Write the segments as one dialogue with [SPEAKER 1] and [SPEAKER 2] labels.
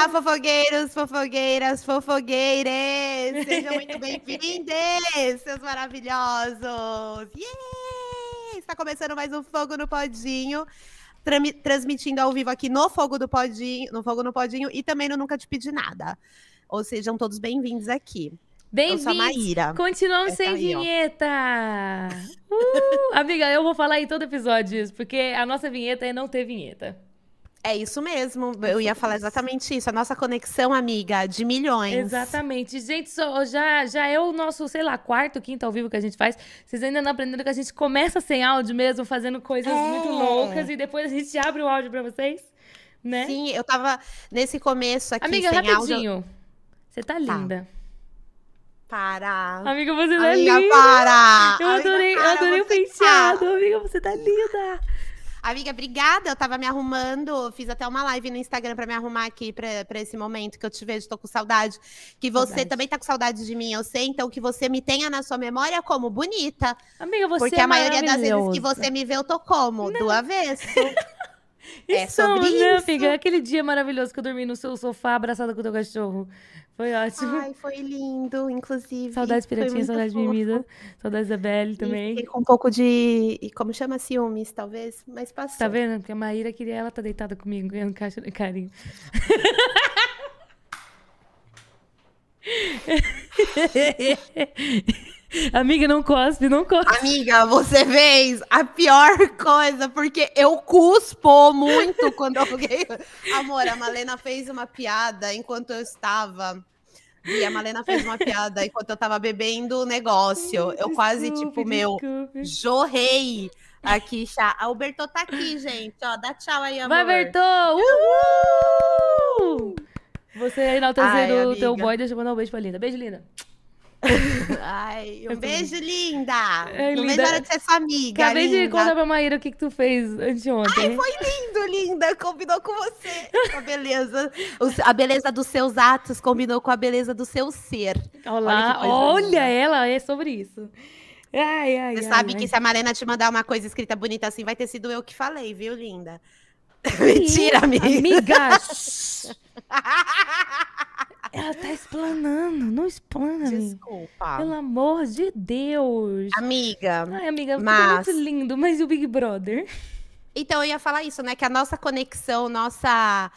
[SPEAKER 1] Olá, fofogueiros, fofogueiras, fofogueires! Sejam muito bem-vindos, seus maravilhosos! Yeah! Está começando mais um Fogo no Podinho, transmitindo ao vivo aqui no Fogo do Podinho, no Fogo no Podinho e também no Nunca Te Pedi Nada. Ou sejam todos bem-vindos aqui.
[SPEAKER 2] Bem-vindos! Continuamos sem aí, vinheta! Uh, amiga, eu vou falar em todo episódio isso, porque a nossa vinheta é não ter vinheta.
[SPEAKER 1] É isso mesmo, eu ia falar exatamente isso. A nossa conexão, amiga, de milhões.
[SPEAKER 2] Exatamente. Gente, só, já, já é o nosso, sei lá, quarto, quinto ao vivo que a gente faz. Vocês ainda não aprenderam que a gente começa sem áudio mesmo, fazendo coisas é. muito loucas, e depois a gente abre o áudio pra vocês, né?
[SPEAKER 1] Sim, eu tava nesse começo aqui
[SPEAKER 2] Amiga,
[SPEAKER 1] sem
[SPEAKER 2] rapidinho.
[SPEAKER 1] áudio.
[SPEAKER 2] Você tá, tá. linda.
[SPEAKER 1] Para.
[SPEAKER 2] Amiga, você tá
[SPEAKER 1] amiga,
[SPEAKER 2] linda.
[SPEAKER 1] para.
[SPEAKER 2] Eu adorei, amiga, para, eu adorei o penteado. Tá. Amiga, você tá linda.
[SPEAKER 1] Amiga, obrigada. Eu tava me arrumando, fiz até uma live no Instagram para me arrumar aqui para esse momento que eu te vejo, tô com saudade. Que você saudade. também tá com saudade de mim, eu sei. Então, que você me tenha na sua memória como bonita.
[SPEAKER 2] Amiga, você
[SPEAKER 1] Porque
[SPEAKER 2] é
[SPEAKER 1] a maioria das vezes que você me vê, eu tô como? Não. Do avesso.
[SPEAKER 2] é sobre isso. Né, amiga? Aquele dia maravilhoso que eu dormi no seu sofá abraçada com o teu cachorro. Foi ótimo.
[SPEAKER 1] Ai, foi lindo, inclusive.
[SPEAKER 2] Saudades Piratinha, saudades de Mimida. Saudades da Belle também.
[SPEAKER 1] E com um pouco de. Como chama? Ciúmes, talvez, mas passou.
[SPEAKER 2] Tá vendo? Porque a Maíra queria ela tá deitada comigo, ganhando caixa de carinho. Amiga, não cospe, não cospe.
[SPEAKER 1] Amiga, você fez a pior coisa, porque eu cuspo muito quando alguém. Amor, a Malena fez uma piada enquanto eu estava. E a Malena fez uma piada enquanto eu tava bebendo o negócio. Eu quase, tipo, meu, jorrei aqui. Chá. A Bertô tá aqui, gente. Ó, dá tchau aí, amor.
[SPEAKER 2] Vai, Bertô! Uhul! Você aí enaltecendo o teu boy, deixa eu mandar um beijo pra Linda. Beijo, Linda.
[SPEAKER 1] Ai, um beijo, linda. É, não linda. hora de ser sua amiga.
[SPEAKER 2] Acabei
[SPEAKER 1] linda.
[SPEAKER 2] de contar pra Maíra o que, que tu fez anteontem.
[SPEAKER 1] Ai, foi lindo, linda. Combinou com você. A beleza. A beleza dos seus atos combinou com a beleza do seu ser.
[SPEAKER 2] Olá, olha, olha ela, é sobre isso. Ai, ai,
[SPEAKER 1] Você
[SPEAKER 2] ai,
[SPEAKER 1] sabe que se a Marena te mandar uma coisa escrita bonita assim, vai ter sido eu que falei, viu, linda? Mentira, amiga.
[SPEAKER 2] Amigas. Ela tá explanando, não explana,
[SPEAKER 1] Desculpa.
[SPEAKER 2] Pelo amor de Deus.
[SPEAKER 1] Amiga.
[SPEAKER 2] Ai, amiga,
[SPEAKER 1] mas...
[SPEAKER 2] muito lindo, mas e o Big Brother?
[SPEAKER 1] Então, eu ia falar isso, né? Que a nossa conexão, nossa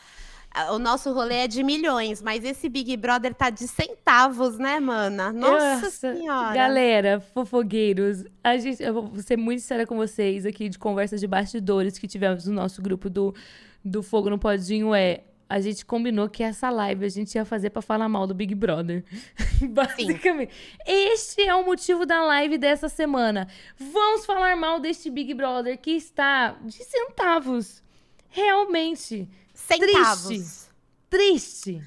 [SPEAKER 1] o nosso rolê é de milhões, mas esse Big Brother tá de centavos, né, mana? Nossa, Nossa senhora.
[SPEAKER 2] Galera, fofogueiros, a gente, eu vou ser muito sincera com vocês aqui de conversas de bastidores que tivemos no nosso grupo do, do Fogo no Podinho é a gente combinou que essa live a gente ia fazer para falar mal do Big Brother. Basicamente. Sim. Este é o motivo da live dessa semana. Vamos falar mal deste Big Brother que está de centavos. Realmente.
[SPEAKER 1] Centavos.
[SPEAKER 2] Triste. Triste.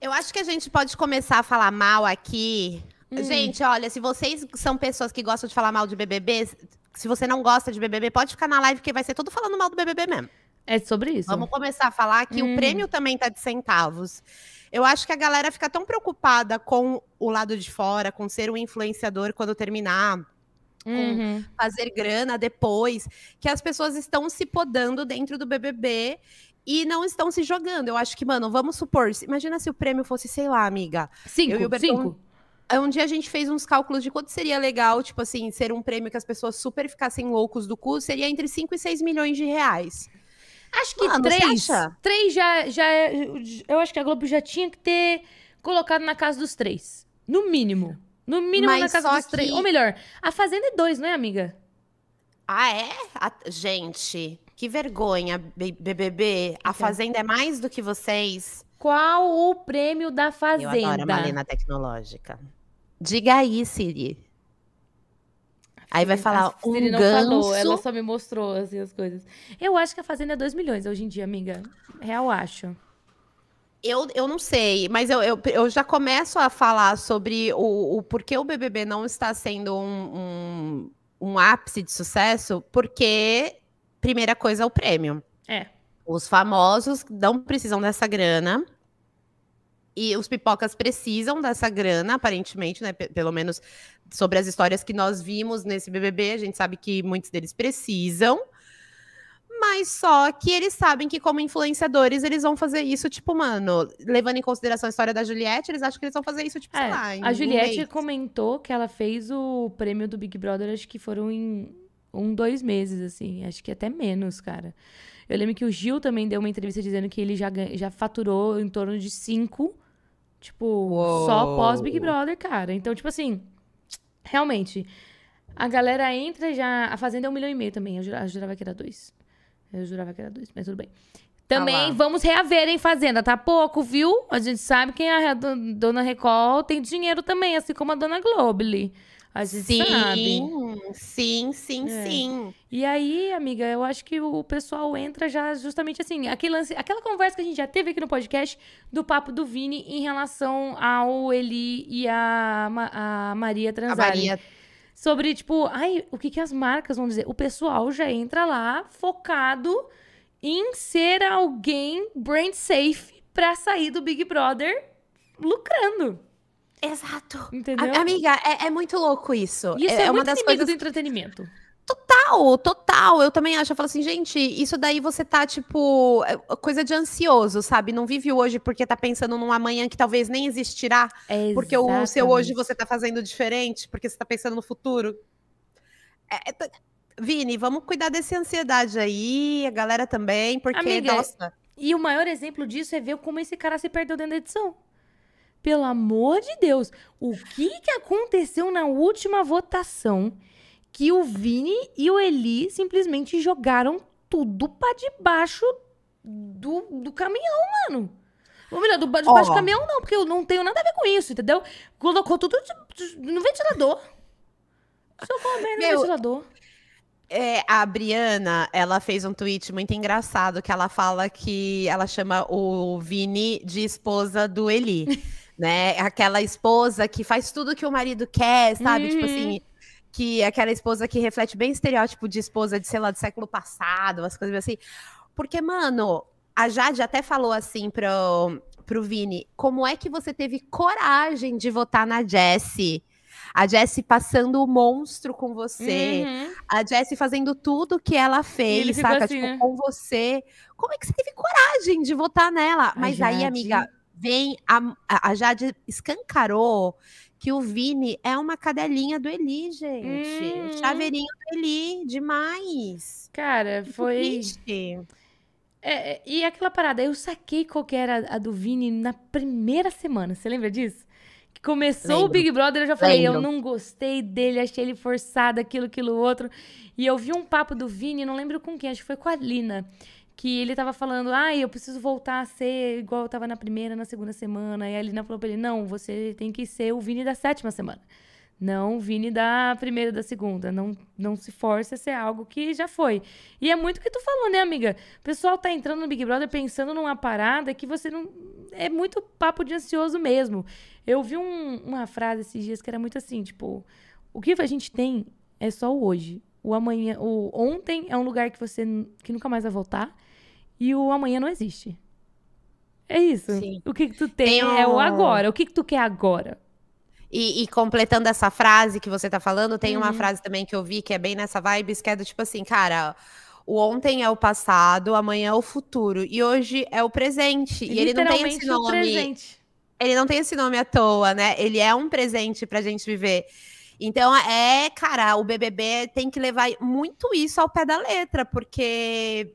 [SPEAKER 1] Eu acho que a gente pode começar a falar mal aqui. Hum. Gente, olha, se vocês são pessoas que gostam de falar mal de BBB, se você não gosta de BBB, pode ficar na live, porque vai ser tudo falando mal do BBB mesmo.
[SPEAKER 2] É sobre isso.
[SPEAKER 1] Vamos começar a falar que hum. o prêmio também tá de centavos. Eu acho que a galera fica tão preocupada com o lado de fora, com ser um influenciador quando terminar, uhum. com fazer grana depois, que as pessoas estão se podando dentro do BBB e não estão se jogando. Eu acho que, mano, vamos supor, imagina se o prêmio fosse, sei lá, amiga.
[SPEAKER 2] Cinco, Berton, cinco.
[SPEAKER 1] Um dia a gente fez uns cálculos de quanto seria legal, tipo assim, ser um prêmio que as pessoas super ficassem loucos do cu, seria entre 5 e 6 milhões de reais.
[SPEAKER 2] Acho que Mano, três. Três já, já. É, eu acho que a Globo já tinha que ter colocado na casa dos três. No mínimo. No mínimo Mas na casa dos que... três. Ou melhor, a Fazenda é dois, não é, amiga?
[SPEAKER 1] Ah, é? A... Gente, que vergonha, BBB. A Fazenda é mais do que vocês.
[SPEAKER 2] Qual o prêmio da Fazenda? Eu
[SPEAKER 1] adoro a malena tecnológica. Diga aí, Siri. Aí vai falar a um não ganso. Falou,
[SPEAKER 2] ela só me mostrou assim, as coisas. Eu acho que a Fazenda é 2 milhões hoje em dia, amiga. Real, acho.
[SPEAKER 1] Eu, eu não sei, mas eu, eu, eu já começo a falar sobre o, o porquê o BBB não está sendo um, um, um ápice de sucesso, porque, primeira coisa, é o prêmio.
[SPEAKER 2] É.
[SPEAKER 1] Os famosos não precisam dessa grana. E os pipocas precisam dessa grana, aparentemente, né? P pelo menos sobre as histórias que nós vimos nesse BBB, a gente sabe que muitos deles precisam. Mas só que eles sabem que, como influenciadores, eles vão fazer isso, tipo, mano, levando em consideração a história da Juliette, eles acham que eles vão fazer isso, tipo,
[SPEAKER 2] É,
[SPEAKER 1] sei lá.
[SPEAKER 2] a Juliette
[SPEAKER 1] mês.
[SPEAKER 2] comentou que ela fez o prêmio do Big Brother, acho que foram em um, dois meses, assim. Acho que até menos, cara. Eu lembro que o Gil também deu uma entrevista dizendo que ele já, já faturou em torno de cinco, tipo, só
[SPEAKER 1] Uou.
[SPEAKER 2] pós Big Brother, cara. Então, tipo assim, realmente, a galera entra já. A Fazenda é um milhão e meio também. Eu jurava, eu jurava que era dois. Eu jurava que era dois, mas tudo bem. Também
[SPEAKER 1] Ah lá.
[SPEAKER 2] vamos reaver em Fazenda, tá pouco, viu? A gente sabe que a do- Dona Record tem dinheiro também, assim como a Dona Globally. A gente
[SPEAKER 1] Sim,
[SPEAKER 2] sabe.
[SPEAKER 1] sim, sim,
[SPEAKER 2] É.
[SPEAKER 1] sim.
[SPEAKER 2] E aí, amiga, eu acho que o pessoal entra já justamente assim, aquele lance, aquela conversa que a gente já teve aqui no podcast do papo do Vini em relação ao Eli e a, a Maria
[SPEAKER 1] A
[SPEAKER 2] transarem.
[SPEAKER 1] Maria
[SPEAKER 2] Sobre, tipo, ai, o que, que as marcas vão dizer? O pessoal já entra lá focado em ser alguém brand safe pra sair do Big Brother lucrando.
[SPEAKER 1] Exato.
[SPEAKER 2] Entendeu?
[SPEAKER 1] A- amiga, é, é muito louco isso.
[SPEAKER 2] Isso
[SPEAKER 1] é,
[SPEAKER 2] é,
[SPEAKER 1] uma
[SPEAKER 2] muito
[SPEAKER 1] das coisas
[SPEAKER 2] do entretenimento.
[SPEAKER 1] Total, total. Eu também acho. Eu falo assim, gente, isso daí você tá, tipo, é coisa de ansioso, sabe? Não vive hoje porque tá pensando num amanhã que talvez nem existirá. Porque o seu hoje você tá fazendo diferente, porque você tá pensando no futuro. É, é Vini, vamos cuidar dessa ansiedade aí, a galera também, porque,
[SPEAKER 2] Amiga,
[SPEAKER 1] nossa.
[SPEAKER 2] E o maior exemplo disso é ver como esse cara se perdeu dentro da edição. Pelo amor de Deus, o que, que aconteceu na última votação que o Vini e o Eli simplesmente jogaram tudo pra debaixo do, do caminhão, mano? Ou melhor, do, debaixo
[SPEAKER 1] Ó.
[SPEAKER 2] do caminhão não, porque eu não tenho nada a ver com isso, entendeu? Colocou tudo no ventilador. Merda no
[SPEAKER 1] Meu,
[SPEAKER 2] ventilador.
[SPEAKER 1] É, a Briana, ela fez um tweet muito engraçado que ela fala que ela chama o Vini de esposa do Eli, né? Aquela esposa que faz tudo que o marido quer, sabe? Tipo
[SPEAKER 2] Uhum.
[SPEAKER 1] assim, que é aquela esposa que reflete bem estereótipo de esposa de, sei lá, do século passado, umas coisas assim. Porque, mano, a Jade até falou assim pro, pro Vini, como é que você teve coragem de votar na Jessie? A Jessie passando o monstro com você
[SPEAKER 2] Uhum.
[SPEAKER 1] a Jessie fazendo tudo que ela fez, saca?
[SPEAKER 2] assim,
[SPEAKER 1] tipo,
[SPEAKER 2] né?
[SPEAKER 1] com você. Como é que você teve coragem de votar nela?
[SPEAKER 2] A
[SPEAKER 1] Mas aí,
[SPEAKER 2] Jade.
[SPEAKER 1] amiga, vem a, a Jade escancarou que o Vini é uma cadelinha do Eli, gente.
[SPEAKER 2] Hum.
[SPEAKER 1] O chaveirinho do Eli, demais.
[SPEAKER 2] Cara, foi. É, é, e aquela parada, eu saquei qual que era a do Vini na primeira semana. Você lembra disso? Que começou o. Big Brother, eu já falei, eu não gostei dele, achei ele forçado, aquilo, aquilo, outro. E eu vi um papo do Vini, não lembro com quem, acho que foi com a Lina. Que ele tava falando, ai, eu preciso voltar a ser igual eu tava na primeira, na segunda semana. E a Lina falou pra ele, não, você tem que ser o Vini da sétima semana. Não o Vini da primeira da segunda. Não, não se force a ser algo que já foi. E é muito o que tu falou, né, amiga? O pessoal tá entrando no Big Brother pensando numa parada que você não. É muito papo de ansioso mesmo. Eu vi um- uma frase esses dias que era muito assim, tipo, o que a gente tem é só o hoje. O amanhã, o ontem é um lugar que você que nunca mais vai voltar e o amanhã não existe. É isso.
[SPEAKER 1] Sim.
[SPEAKER 2] O que, que tu tem,
[SPEAKER 1] Tem
[SPEAKER 2] é o
[SPEAKER 1] um-
[SPEAKER 2] agora. O que, que tu quer agora?
[SPEAKER 1] E, e completando essa frase que você tá falando, tem uma
[SPEAKER 2] Uhum.
[SPEAKER 1] frase também que eu vi que é bem nessa vibe, que é do tipo assim, cara, o ontem é o passado, amanhã é o futuro, e hoje é o presente. E ele não tem esse nome.
[SPEAKER 2] presente.
[SPEAKER 1] Ele não tem esse nome à toa, né? Ele é um presente pra gente viver. Então, é, cara, o BBB tem que levar muito isso ao pé da letra, porque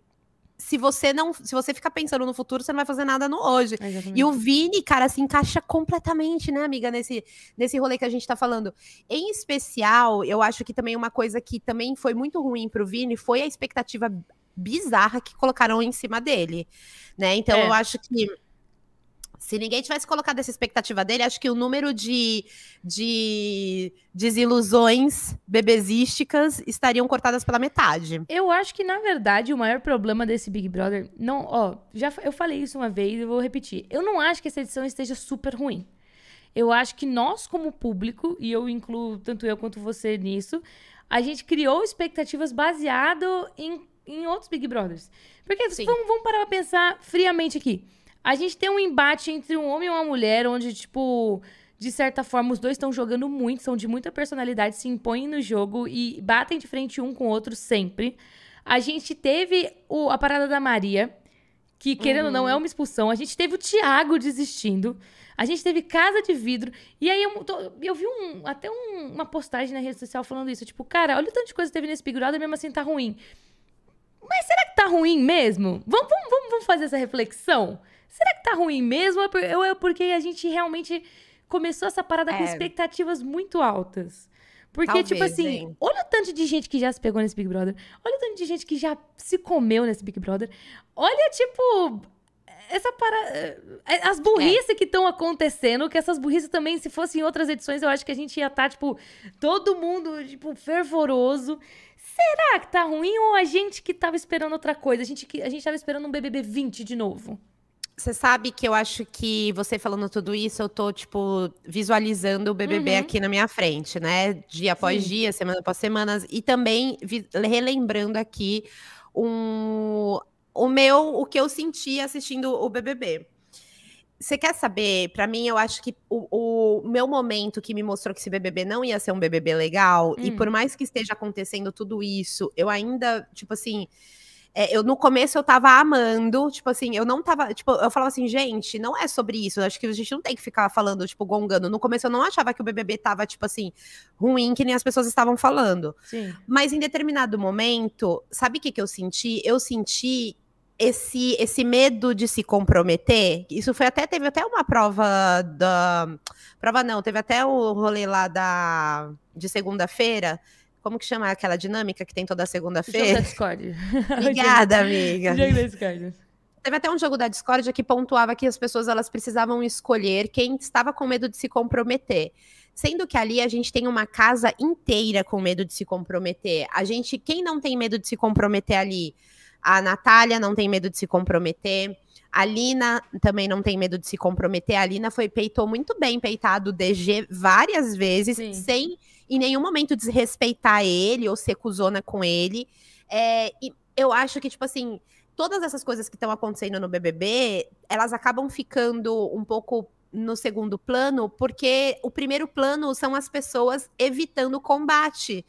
[SPEAKER 1] se você não, se você ficar pensando no futuro, você não vai fazer nada no hoje. E o Vini, cara, se encaixa completamente, né, amiga, nesse, nesse rolê que a gente tá falando. Em especial, eu acho que também uma coisa que também foi muito ruim pro Vini foi a expectativa bizarra que colocaram em cima dele, né? Então,
[SPEAKER 2] É.
[SPEAKER 1] eu acho que se ninguém tivesse colocado essa expectativa dele, acho que o número de, de desilusões bebesísticas estariam cortadas pela metade.
[SPEAKER 2] Eu acho que, na verdade, o maior problema desse Big Brother. Não, ó, já eu falei isso uma vez e vou repetir. Eu não acho que essa edição esteja super ruim. Eu acho que nós, como público, e eu incluo tanto eu quanto você nisso, a gente criou expectativas baseado em, em outros Big Brothers. Porque vamos, vamos parar pra pensar friamente aqui. A gente tem um embate entre um homem e uma mulher, onde, tipo, de certa forma, os dois estão jogando muito, são de muita personalidade, se impõem no jogo e batem de frente um com o outro sempre. A gente teve o, a parada da Maria, que querendo ou não é uma expulsão. A gente teve o Thiago desistindo. A gente teve casa de vidro. E aí eu, tô- eu vi um, até um- uma postagem na rede social falando isso. Tipo, cara, olha o tanto de coisa que teve nesse Big Brother, mesmo assim tá ruim. Mas será que tá ruim mesmo? Vamos, vamos, vamos fazer essa reflexão? Será que tá ruim mesmo? Ou é Ou é porque a gente realmente começou essa parada com
[SPEAKER 1] É.
[SPEAKER 2] expectativas muito altas? Porque,
[SPEAKER 1] Talvez,
[SPEAKER 2] tipo assim,
[SPEAKER 1] hein?
[SPEAKER 2] olha o tanto de gente que já se pegou nesse Big Brother. Olha o tanto de gente que já se comeu nesse Big Brother. Olha, tipo, essa parada. As burrices que estão acontecendo, que essas burrices também, se fossem em outras edições, eu acho que a gente ia estar, tipo, todo mundo, tipo, fervoroso. Será que tá ruim ou a gente que tava esperando outra coisa? A gente, que, a gente tava esperando um BBB 20 de novo.
[SPEAKER 1] Você sabe que eu acho que você falando tudo isso, eu tô, tipo, visualizando o BBB
[SPEAKER 2] Uhum.
[SPEAKER 1] aqui na minha frente, né? Dia após
[SPEAKER 2] Sim.
[SPEAKER 1] dia, semana após semana. E também relembrando aqui um, o meu, o que eu senti assistindo o BBB. Você quer saber? Pra mim, eu acho que o, o meu momento que me mostrou que esse BBB não ia ser um BBB legal, e
[SPEAKER 2] Hum.
[SPEAKER 1] por mais que esteja acontecendo tudo isso, eu ainda, tipo assim, é, eu no começo eu tava amando, tipo assim, eu não tava, tipo, eu falava assim, gente, não é sobre isso, acho que a gente não tem que ficar falando, tipo, gongando. No começo eu não achava que o BBB tava, tipo assim, ruim, que nem as pessoas estavam falando.
[SPEAKER 2] Sim.
[SPEAKER 1] Mas em determinado momento, sabe o que, que eu senti? Eu senti esse, esse medo de se comprometer. Isso foi até, teve até uma prova da. Prova não, teve até o rolê lá da, de segunda-feira. Como que chama aquela dinâmica que tem toda
[SPEAKER 2] Jogo da
[SPEAKER 1] segunda-feira?
[SPEAKER 2] Discord.
[SPEAKER 1] Obrigada, amiga.
[SPEAKER 2] Jogo da Discord.
[SPEAKER 1] Teve até um jogo da Discord que pontuava que as pessoas elas precisavam escolher quem estava com medo de se comprometer. Sendo que ali a gente tem uma casa inteira com medo de se comprometer. A gente, quem não tem medo de se comprometer ali? A Natália não tem medo de se comprometer. A Lina também não tem medo de se comprometer. A Lina foi peitou muito bem peitado o DG várias vezes,
[SPEAKER 2] Sim.
[SPEAKER 1] sem em nenhum momento desrespeitar ele ou ser cuzona com ele. É, e eu acho que, tipo assim, todas essas coisas que estão acontecendo no BBB, elas acabam ficando um pouco no segundo plano, porque o primeiro plano são as pessoas evitando combate.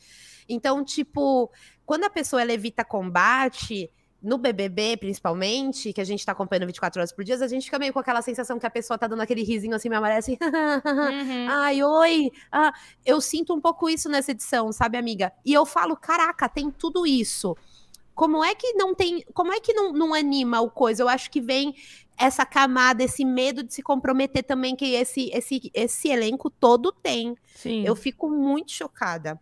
[SPEAKER 1] Então, tipo, quando a pessoa evita combate, no BBB, principalmente, que a gente tá acompanhando 24 horas por dia, a gente fica meio com aquela sensação que a pessoa tá dando aquele risinho assim, me amarece.
[SPEAKER 2] Uhum.
[SPEAKER 1] Ai, oi. Ah, eu sinto um pouco isso nessa edição, sabe, amiga? E eu falo, caraca, tem tudo isso. Como é que não tem. Como é que não, não anima o coisa? Eu acho que vem essa camada, esse medo de se comprometer também, que esse, esse, esse elenco todo tem.
[SPEAKER 2] Sim.
[SPEAKER 1] Eu fico muito chocada.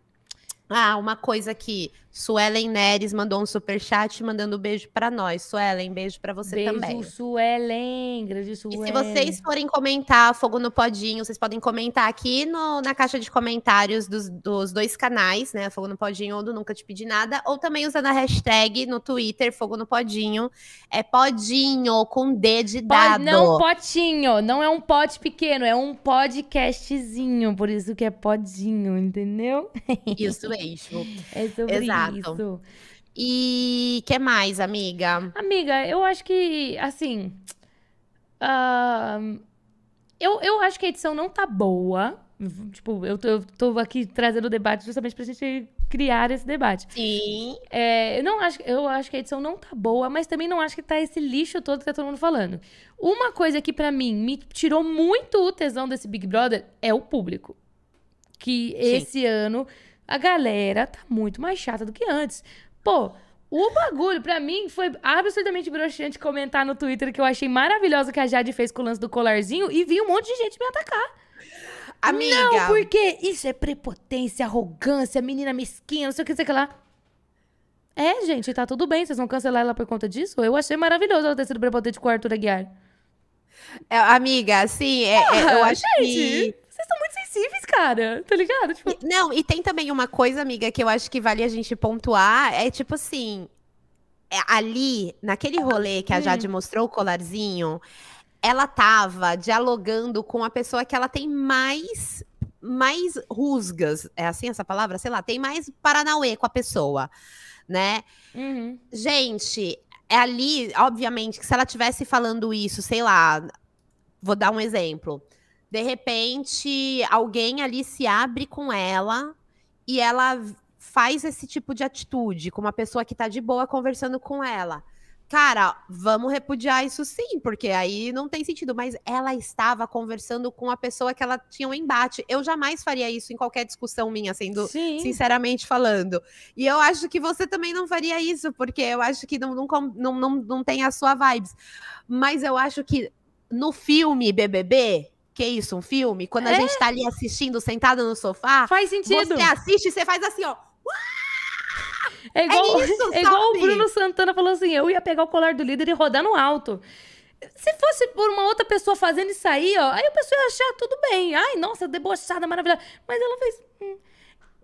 [SPEAKER 1] Ah, uma coisa aqui. Suelen Neres mandou um superchat mandando um beijo pra nós. Suelen, beijo pra você
[SPEAKER 2] Beijo,
[SPEAKER 1] também.
[SPEAKER 2] Suelen. Grande
[SPEAKER 1] E
[SPEAKER 2] Suelen.
[SPEAKER 1] se vocês forem comentar Fogo no Podinho, vocês podem comentar aqui no- na caixa de comentários dos, dos dois canais, né? Fogo no Podinho ou do Nunca Te Pedi Nada, ou também usando a hashtag no Twitter, Fogo no Podinho. É Podinho, com D de dado.
[SPEAKER 2] não potinho, não é um pote pequeno, é um podcastzinho, por isso que é podinho, entendeu?
[SPEAKER 1] Isso mesmo.
[SPEAKER 2] É sobre
[SPEAKER 1] Exato.
[SPEAKER 2] Isso.
[SPEAKER 1] E que mais, amiga?
[SPEAKER 2] Amiga, eu acho que, assim. ah, eu, eu acho que a edição não tá boa. Tipo, eu tô, eu tô aqui trazendo o debate justamente pra gente criar esse debate.
[SPEAKER 1] Sim.
[SPEAKER 2] É, eu, não acho, eu acho que a edição não tá boa, mas também não acho que tá esse lixo todo que tá todo mundo falando. Uma coisa que pra mim me tirou muito o tesão desse Big Brother é o público. Que esse ano a galera tá muito mais chata do que antes. Pô, o bagulho pra mim foi absolutamente broxante comentar no Twitter que eu achei maravilhoso que a Jade fez com o lance do colarzinho e vi um monte de gente me atacar.
[SPEAKER 1] Amiga.
[SPEAKER 2] Não, porque isso é prepotência, arrogância, menina mesquinha, não sei o que, sei o que lá. É, gente, tá tudo bem. Vocês vão cancelar ela por conta disso? Eu achei maravilhoso ela ter sido prepotente com o Arthur Aguiar.
[SPEAKER 1] É, amiga, sim, é- é, eu
[SPEAKER 2] Ah,
[SPEAKER 1] acho que.
[SPEAKER 2] Vocês estão muito sensíveis, cara. Tá ligado? Tipo,
[SPEAKER 1] Não, e tem também uma coisa, amiga, que eu acho que vale a gente pontuar. É tipo assim. é, ali, naquele rolê que a
[SPEAKER 2] Hum.
[SPEAKER 1] Jade mostrou o colarzinho, ela tava dialogando com a pessoa que ela tem mais. Mais rusgas, é assim essa palavra? Sei lá, tem mais paranauê com a pessoa, né?
[SPEAKER 2] uhum.
[SPEAKER 1] Gente, é ali, obviamente, que se ela tivesse falando isso, sei lá, vou dar um exemplo. De repente, alguém ali se abre com ela e ela faz esse tipo de atitude com uma pessoa que tá de boa conversando com ela. Cara, vamos repudiar isso sim, porque aí não tem sentido. Mas ela estava conversando com a pessoa que ela tinha um embate. Eu jamais faria isso em qualquer discussão minha, sendo
[SPEAKER 2] Sim.
[SPEAKER 1] sinceramente falando. E eu acho que você também não faria isso, porque eu acho que não, não, não, não, não tem a sua vibes. Mas eu acho que no filme BBB, que é isso, um filme? Quando a
[SPEAKER 2] É.
[SPEAKER 1] gente tá ali assistindo, sentado no sofá,
[SPEAKER 2] Faz sentido.
[SPEAKER 1] você assiste e você faz assim, ó.
[SPEAKER 2] É igual,
[SPEAKER 1] isso,
[SPEAKER 2] é igual o? Bruno Santana falou assim: eu ia pegar o colar do líder e rodar no alto. Se fosse por uma outra pessoa fazendo isso aí, ó, aí a pessoa ia achar tudo bem. Ai, nossa, debochada, maravilhosa. Mas ela fez. hum,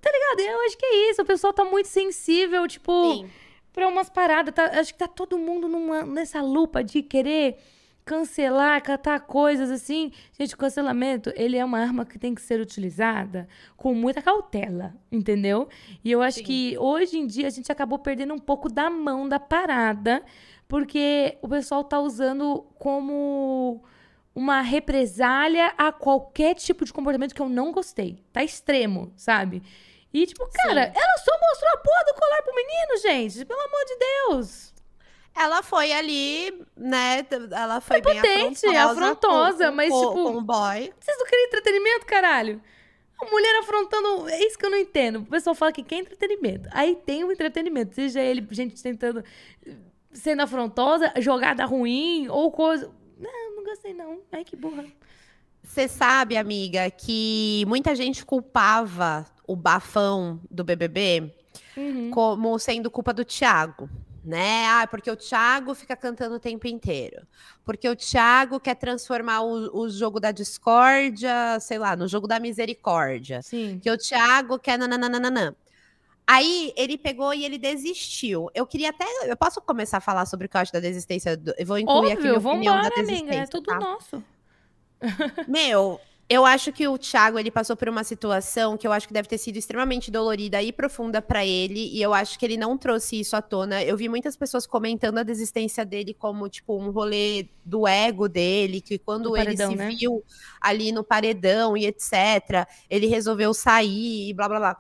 [SPEAKER 2] tá ligado? Eu acho que é isso. O pessoal tá muito sensível, tipo,
[SPEAKER 1] Sim.
[SPEAKER 2] pra umas paradas. Tá- acho que tá todo mundo numa- nessa lupa de querer cancelar, catar coisas assim. Gente, o cancelamento, ele é uma arma que tem que ser utilizada com muita cautela, entendeu? E eu acho
[SPEAKER 1] Sim.
[SPEAKER 2] que hoje em dia a gente acabou perdendo um pouco da mão da parada, porque o pessoal tá usando como uma represália a qualquer tipo de comportamento que eu não gostei. Tá extremo, sabe? E, tipo, cara, ela só mostrou a porra do colar pro menino, gente. Pelo amor de Deus.
[SPEAKER 1] Ela foi ali, né? Ela foi, bem
[SPEAKER 2] potente,
[SPEAKER 1] afrontosa,
[SPEAKER 2] afrontosa,
[SPEAKER 1] com,
[SPEAKER 2] mas,
[SPEAKER 1] com,
[SPEAKER 2] tipo,
[SPEAKER 1] com o boy.
[SPEAKER 2] Vocês não querem entretenimento, caralho? A mulher afrontando. É isso que eu não entendo. O pessoal fala que quer entretenimento. Aí tem o entretenimento. Seja ele, gente tentando. sendo afrontosa, jogada ruim ou coisa. Não, não gostei, não. Ai, que burra.
[SPEAKER 1] Você sabe, amiga, que muita gente culpava o bafão do BBB
[SPEAKER 2] Uhum.
[SPEAKER 1] como sendo culpa do Thiago, né? Ah, porque o Thiago fica cantando o tempo inteiro. Porque o Thiago quer transformar o, o jogo da discórdia, sei lá, no jogo da misericórdia.
[SPEAKER 2] Sim.
[SPEAKER 1] Que o Thiago quer nananana. Aí ele pegou e ele desistiu. Eu queria até. Eu posso começar a falar sobre o que eu acho da desistência? Do, eu vou incluir aqui minha
[SPEAKER 2] Óbvio,
[SPEAKER 1] opinião da
[SPEAKER 2] vambora,
[SPEAKER 1] desistência.
[SPEAKER 2] amiga. É tudo
[SPEAKER 1] tá?
[SPEAKER 2] nosso.
[SPEAKER 1] Meu, eu acho que o Thiago ele passou por uma situação que eu acho que deve ter sido extremamente dolorida e profunda pra ele, e eu acho que ele não trouxe isso à tona. Eu vi muitas pessoas comentando a desistência dele como tipo um rolê do ego dele, que quando
[SPEAKER 2] Do
[SPEAKER 1] ele
[SPEAKER 2] paredão,
[SPEAKER 1] se
[SPEAKER 2] né?
[SPEAKER 1] viu ali no paredão e etc, ele resolveu sair e blá blá blá.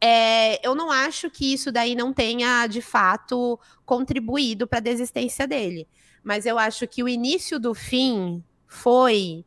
[SPEAKER 1] É, eu não acho que isso daí não tenha de fato contribuído para a desistência dele, mas eu acho que o início do fim foi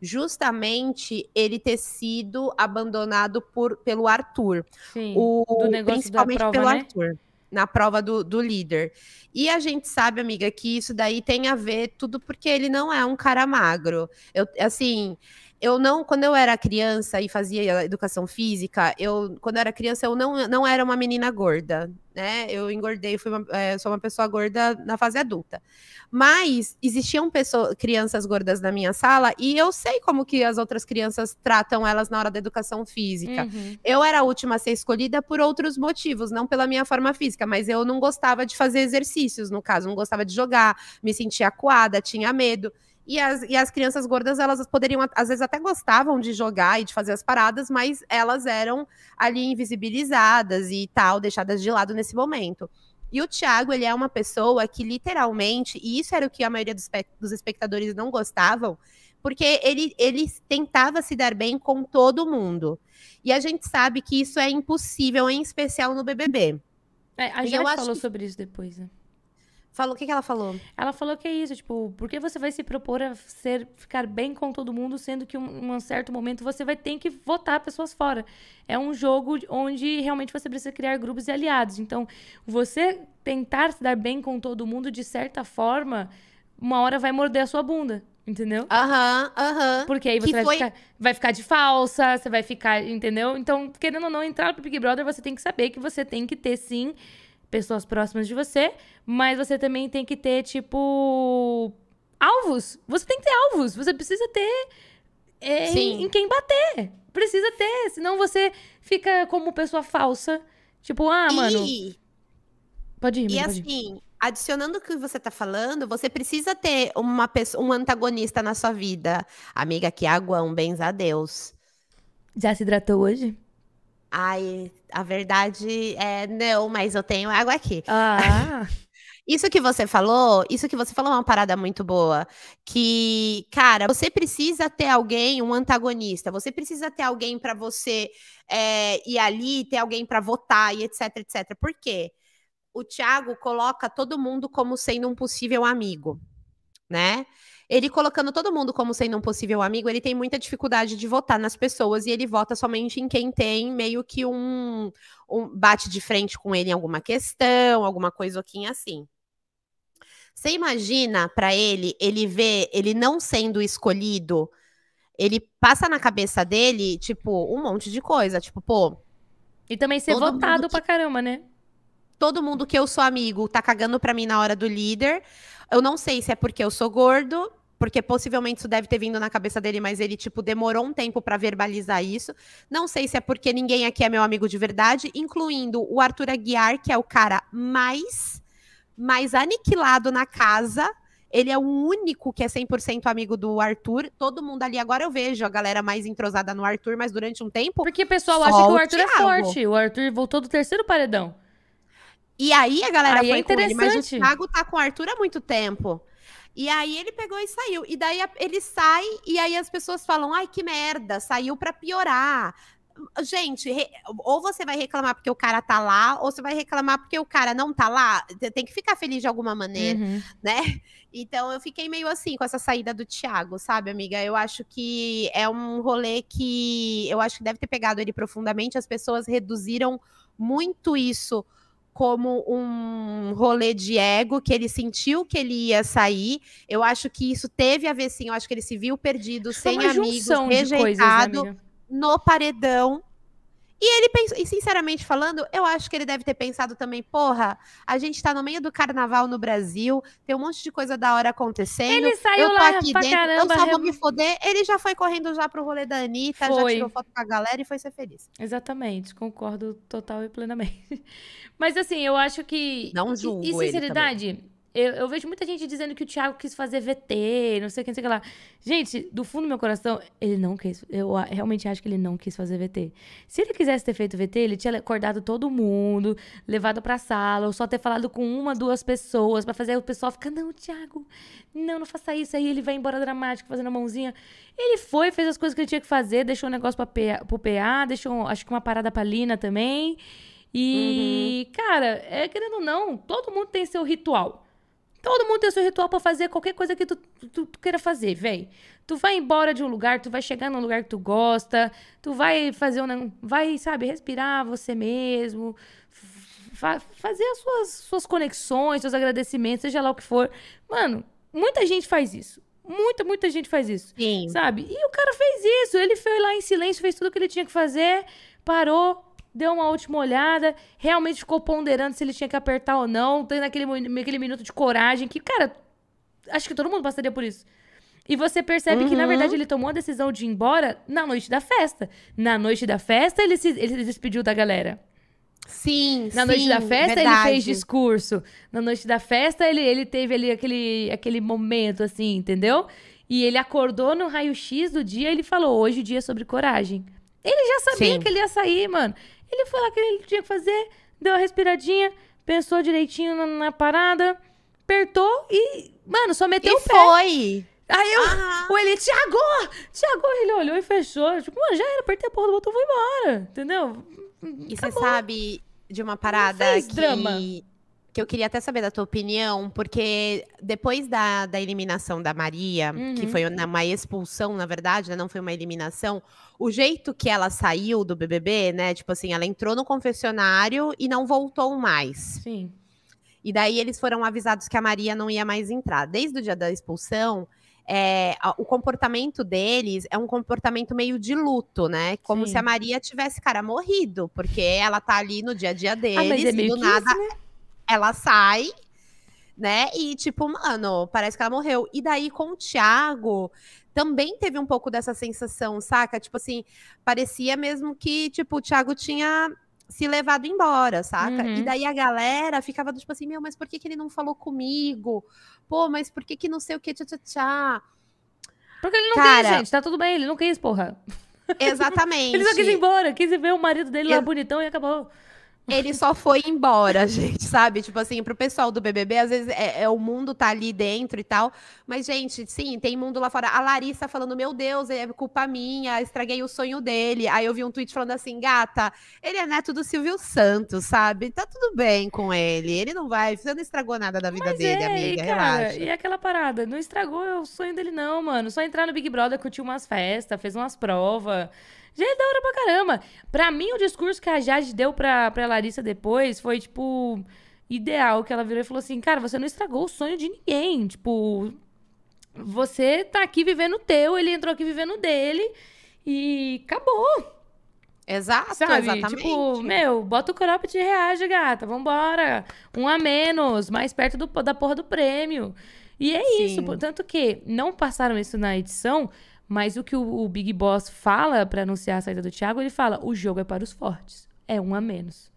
[SPEAKER 1] justamente ele ter sido abandonado por, pelo Arthur.
[SPEAKER 2] Sim.
[SPEAKER 1] O,
[SPEAKER 2] do negócio da
[SPEAKER 1] principalmente
[SPEAKER 2] prova,
[SPEAKER 1] pelo
[SPEAKER 2] né?
[SPEAKER 1] Arthur. Na prova do, do líder. E a gente sabe, amiga, que isso daí tem a ver tudo porque ele não é um cara magro. Eu, assim, eu não, quando eu era criança e fazia educação física, eu, quando eu era criança, eu não, não era uma menina gorda, né? Eu engordei, fui uma, é, sou uma pessoa gorda na fase adulta. Mas existiam pessoas, crianças gordas na minha sala e eu sei como que as outras crianças tratam elas na hora da educação física.
[SPEAKER 2] Uhum.
[SPEAKER 1] Eu era a última a ser escolhida por outros motivos, não pela minha forma física, mas eu não gostava de fazer exercícios, no caso, não gostava de jogar, me sentia acuada, tinha medo. E as, e as crianças gordas, elas poderiam, às vezes até gostavam de jogar e de fazer as paradas, mas elas eram ali invisibilizadas e tal, deixadas de lado nesse momento. E o Thiago, ele é uma pessoa que literalmente, e isso era o que a maioria dos, dos espectadores não gostavam, porque ele, ele tentava se dar bem com todo mundo. E a gente sabe que isso é impossível, em especial no BBB.
[SPEAKER 2] É, a
[SPEAKER 1] E acho
[SPEAKER 2] falou
[SPEAKER 1] que-
[SPEAKER 2] sobre isso depois, né?
[SPEAKER 1] Falou, o que, que ela falou?
[SPEAKER 2] Ela falou que é isso, tipo, por que você vai se propor a ser, ficar bem com todo mundo, sendo que um, em um certo momento você vai ter que votar pessoas fora. É um jogo onde realmente você precisa criar grupos e aliados. Então, você tentar se dar bem com todo mundo, de certa forma, uma hora vai morder a sua bunda, entendeu?
[SPEAKER 1] Aham, aham.
[SPEAKER 2] Porque aí você vai,
[SPEAKER 1] foi-
[SPEAKER 2] ficar, vai ficar de falsa, você vai ficar, entendeu? Então, querendo ou não entrar pro Big Brother, você tem que saber que você tem que ter, sim, pessoas próximas de você, mas você também tem que ter, tipo, alvos. Você tem que ter alvos. Você precisa ter é, em, em quem bater. Precisa ter, senão você fica como pessoa falsa. Tipo, ah, mano,
[SPEAKER 1] E,
[SPEAKER 2] pode ir,
[SPEAKER 1] e
[SPEAKER 2] pode ir.
[SPEAKER 1] assim, adicionando o que você tá falando, você precisa ter uma pessoa, um antagonista na sua vida. Amiga, que aguão, bens a Deus.
[SPEAKER 2] Já se hidratou hoje?
[SPEAKER 1] Ai, a verdade é não, mas eu tenho água aqui.
[SPEAKER 2] Ah,
[SPEAKER 1] Isso que você falou, isso que você falou é uma parada muito boa. Que, cara, você precisa ter alguém, um antagonista. Você precisa ter alguém para você é, ir ali, ter alguém para votar e etc, etc. Por quê? O Thiago coloca todo mundo como sendo um possível amigo, né? Ele colocando todo mundo como sendo um possível amigo, ele tem muita dificuldade de votar nas pessoas e ele vota somente em quem tem meio que um, um bate de frente com ele em alguma questão, alguma coisa assim. Você imagina para ele, ele vê ele não sendo escolhido, ele passa na cabeça dele, tipo, um monte de coisa, tipo, pô.
[SPEAKER 2] E também ser votado que, pra caramba, né?
[SPEAKER 1] Todo mundo que eu sou amigo tá cagando pra mim na hora do líder. Eu não sei se é porque eu sou gordo, porque possivelmente isso deve ter vindo na cabeça dele, mas ele, tipo, demorou um tempo para verbalizar isso. Não sei se é porque ninguém aqui é meu amigo de verdade, incluindo o Arthur Aguiar, que é o cara mais mais aniquilado na casa. Ele é o único que é 100% amigo do Arthur. Todo mundo ali, agora eu vejo a galera mais entrosada no Arthur, mas durante um tempo.
[SPEAKER 2] Porque o pessoal acha que o Arthur é forte. O Arthur voltou do terceiro paredão.
[SPEAKER 1] E aí a galera aí é foi é com ele, mas o Thiago tá com o Arthur há muito tempo. E aí ele pegou e saiu. E daí ele sai e aí as pessoas falam: "Ai, que merda, saiu para piorar". Gente, re... ou você vai reclamar porque o cara tá lá, ou você vai reclamar porque o cara não tá lá. Tem que ficar feliz de alguma maneira, uhum. né? Então eu fiquei meio assim com essa saída do Thiago, sabe, amiga? Eu acho que é um rolê que eu acho que deve ter pegado ele profundamente. As pessoas reduziram muito isso como um rolê de ego, que ele sentiu que ele ia sair. Eu acho que isso teve a ver, sim. Eu acho que ele se viu perdido, sem amigos, rejeitado. Coisas, né, no paredão. E ele pensou, e sinceramente falando, eu acho que ele deve ter pensado também, porra, a gente tá no meio do carnaval no Brasil, tem um monte de coisa da hora acontecendo. Ele
[SPEAKER 2] saiu
[SPEAKER 1] eu tô
[SPEAKER 2] lá
[SPEAKER 1] aqui dentro,
[SPEAKER 2] caramba,
[SPEAKER 1] eu só vou me foder. Ele já foi correndo já pro rolê da Anitta, foi. já tirou foto com a galera e foi ser feliz.
[SPEAKER 2] Exatamente, concordo total e plenamente. Mas assim, eu acho que.
[SPEAKER 1] Não julgo.
[SPEAKER 2] E, e sinceridade eu, eu, vejo muita gente dizendo que o Thiago quis fazer VT, não sei o que, não sei o que lá. Gente, do fundo do meu coração, ele não quis. Eu realmente acho que ele não quis fazer VT. Se ele quisesse ter feito VT, ele tinha acordado todo mundo, levado pra sala, ou só ter falado com uma, duas pessoas, para fazer o pessoal ficar, não, Thiago, não, não faça isso. Aí ele vai embora dramático, fazendo a mãozinha. Ele foi, fez as coisas que ele tinha que fazer, deixou um negócio pra PA, pro PA, deixou, acho que uma parada pra Lina também. E, uhum. cara, é, querendo ou não, todo mundo tem seu ritual. Todo mundo tem seu ritual para fazer qualquer coisa que tu, tu, tu, queira fazer, véi. Tu vai embora de um lugar, tu vai chegar num lugar que tu gosta, tu vai fazer um. Vai, sabe, respirar você mesmo, fa fazer as suas, suas conexões, seus agradecimentos, seja lá o que for. Mano, muita gente faz isso. Muita, muita gente faz isso.
[SPEAKER 1] Sim.
[SPEAKER 2] Sabe? E o cara fez isso. Ele foi lá em silêncio, fez tudo o que ele tinha que fazer, parou, deu uma última olhada, realmente ficou ponderando se ele tinha que apertar ou não, tendo aquele, aquele minuto de coragem que, cara, acho que todo mundo passaria por isso. E você percebe uhum. que, na uhum. verdade, ele tomou a decisão de ir embora na noite da festa. Na noite da festa, ele se, ele se despediu da galera.
[SPEAKER 1] Sim,
[SPEAKER 2] Na
[SPEAKER 1] sim,
[SPEAKER 2] noite da festa, verdade. ele fez discurso. Na noite da festa, ele, ele teve ali aquele, aquele momento, assim, entendeu? E ele acordou no raio-x do dia e ele falou: hoje o dia é sobre coragem. Ele já sabia sim. que ele ia sair, mano. Ele foi lá que ele tinha que fazer, deu uma respiradinha, pensou direitinho na, na parada, apertou e, mano, só meteu e o
[SPEAKER 1] pé. foi.
[SPEAKER 2] Aí eu, ah. o ele, Thiago! Thiago! Ele olhou e fechou. Tipo, mano, já era, apertei a porra do botão e foi embora. Entendeu?
[SPEAKER 1] E você sabe de uma parada que... drama que eu queria até saber da tua opinião, porque depois da, da eliminação da Maria, uhum. que foi uma expulsão, na verdade, né, não foi uma eliminação, o jeito que ela saiu do BBB, né, tipo assim, ela entrou no confessionário e não voltou mais.
[SPEAKER 2] Sim.
[SPEAKER 1] E daí eles foram avisados que a Maria não ia mais entrar. Desde o dia da expulsão, é, o comportamento deles é um comportamento meio de luto, né? Como Sim. se a Maria tivesse, cara, morrido, porque ela tá ali no dia a dia deles ah, é e do nada. Isso, né? Ela sai, né? E, tipo, mano, parece que ela morreu. E daí, com o Thiago, também teve um pouco dessa sensação, saca? Tipo assim, parecia mesmo que, tipo, o Thiago tinha se levado embora, saca? Uhum. E daí a galera ficava tipo assim, meu, mas por que, que ele não falou comigo? Pô, mas por que que não sei o que, tchá, tchá, tchá.
[SPEAKER 2] Porque ele não Cara, quis, gente, tá tudo bem, ele não quis, porra.
[SPEAKER 1] Exatamente.
[SPEAKER 2] ele só quis ir embora, quis ver o marido dele lá bonitão e acabou.
[SPEAKER 1] Ele só foi embora, gente, sabe? Tipo assim, pro pessoal do BBB, às vezes é, é, o mundo tá ali dentro e tal. Mas, gente, sim, tem mundo lá fora. A Larissa falando, meu Deus, é culpa minha, estraguei o sonho dele. Aí eu vi um tweet falando assim, gata, ele é neto do Silvio Santos, sabe? Tá tudo bem com ele. Ele não vai, você não estragou nada da vida
[SPEAKER 2] Mas
[SPEAKER 1] dele,
[SPEAKER 2] é,
[SPEAKER 1] amiga,
[SPEAKER 2] e, cara,
[SPEAKER 1] relaxa.
[SPEAKER 2] E aquela parada, não estragou o sonho dele não, mano. Só entrar no Big Brother, curtir umas festas, fez umas provas. Já é da hora pra caramba. Pra mim, o discurso que a Jade deu pra, pra Larissa depois foi, tipo, ideal. Que ela virou e falou assim: Cara, você não estragou o sonho de ninguém. Tipo, você tá aqui vivendo o teu, ele entrou aqui vivendo o dele. E acabou,
[SPEAKER 1] Exato,
[SPEAKER 2] sabe?
[SPEAKER 1] exatamente.
[SPEAKER 2] Tipo, meu, bota o cropped e reage, gata. Vambora. Um a menos, mais perto do, da porra do prêmio. E é isso.
[SPEAKER 1] Sim.
[SPEAKER 2] Portanto que não passaram isso na edição, mas o que o, o Big Boss fala pra anunciar a saída do Thiago, ele fala: o jogo é para os fortes. É um a menos.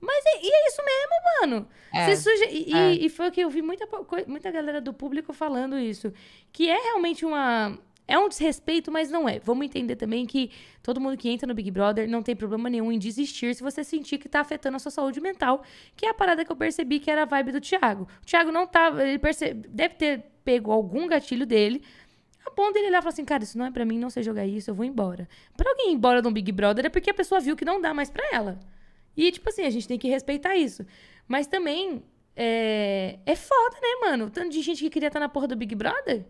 [SPEAKER 2] Mas é, e é isso mesmo, mano.
[SPEAKER 1] É,
[SPEAKER 2] suje- e,
[SPEAKER 1] é.
[SPEAKER 2] e foi o que eu vi muita, muita galera do público falando isso. Que é realmente uma. É um desrespeito, mas não é. Vamos entender também que todo mundo que entra no Big Brother não tem problema nenhum em desistir se você sentir que tá afetando a sua saúde mental. Que é a parada que eu percebi que era a vibe do Thiago. O Thiago não tava. Ele perce- deve ter pego algum gatilho dele. A ponto dele olhar e falar assim, cara, isso não é pra mim, não sei jogar isso, eu vou embora. Pra alguém ir embora de um Big Brother é porque a pessoa viu que não dá mais pra ela. E, tipo assim, a gente tem que respeitar isso. Mas também é, é foda, né, mano? Tanto de gente que queria estar na porra do Big Brother.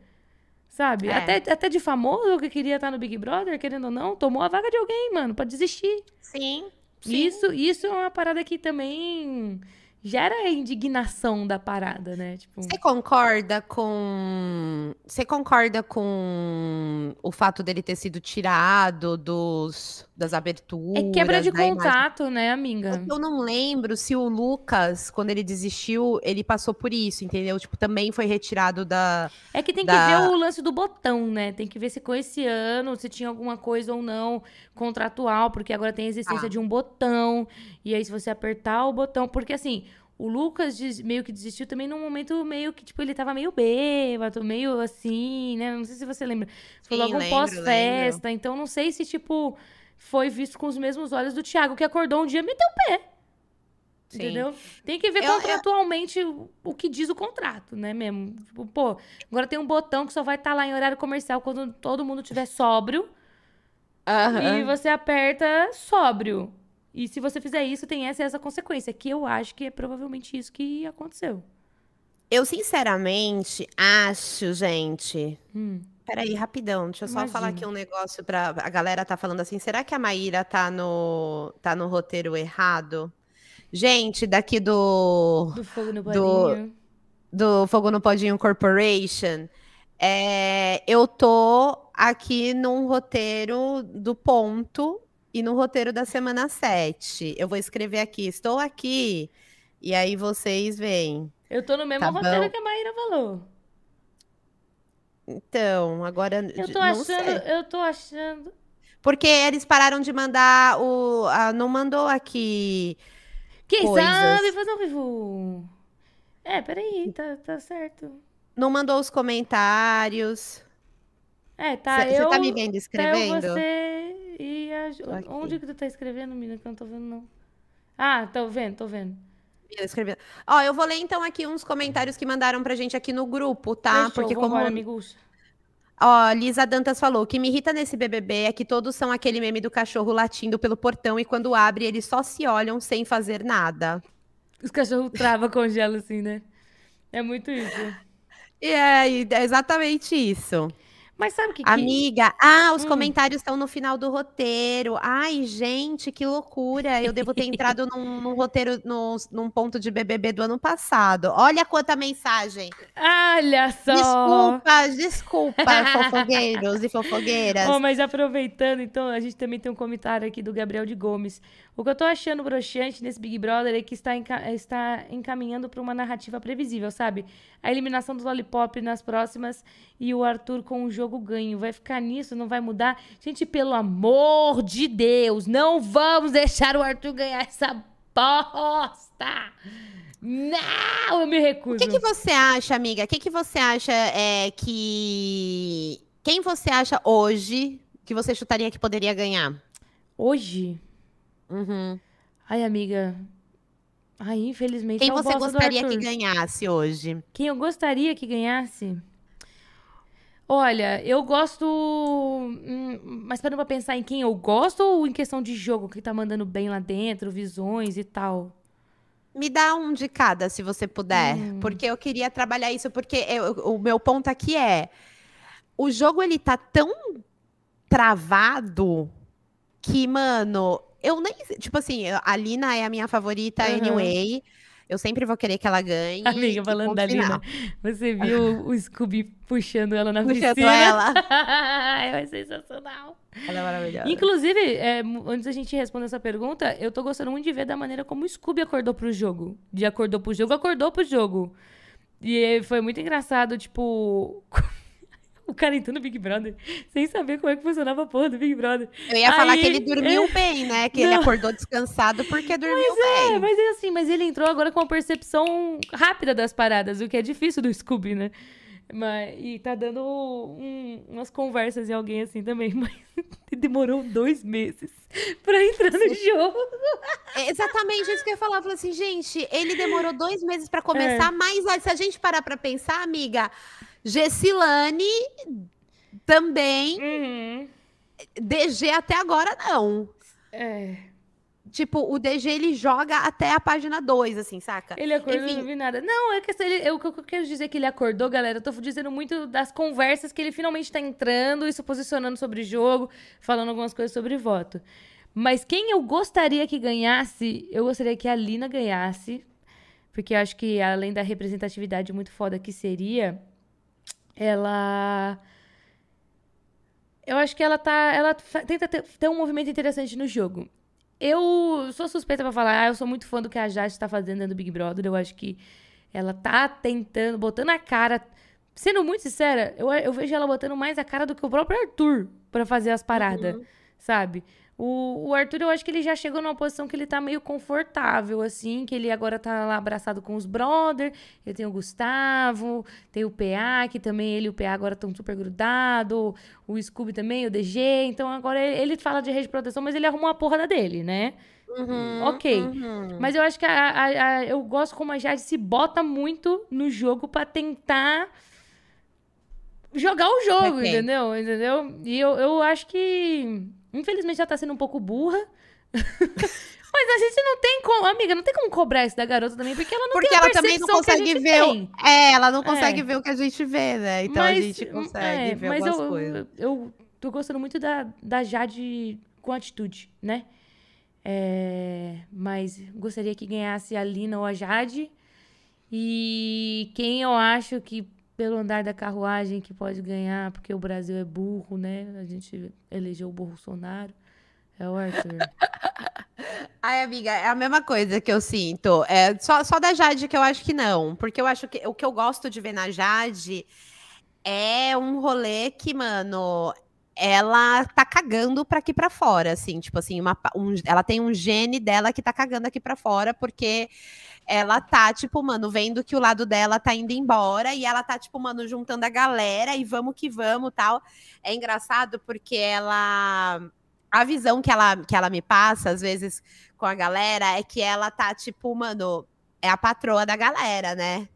[SPEAKER 2] Sabe?
[SPEAKER 1] É.
[SPEAKER 2] Até, até de famoso que queria estar no Big Brother, querendo ou não, tomou a vaga de alguém, mano, pra desistir.
[SPEAKER 1] Sim. sim.
[SPEAKER 2] Isso, isso é uma parada que também gera a indignação da parada, né? Tipo,
[SPEAKER 1] Você concorda com. Você concorda com o fato dele ter sido tirado dos, das aberturas?
[SPEAKER 2] é quebra de
[SPEAKER 1] da imagem?
[SPEAKER 2] contato, né,
[SPEAKER 1] É
[SPEAKER 2] amiga?
[SPEAKER 1] que Eu não lembro se o Lucas, quando ele desistiu, ele passou por isso, entendeu? Tipo, também foi retirado da.
[SPEAKER 2] É que tem que
[SPEAKER 1] da-
[SPEAKER 2] ver o lance do botão, né? Tem que ver se com esse ano, se tinha alguma coisa ou não contratual, porque agora tem a existência
[SPEAKER 1] Ah.
[SPEAKER 2] de um botão. E aí, se você apertar o botão. Porque assim, o Lucas meio que desistiu também num momento meio que, tipo, ele tava meio bêbado, meio assim, né? Não sei se você lembra. Foi
[SPEAKER 1] Sim,
[SPEAKER 2] logo um pós-festa. Então, não sei se, tipo, foi visto com os mesmos olhos do Thiago, que acordou um dia e meteu o pé.
[SPEAKER 1] Sim.
[SPEAKER 2] Entendeu? Tem que ver
[SPEAKER 1] Eu- eu-
[SPEAKER 2] contratualmente o- o que diz o contrato, né, mesmo? Tipo, pô, agora tem um botão que só vai estar lá em horário comercial quando todo mundo tiver sóbrio. E você aperta sóbrio. E se você fizer isso, tem essa e essa consequência. Que eu acho que é provavelmente isso que aconteceu.
[SPEAKER 1] Eu, sinceramente, acho, gente.
[SPEAKER 2] Hum.
[SPEAKER 1] Peraí, rapidão, deixa eu só falar
[SPEAKER 2] Imagina.
[SPEAKER 1] aqui um negócio pra. A galera tá falando assim: será que a Maíra tá no, tá no roteiro errado? Gente, daqui do,
[SPEAKER 2] Do fogo no
[SPEAKER 1] Do-
[SPEAKER 2] bolinho.
[SPEAKER 1] do Fogo no Podinho Corporation, é, eu tô aqui num roteiro do ponto e no roteiro da semana 7. Eu vou escrever aqui, estou aqui, e aí vocês veem.
[SPEAKER 2] Eu tô no mesmo
[SPEAKER 1] Tá
[SPEAKER 2] roteiro
[SPEAKER 1] bom.
[SPEAKER 2] que a Maíra falou.
[SPEAKER 1] Então, agora.
[SPEAKER 2] Eu tô
[SPEAKER 1] não
[SPEAKER 2] achando,
[SPEAKER 1] sei.
[SPEAKER 2] eu tô achando.
[SPEAKER 1] Porque eles pararam de mandar o. não mandou aqui.
[SPEAKER 2] Quem
[SPEAKER 1] Coisas.
[SPEAKER 2] sabe faz ao vivo. É, peraí, tá, tá certo.
[SPEAKER 1] Não mandou os comentários.
[SPEAKER 2] É, tá,
[SPEAKER 1] Você
[SPEAKER 2] eu...
[SPEAKER 1] tá me vendo
[SPEAKER 2] Tá eu,
[SPEAKER 1] escrevendo?
[SPEAKER 2] você e a... Onde que tu tá escrevendo, menina, que eu não tô vendo, não? Ah, tô vendo, tô vendo.
[SPEAKER 1] Eu escrevi- Ó, eu vou ler então aqui uns comentários que mandaram pra gente aqui no grupo, tá?
[SPEAKER 2] Fechou,
[SPEAKER 1] Porque como.
[SPEAKER 2] vambora, amigucha.
[SPEAKER 1] Ó, Lisa Dantas falou: o que me irrita nesse BBB é que todos são aquele meme do cachorro latindo pelo portão e quando abre eles só se olham sem fazer nada.
[SPEAKER 2] Os cachorros travam, congelam assim, né? É muito isso.
[SPEAKER 1] É, e é exatamente isso.
[SPEAKER 2] Mas sabe o que que...
[SPEAKER 1] Amiga, ah, os
[SPEAKER 2] Hum.
[SPEAKER 1] comentários estão no final do roteiro. Ai, gente, que loucura. Eu devo ter entrado num, num roteiro, num, num ponto de BBB do ano passado. Olha quanta mensagem.
[SPEAKER 2] Olha só!
[SPEAKER 1] Desculpa, desculpa, fofogueiros e fofogueiras.
[SPEAKER 2] Oh, mas aproveitando, então, a gente também tem um comentário aqui do Gabriel de Gomes. O que eu tô achando broxante nesse Big Brother é que está, enca- está encaminhando para uma narrativa previsível, sabe? A eliminação do Lollipop nas próximas e o Arthur com o jogo ganho. Vai ficar nisso? Não vai mudar? Gente, pelo amor de Deus, não vamos deixar o Arthur ganhar essa bosta! Não, eu me
[SPEAKER 1] O
[SPEAKER 2] recuso.
[SPEAKER 1] que, que você acha, amiga? O que, que você acha é, que. Quem você acha hoje que você chutaria que poderia ganhar?
[SPEAKER 2] Hoje...
[SPEAKER 1] Uhum.
[SPEAKER 2] Ai, amiga, Ai, infelizmente.
[SPEAKER 1] Quem
[SPEAKER 2] é o
[SPEAKER 1] você gostaria que ganhasse hoje?
[SPEAKER 2] Quem eu gostaria que ganhasse? Olha, eu gosto. hum, Mas parando pra pensar em quem eu gosto ou em questão de jogo, que tá mandando bem lá dentro, visões e tal?
[SPEAKER 1] Me dá um de cada, se você puder.
[SPEAKER 2] Hum.
[SPEAKER 1] Porque eu queria trabalhar isso, porque eu- o meu ponto aqui é: o jogo ele tá tão travado que, mano, eu nem. Tipo assim, a Lina é a minha favorita
[SPEAKER 2] Aham.
[SPEAKER 1] anyway. Eu sempre vou querer que ela ganhe.
[SPEAKER 2] Amiga, falando da. Lina, você viu o Scooby puxando ela na
[SPEAKER 1] Puxando
[SPEAKER 2] piscina?
[SPEAKER 1] ela.
[SPEAKER 2] é sensacional.
[SPEAKER 1] Ela é maravilhosa.
[SPEAKER 2] Inclusive, é, antes da gente responder essa pergunta, eu tô gostando muito de ver da maneira como o Scooby acordou pro jogo. De acordou pro jogo, acordou pro jogo. E foi muito engraçado, tipo. o cara entrando no Big Brother sem saber como é que funcionava a porra do Big Brother.
[SPEAKER 1] Eu ia falar
[SPEAKER 2] Aí-
[SPEAKER 1] que ele dormiu bem, né? Que ele
[SPEAKER 2] Não.
[SPEAKER 1] acordou descansado porque dormiu
[SPEAKER 2] É,
[SPEAKER 1] bem.
[SPEAKER 2] mas é assim, mas ele entrou agora com uma percepção rápida das paradas, o que é difícil do Scooby, né? Mas, e tá dando um- umas conversas em alguém assim também, mas demorou dois meses pra entrar no jogo.
[SPEAKER 1] É exatamente isso que eu ia falar. Eu falei assim, gente, ele demorou dois meses pra começar, mas ó, se a gente parar pra pensar, amiga, Gessilane também,
[SPEAKER 2] Uhum.
[SPEAKER 1] DG até agora não.
[SPEAKER 2] É.
[SPEAKER 1] Tipo, o DG ele joga até a página 2, assim, saca?
[SPEAKER 2] Ele acordou
[SPEAKER 1] Enfim.
[SPEAKER 2] não vi nada. Não, é que ele, eu, o que eu quero dizer que ele acordou, galera. Eu tô dizendo muito das conversas que ele finalmente tá entrando e se posicionando sobre o jogo, falando algumas coisas sobre voto. Mas quem eu gostaria que ganhasse, eu gostaria que a Lina ganhasse. Porque eu acho que, além da representatividade muito foda que seria, ela. Eu acho que ela tá. Ela tenta ter, ter um movimento interessante no jogo. Eu sou suspeita pra falar, ah, eu sou muito fã do que a Jade tá fazendo dentro do Big Brother. Eu acho que ela tá tentando, botando a cara. Sendo muito sincera, eu, eu vejo ela botando mais a cara do que o próprio Arthur pra fazer as paradas, sabe? O, o Arthur, eu acho que ele já chegou numa posição que ele tá meio confortável, assim, que ele agora tá lá abraçado com os brother. Ele tem o Gustavo, tem o PA, que também ele e o PA agora estão super grudados. O Scooby também, o DG. Então agora ele, ele fala de rede de proteção, mas ele arrumou a porra da dele, né?
[SPEAKER 1] Uhum,
[SPEAKER 2] Ok.
[SPEAKER 1] uhum.
[SPEAKER 2] Mas eu acho que a- a- a- eu gosto como a Jade se bota muito no jogo pra tentar jogar o jogo,
[SPEAKER 1] Ok.
[SPEAKER 2] entendeu? Entendeu? E eu, eu acho que, infelizmente, ela tá sendo um pouco burra. Mas a gente não tem como, amiga, não tem como cobrar isso da garota também, porque ela não
[SPEAKER 1] Porque
[SPEAKER 2] tem a
[SPEAKER 1] ela também não
[SPEAKER 2] a
[SPEAKER 1] consegue
[SPEAKER 2] gente
[SPEAKER 1] ver. O... É, ela não consegue
[SPEAKER 2] É.
[SPEAKER 1] ver o que a gente vê, né? Então a
[SPEAKER 2] Mas,
[SPEAKER 1] gente
[SPEAKER 2] hum,
[SPEAKER 1] consegue
[SPEAKER 2] é,
[SPEAKER 1] ver
[SPEAKER 2] mas
[SPEAKER 1] algumas
[SPEAKER 2] eu,
[SPEAKER 1] coisas.
[SPEAKER 2] Eu tô gostando muito da, da Jade com atitude, né? É, mas gostaria que ganhasse a Lina ou a Jade. E quem eu acho que, pelo andar da carruagem, que pode ganhar, porque o Brasil é burro, né? A gente elegeu o Bolsonaro. É o Arthur.
[SPEAKER 1] Ai, amiga, é a mesma coisa que eu sinto. É só, só da Jade que eu acho que não. Porque eu acho que o que eu gosto de ver na Jade é um rolê que, mano, ela tá cagando pra aqui pra fora, assim, tipo assim, uma, um- ela tem um gene dela que tá cagando aqui pra fora, porque ela tá, tipo, mano, vendo que o lado dela tá indo embora e ela tá, tipo, mano, juntando a galera e vamos que vamos tal. É engraçado porque ela. A visão que ela, que ela me passa, às vezes, com a galera, é que ela tá, tipo, mano, é a patroa da galera, né?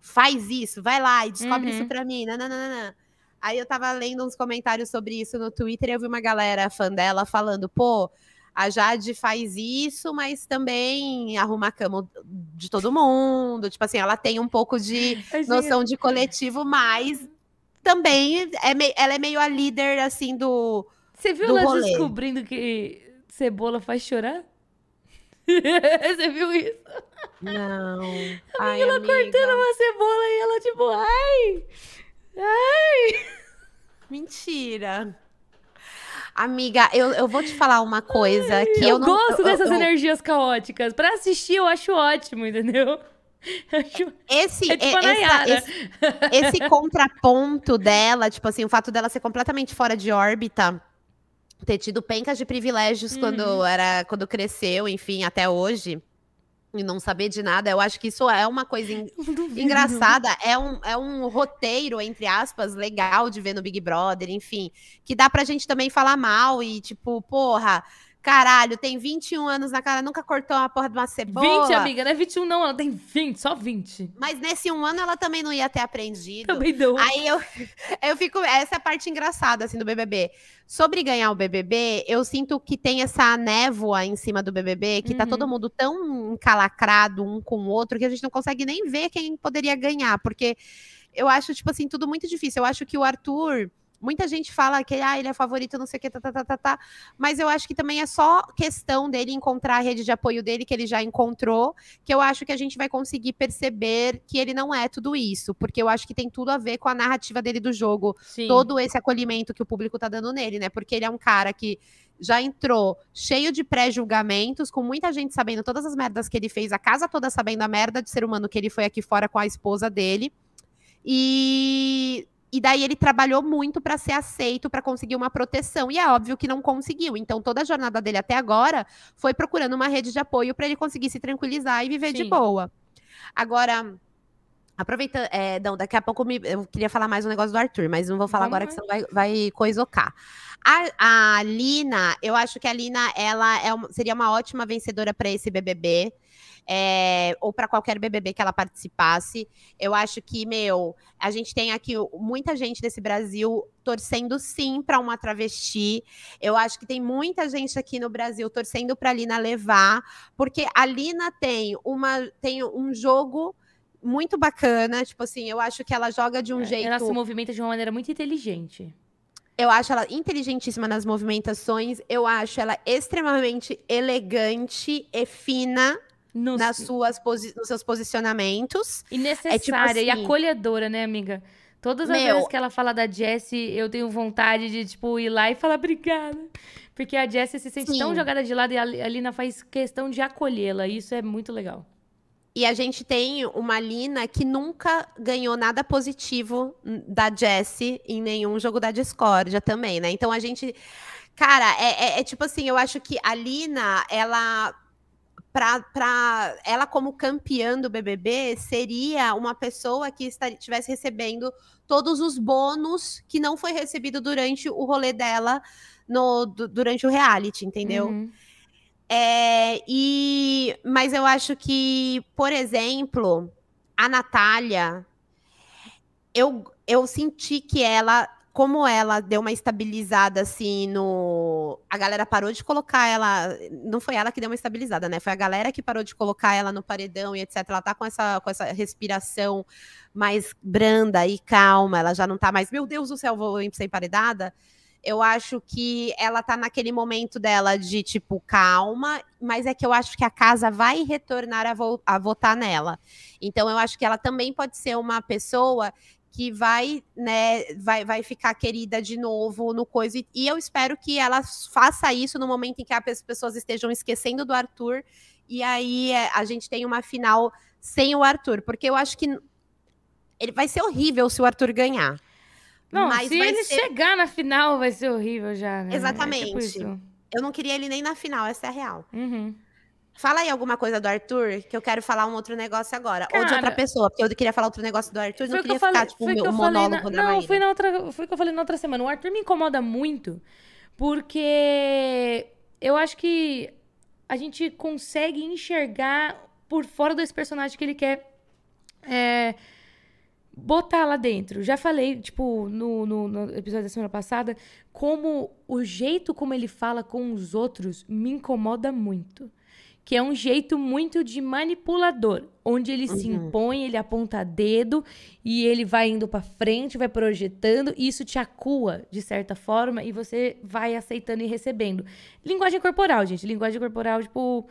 [SPEAKER 1] Faz isso, vai lá e descobre
[SPEAKER 2] Uhum.
[SPEAKER 1] isso pra mim. Nananana. Aí eu tava lendo uns comentários sobre isso no Twitter e eu vi uma galera fã dela falando, pô, a Jade faz isso, mas também arruma a cama de todo mundo. Tipo assim, ela tem um pouco de
[SPEAKER 2] Assim,
[SPEAKER 1] noção de coletivo, mas também é ela é meio a líder, assim, do.
[SPEAKER 2] Você viu
[SPEAKER 1] do
[SPEAKER 2] ela
[SPEAKER 1] rolê.
[SPEAKER 2] descobrindo que cebola faz chorar? Você viu isso?
[SPEAKER 1] Não. Ai,
[SPEAKER 2] ela
[SPEAKER 1] amiga.
[SPEAKER 2] cortando uma cebola e ela, tipo, ai! Ai!
[SPEAKER 1] Mentira. Amiga, eu, eu vou te falar uma coisa que eu,
[SPEAKER 2] eu,
[SPEAKER 1] não.
[SPEAKER 2] gosto
[SPEAKER 1] eu-
[SPEAKER 2] dessas
[SPEAKER 1] eu-
[SPEAKER 2] energias caóticas. Pra assistir, eu acho ótimo, entendeu?
[SPEAKER 1] Esse,
[SPEAKER 2] É tipo a
[SPEAKER 1] essa- esse, esse contraponto dela, tipo assim, o fato dela ser completamente fora de órbita, ter tido pencas de privilégios
[SPEAKER 2] Uhum.
[SPEAKER 1] quando era quando cresceu, enfim, até hoje, e não saber de nada, eu acho que isso é uma coisa en- engraçada, é um, é um roteiro, entre aspas, legal de ver no Big Brother, enfim, que dá pra gente também falar mal e, tipo, porra, Caralho, tem 21 anos na cara, nunca cortou uma porra de uma cebola.
[SPEAKER 2] 20, amiga, não é 21 não, ela tem 20, só 20.
[SPEAKER 1] Mas nesse um ano ela também não ia ter aprendido.
[SPEAKER 2] Também não.
[SPEAKER 1] Aí eu, eu fico. Essa é a parte engraçada, assim, do BBB. Sobre ganhar o BBB, eu sinto que tem essa névoa em cima do BBB, que tá
[SPEAKER 2] Uhum.
[SPEAKER 1] todo mundo tão encalacrado um com o outro, que a gente não consegue nem ver quem poderia ganhar. Porque eu acho, tipo assim, tudo muito difícil. Eu acho que o Arthur. Muita gente fala que ah, ele é favorito, não sei o que, tá, tá, tá, tá, tá. Mas eu acho que também é só questão dele encontrar a rede de apoio dele, que ele já encontrou, que eu acho que a gente vai conseguir perceber que ele não é tudo isso. Porque eu acho que tem tudo a ver com a narrativa dele do jogo,
[SPEAKER 2] Sim.
[SPEAKER 1] todo esse acolhimento que o público tá dando nele, né? Porque ele é um cara que já entrou cheio de pré-julgamentos, com muita gente sabendo todas as merdas que ele fez, a casa toda sabendo a merda de ser humano que ele foi aqui fora com a esposa dele. E, e daí ele trabalhou muito para ser aceito, para conseguir uma proteção. E é óbvio que não conseguiu. Então toda a jornada dele até agora foi procurando uma rede de apoio para ele conseguir se tranquilizar e viver de
[SPEAKER 2] Sim.
[SPEAKER 1] boa. Agora, aproveitando, é, não, daqui a pouco me- eu queria falar mais um negócio do Arthur, mas não vou falar
[SPEAKER 2] Vamos
[SPEAKER 1] agora que senão vai, vai coisocar. A, a Lina, eu acho que a Lina ela é uma- seria uma ótima vencedora para esse BBB. É, ou para qualquer BBB que ela participasse. Eu acho que, meu, a gente tem aqui muita gente desse Brasil torcendo sim para uma travesti. Eu acho que tem muita gente aqui no Brasil torcendo para a Lina levar, porque a Lina tem uma tem um jogo muito bacana, tipo assim, eu acho que ela joga de um jeito
[SPEAKER 2] Ela se movimenta de uma maneira muito inteligente.
[SPEAKER 1] eu acho ela inteligentíssima nas movimentações. Eu acho ela extremamente elegante e fina
[SPEAKER 2] Nos-
[SPEAKER 1] nas suas posi- nos seus posicionamentos.
[SPEAKER 2] E necessária e
[SPEAKER 1] assim-
[SPEAKER 2] acolhedora, né, amiga? Todas as
[SPEAKER 1] Meu-
[SPEAKER 2] vezes que ela fala da Jessie, eu tenho vontade de, tipo, ir lá e falar obrigada. Porque a Jessie se sente tão
[SPEAKER 1] Sim.
[SPEAKER 2] jogada de lado e a Li- a Lina faz questão de acolhê-la. E isso é muito legal.
[SPEAKER 1] E a gente tem uma Lina que nunca ganhou nada positivo da Jessie em nenhum jogo da discórdia também, né? Então a gente. Cara, é, é- é tipo assim, eu acho que a Lina, ela. Pra ela, como campeã do BBB, seria uma pessoa que estivesse recebendo todos os bônus que não foi recebido durante o rolê dela no, du- durante o reality, entendeu?
[SPEAKER 2] Uhum.
[SPEAKER 1] É, e, mas eu acho que, por exemplo, a Natália, eu, eu senti que ela, como ela deu uma estabilizada assim no. A galera parou de colocar ela. Não foi ela que deu uma estabilizada, né? Foi a galera que parou de colocar ela no paredão e etc. Ela tá com essa, com essa respiração mais branda e calma. Ela já não tá mais, meu Deus do céu, vou ser emparedada eu acho que ela tá naquele momento dela de tipo calma, mas é que eu acho que a casa vai retornar a, vo- a votar nela. Então eu acho que ela também pode ser uma pessoa que vai, né, vai, vai ficar querida de novo no coisa. E, eu espero que ela faça isso no momento em que as pessoas estejam esquecendo do Arthur. E aí é, a gente tem uma final sem o Arthur, porque eu acho que ele vai ser horrível se o Arthur ganhar.
[SPEAKER 2] Não,
[SPEAKER 1] Mas
[SPEAKER 2] se ele
[SPEAKER 1] ser-
[SPEAKER 2] chegar na final, vai ser horrível já, né? É tipo
[SPEAKER 1] Exatamente. Eu não queria ele nem na final, essa é a real.
[SPEAKER 2] Uhum.
[SPEAKER 1] Fala aí alguma coisa do Arthur, que eu quero falar um outro negócio agora. Ou de outra
[SPEAKER 2] Cara,
[SPEAKER 1] pessoa, porque eu queria falar outro negócio do Arthur, não
[SPEAKER 2] que
[SPEAKER 1] queria
[SPEAKER 2] eu falei,
[SPEAKER 1] ficar, tipo,
[SPEAKER 2] o
[SPEAKER 1] um
[SPEAKER 2] que eu falei
[SPEAKER 1] monólogo
[SPEAKER 2] na,
[SPEAKER 1] da
[SPEAKER 2] Não, foi, na outra, foi que eu falei na outra semana. O Arthur me incomoda muito, porque eu acho que a gente consegue enxergar por fora desse personagem que ele quer é, botar lá dentro. Já falei, tipo, no, no, no episódio da semana passada, como o jeito como ele fala com os outros me incomoda muito. Que é um jeito muito de manipulador, onde ele se
[SPEAKER 1] Uhum.
[SPEAKER 2] impõe, ele aponta dedo e ele vai indo pra frente, vai projetando, e isso te acua de certa forma e você vai aceitando e recebendo. Linguagem corporal, gente. Linguagem corporal, tipo,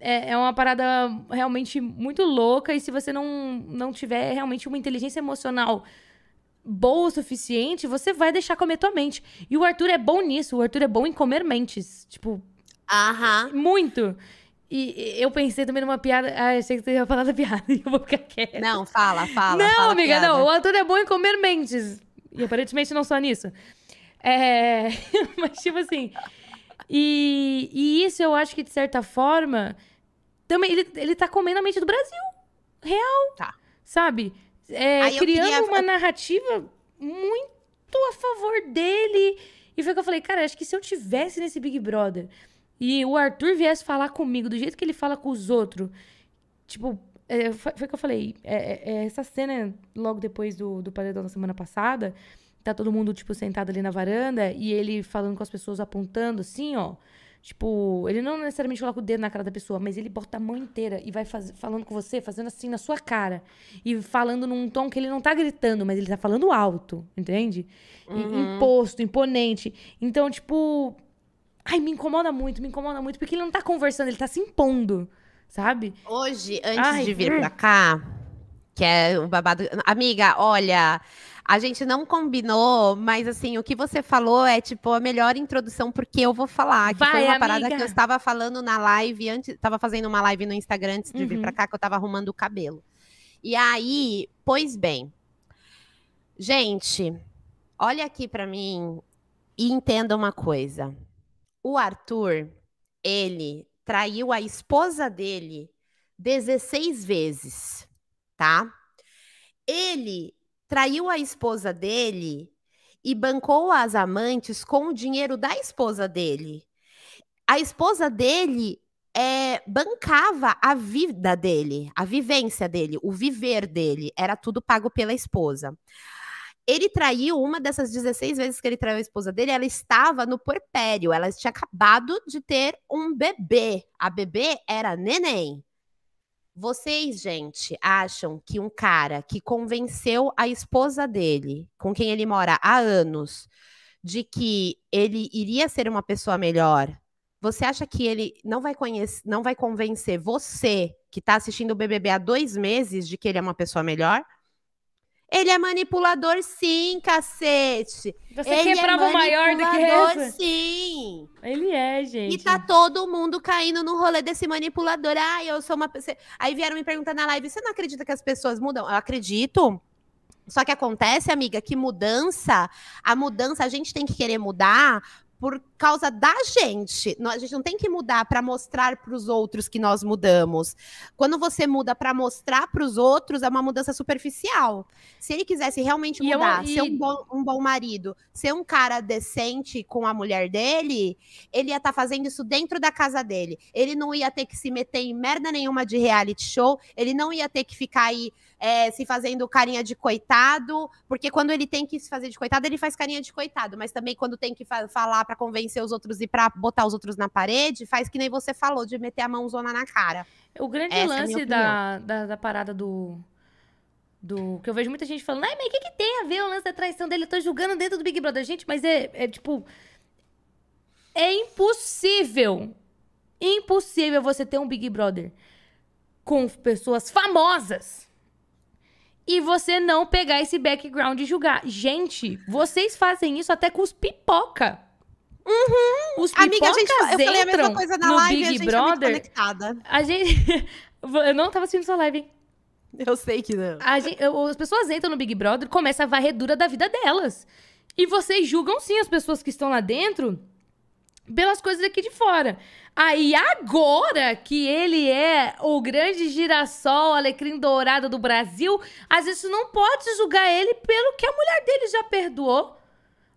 [SPEAKER 2] é, é uma parada realmente muito louca. E se você não, não tiver realmente uma inteligência emocional boa o suficiente, você vai deixar comer tua mente. E o Arthur é bom nisso. O Arthur é bom em comer mentes. Tipo,
[SPEAKER 1] Aham.
[SPEAKER 2] muito. E eu pensei também numa piada. Ah, achei que você ia falar da piada. e Eu vou ficar quieta.
[SPEAKER 1] Não, fala, fala.
[SPEAKER 2] Não,
[SPEAKER 1] fala
[SPEAKER 2] amiga,
[SPEAKER 1] piada.
[SPEAKER 2] não. O Arthur é bom em comer mentes. E aparentemente não só nisso. É... Mas, tipo assim. E, e isso eu acho que, de certa forma, também ele, ele tá comendo a mente do Brasil. Real.
[SPEAKER 1] Tá.
[SPEAKER 2] Sabe? É, criando
[SPEAKER 1] queria-
[SPEAKER 2] uma narrativa muito a favor dele. E foi o que eu falei, cara, acho que se eu tivesse nesse Big Brother e o Arthur viesse falar comigo do jeito que ele fala com os outros, tipo, é, foi, o que eu falei. É, é, é essa cena, logo depois do, do paredão da semana passada, tá todo mundo, tipo, sentado ali na varanda e ele falando com as pessoas, apontando assim, ó. Tipo, ele não necessariamente coloca o dedo na cara da pessoa, mas ele bota a mão inteira e vai faz, falando com você, fazendo assim na sua cara. E falando num tom que ele não tá gritando, mas ele tá falando alto, entende? Uhum. Imposto, imponente. Então, tipo. Ai, me incomoda muito, me incomoda muito, porque ele não tá conversando, ele tá se impondo, sabe?
[SPEAKER 1] Hoje, antes Ai, de vir hum. pra cá, que é o babado. Amiga, olha. A gente não combinou, mas assim, o que você falou é tipo a melhor introdução porque eu vou falar. Que
[SPEAKER 2] Vai,
[SPEAKER 1] foi uma
[SPEAKER 2] amiga.
[SPEAKER 1] parada que eu estava falando na live antes, estava fazendo uma live no Instagram antes de uhum. vir para cá que eu estava arrumando o cabelo. E aí, pois bem. Gente, olha aqui para mim e entenda uma coisa. O Arthur, ele traiu a esposa dele 16 vezes, tá? Ele traiu a esposa dele e bancou as amantes com o dinheiro da esposa dele. A esposa dele é, bancava a vida dele, a vivência dele, o viver dele, era tudo pago pela esposa. Ele traiu uma dessas 16 vezes que ele traiu a esposa dele, ela estava no porpério, ela tinha acabado de ter um bebê. A bebê era neném. Vocês, gente, acham que um cara que convenceu a esposa dele, com quem ele mora há anos, de que ele iria ser uma pessoa melhor, você acha que ele não vai conhecer, não vai convencer você que está assistindo o BBB há dois meses de que ele é uma pessoa melhor? Ele é manipulador, sim, cacete.
[SPEAKER 2] Você
[SPEAKER 1] ele
[SPEAKER 2] quer é prova maior do que essa?
[SPEAKER 1] sim.
[SPEAKER 2] Ele é, gente.
[SPEAKER 1] E tá todo mundo caindo no rolê desse manipulador. Ah, eu sou uma pessoa. Aí vieram me perguntar na live: você não acredita que as pessoas mudam? Eu acredito. Só que acontece, amiga, que mudança, a mudança, a gente tem que querer mudar por causa da gente. A gente não tem que mudar para mostrar para os outros que nós mudamos. Quando você muda para mostrar para os outros, é uma mudança superficial. Se ele quisesse realmente mudar, eu, e... ser um bom, um bom, marido, ser um cara decente com a mulher dele, ele ia estar tá fazendo isso dentro da casa dele. Ele não ia ter que se meter em merda nenhuma de reality show, ele não ia ter que ficar aí é, se fazendo carinha de coitado, porque quando ele tem que se fazer de coitado, ele faz carinha de coitado, mas também quando tem que fa falar para convencer os outros e para botar os outros na parede, faz que nem você falou, de meter a mãozona na cara.
[SPEAKER 2] O grande Essa é lance é da, da, da, parada do. Do, que eu vejo muita gente falando, ai, mas o que, que tem a ver o lance da traição dele? Eu tô julgando dentro do Big Brother. Gente, mas é, é tipo. É impossível. Impossível você ter um Big Brother com pessoas famosas e você não pegar esse background e julgar. Gente, vocês fazem isso até com os pipoca.
[SPEAKER 1] Uhum. Os Amiga, a gente, eu falei a mesma coisa na live
[SPEAKER 2] Big
[SPEAKER 1] a gente
[SPEAKER 2] Brother.
[SPEAKER 1] É conectada.
[SPEAKER 2] A gente... eu não tava assistindo sua live, hein?
[SPEAKER 1] Eu sei que não.
[SPEAKER 2] Gente, as pessoas entram no Big Brother e começa a varredura da vida delas. E vocês julgam sim as pessoas que estão lá dentro pelas coisas aqui de fora. Aí agora que ele é o grande girassol, alecrim dourado do Brasil, às vezes não pode julgar ele pelo que a mulher dele já perdoou.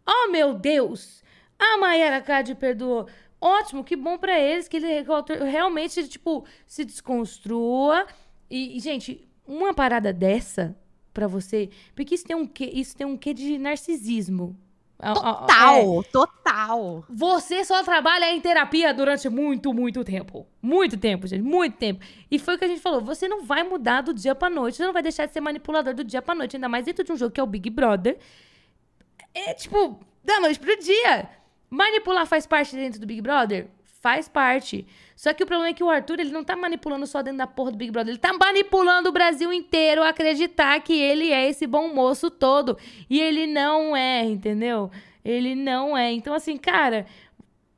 [SPEAKER 2] Oh, meu Deus! A Mayara Card perdoou. Ótimo, que bom para eles que ele realmente, tipo, se desconstrua. E, gente, uma parada dessa para você, porque isso tem um quê, isso tem um quê de narcisismo.
[SPEAKER 1] Total, é. total.
[SPEAKER 2] Você só trabalha em terapia durante muito, muito tempo. Muito tempo, gente, muito tempo. E foi o que a gente falou, você não vai mudar do dia pra noite, você não vai deixar de ser manipulador do dia pra noite, ainda mais dentro de um jogo que é o Big Brother. É tipo, da noite pro dia. Manipular faz parte dentro do Big Brother? Faz parte. Só que o problema é que o Arthur, ele não tá manipulando só dentro da porra do Big Brother. Ele tá manipulando o Brasil inteiro a acreditar que ele é esse bom moço todo. E ele não é, entendeu? Ele não é. Então, assim, cara,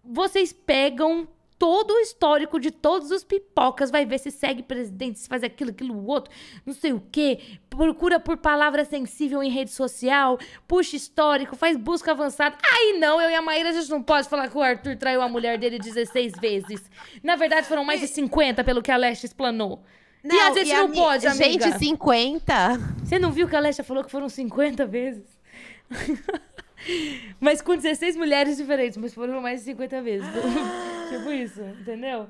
[SPEAKER 2] vocês pegam todo o histórico de todos os pipocas, vai ver se segue presidente, se faz aquilo, aquilo, outro, não sei o quê. Procura por palavra sensível em rede social, puxa histórico, faz busca avançada. Aí não, eu e a Maíra, a gente não pode falar que o Arthur traiu a mulher dele 16 vezes. Na verdade, foram mais de 50, pelo que a Leste explanou. Não, e a gente e não a pode, amiga.
[SPEAKER 1] Gente, 50?
[SPEAKER 2] Você não viu que a Leste falou que foram 50 vezes? mas com 16 mulheres diferentes, mas foram mais de 50 vezes. tipo isso, entendeu?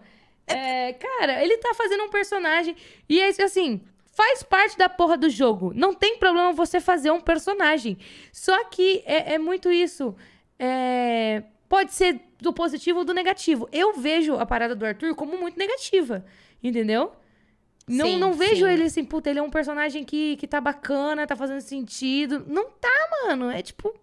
[SPEAKER 2] É, cara, ele tá fazendo um personagem. E é assim, faz parte da porra do jogo. Não tem problema você fazer um personagem. Só que é, é muito isso. É, pode ser do positivo ou do negativo. Eu vejo a parada do Arthur como muito negativa. Entendeu? Não, sim, não vejo sim. ele assim, puta, ele é um personagem que, que tá bacana, tá fazendo sentido. Não tá, mano. É tipo.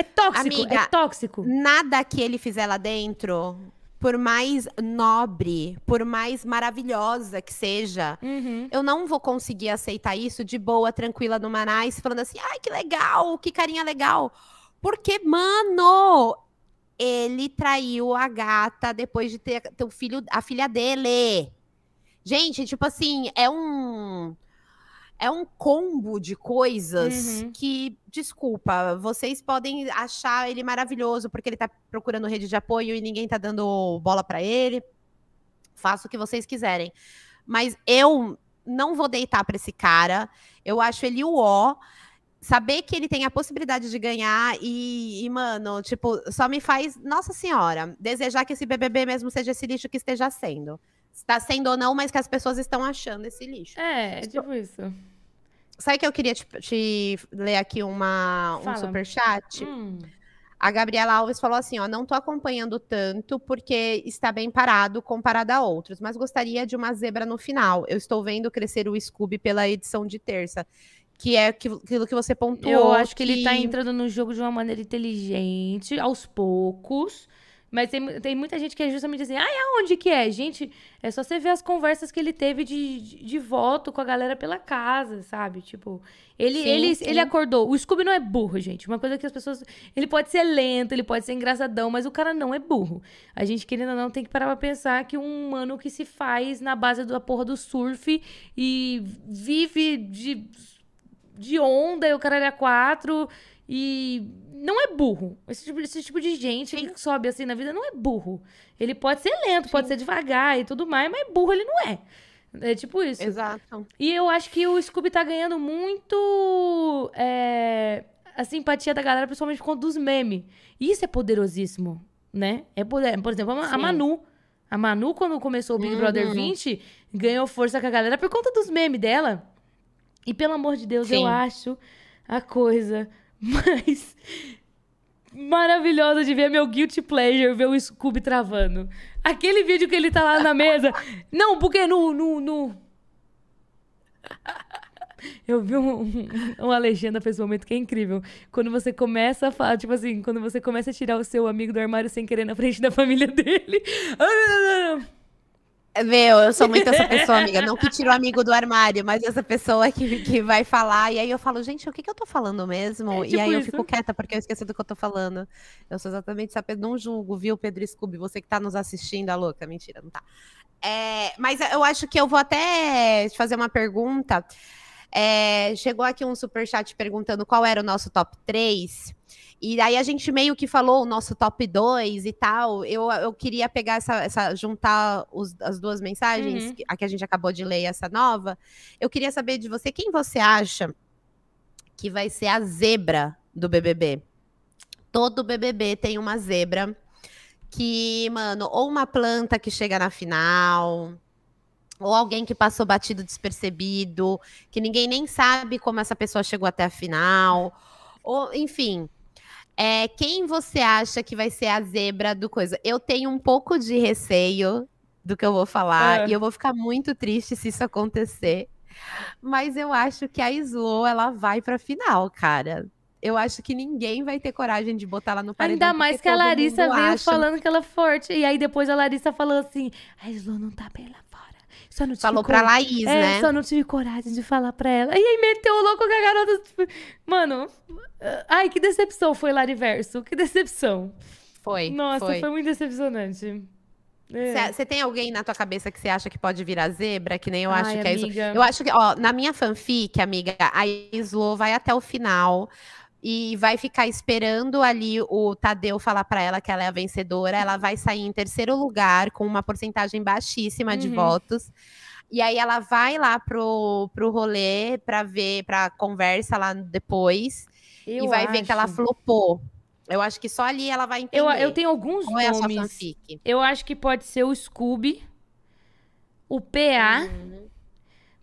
[SPEAKER 2] É tóxico, é Amiga, é tóxico.
[SPEAKER 1] Nada que ele fizer lá dentro por mais nobre, por mais maravilhosa que seja, uhum. eu não vou conseguir aceitar isso de boa, tranquila no Manais, falando assim, ai, que legal, que carinha legal. Porque, mano, ele traiu a gata depois de ter, ter o filho, a filha dele. Gente, tipo assim, é um é um combo de coisas uhum. que, desculpa, vocês podem achar ele maravilhoso porque ele tá procurando rede de apoio e ninguém tá dando bola para ele. Faça o que vocês quiserem. Mas eu não vou deitar para esse cara. Eu acho ele o ó. Saber que ele tem a possibilidade de ganhar e, e, mano, tipo, só me faz, nossa senhora, desejar que esse BBB mesmo seja esse lixo que esteja sendo. Está sendo ou não, mas que as pessoas estão achando esse lixo.
[SPEAKER 2] É, tipo isso.
[SPEAKER 1] Sabe que eu queria te, te ler aqui uma, um superchat? Hum. A Gabriela Alves falou assim: ó, não tô acompanhando tanto porque está bem parado comparado a outros, mas gostaria de uma zebra no final. Eu estou vendo crescer o Scooby pela edição de terça. Que é aquilo que você pontuou.
[SPEAKER 2] Eu acho que, que ele tá entrando no jogo de uma maneira inteligente, aos poucos. Mas tem, tem muita gente que é justamente assim, ai, aonde que é? Gente, é só você ver as conversas que ele teve de, de, de voto com a galera pela casa, sabe? Tipo, ele, sim, ele, sim. ele acordou. O Scooby não é burro, gente. Uma coisa que as pessoas. Ele pode ser lento, ele pode ser engraçadão, mas o cara não é burro. A gente, querendo ou não, tem que parar pra pensar que um mano que se faz na base da porra do surf e vive de, de onda e o cara é quatro e não é burro. Esse tipo, esse tipo de gente Sim. que sobe assim na vida não é burro. Ele pode ser lento, Sim. pode ser devagar e tudo mais, mas burro ele não é. É tipo isso.
[SPEAKER 1] Exato.
[SPEAKER 2] E eu acho que o Scooby tá ganhando muito é, a simpatia da galera, principalmente por conta dos memes. Isso é poderosíssimo, né? É poder. Por exemplo, a, Manu. A Manu, quando começou o Big uhum. Brother 20, ganhou força com a galera por conta dos memes dela. E pelo amor de Deus, eu acho a coisa mas maravilhosa de ver meu guilty pleasure, ver o Scooby travando. Aquele vídeo que ele tá lá na mesa. Não, porque no. no, no... Eu vi um, um, uma legenda pra esse momento que é incrível. Quando você começa a falar, tipo assim, quando você começa a tirar o seu amigo do armário sem querer na frente da família dele.
[SPEAKER 1] Meu, eu sou muito essa pessoa, amiga. Não que tira o amigo do armário, mas essa pessoa que, que vai falar. E aí eu falo, gente, o que, que eu tô falando mesmo? É, tipo e aí isso. eu fico quieta porque eu esqueci do que eu tô falando. Eu sou exatamente essa pessoa. Não julgo, viu, Pedro Scooby? Você que tá nos assistindo, a louca. Mentira, não tá. É, mas eu acho que eu vou até te fazer uma pergunta. É, chegou aqui um super chat perguntando qual era o nosso top 3. E aí a gente meio que falou o nosso top 2 e tal. Eu, eu queria pegar essa, essa juntar os, as duas mensagens, uhum. a que a gente acabou de ler essa nova. Eu queria saber de você quem você acha que vai ser a zebra do BBB. Todo BBB tem uma zebra que, mano, ou uma planta que chega na final, ou alguém que passou batido despercebido, que ninguém nem sabe como essa pessoa chegou até a final, ou enfim, é, quem você acha que vai ser a zebra do coisa? Eu tenho um pouco de receio do que eu vou falar, é. e eu vou ficar muito triste se isso acontecer. Mas eu acho que a Slow, ela vai pra final, cara. Eu acho que ninguém vai ter coragem de botar ela no paredão.
[SPEAKER 2] Ainda mais que a Larissa veio acha... falando que ela é forte. E aí depois a Larissa falou assim: a Slow não tá bem lá
[SPEAKER 1] Falou pra Laís, é, né?
[SPEAKER 2] Só não tive coragem de falar pra ela. E aí meteu o louco com a garota. Tipo, mano, ai, que decepção foi Lariverso. Que decepção.
[SPEAKER 1] Foi.
[SPEAKER 2] Nossa, foi, foi muito decepcionante.
[SPEAKER 1] Você é. tem alguém na tua cabeça que você acha que pode virar zebra? Que nem eu Ai, acho que amiga. é isso. Eu acho que, ó, na minha fanfic, amiga, a Islo vai até o final e vai ficar esperando ali o Tadeu falar para ela que ela é a vencedora. Ela vai sair em terceiro lugar com uma porcentagem baixíssima uhum. de votos. E aí ela vai lá pro, pro rolê para ver, pra conversa lá depois.
[SPEAKER 2] Eu
[SPEAKER 1] e vai ver que ela
[SPEAKER 2] acho-
[SPEAKER 1] flopou. Eu acho que só ali ela vai entender.
[SPEAKER 2] Eu, eu tenho alguns
[SPEAKER 1] Qual é
[SPEAKER 2] nomes. Eu acho que pode ser o Scooby, o PA,
[SPEAKER 1] Uhum.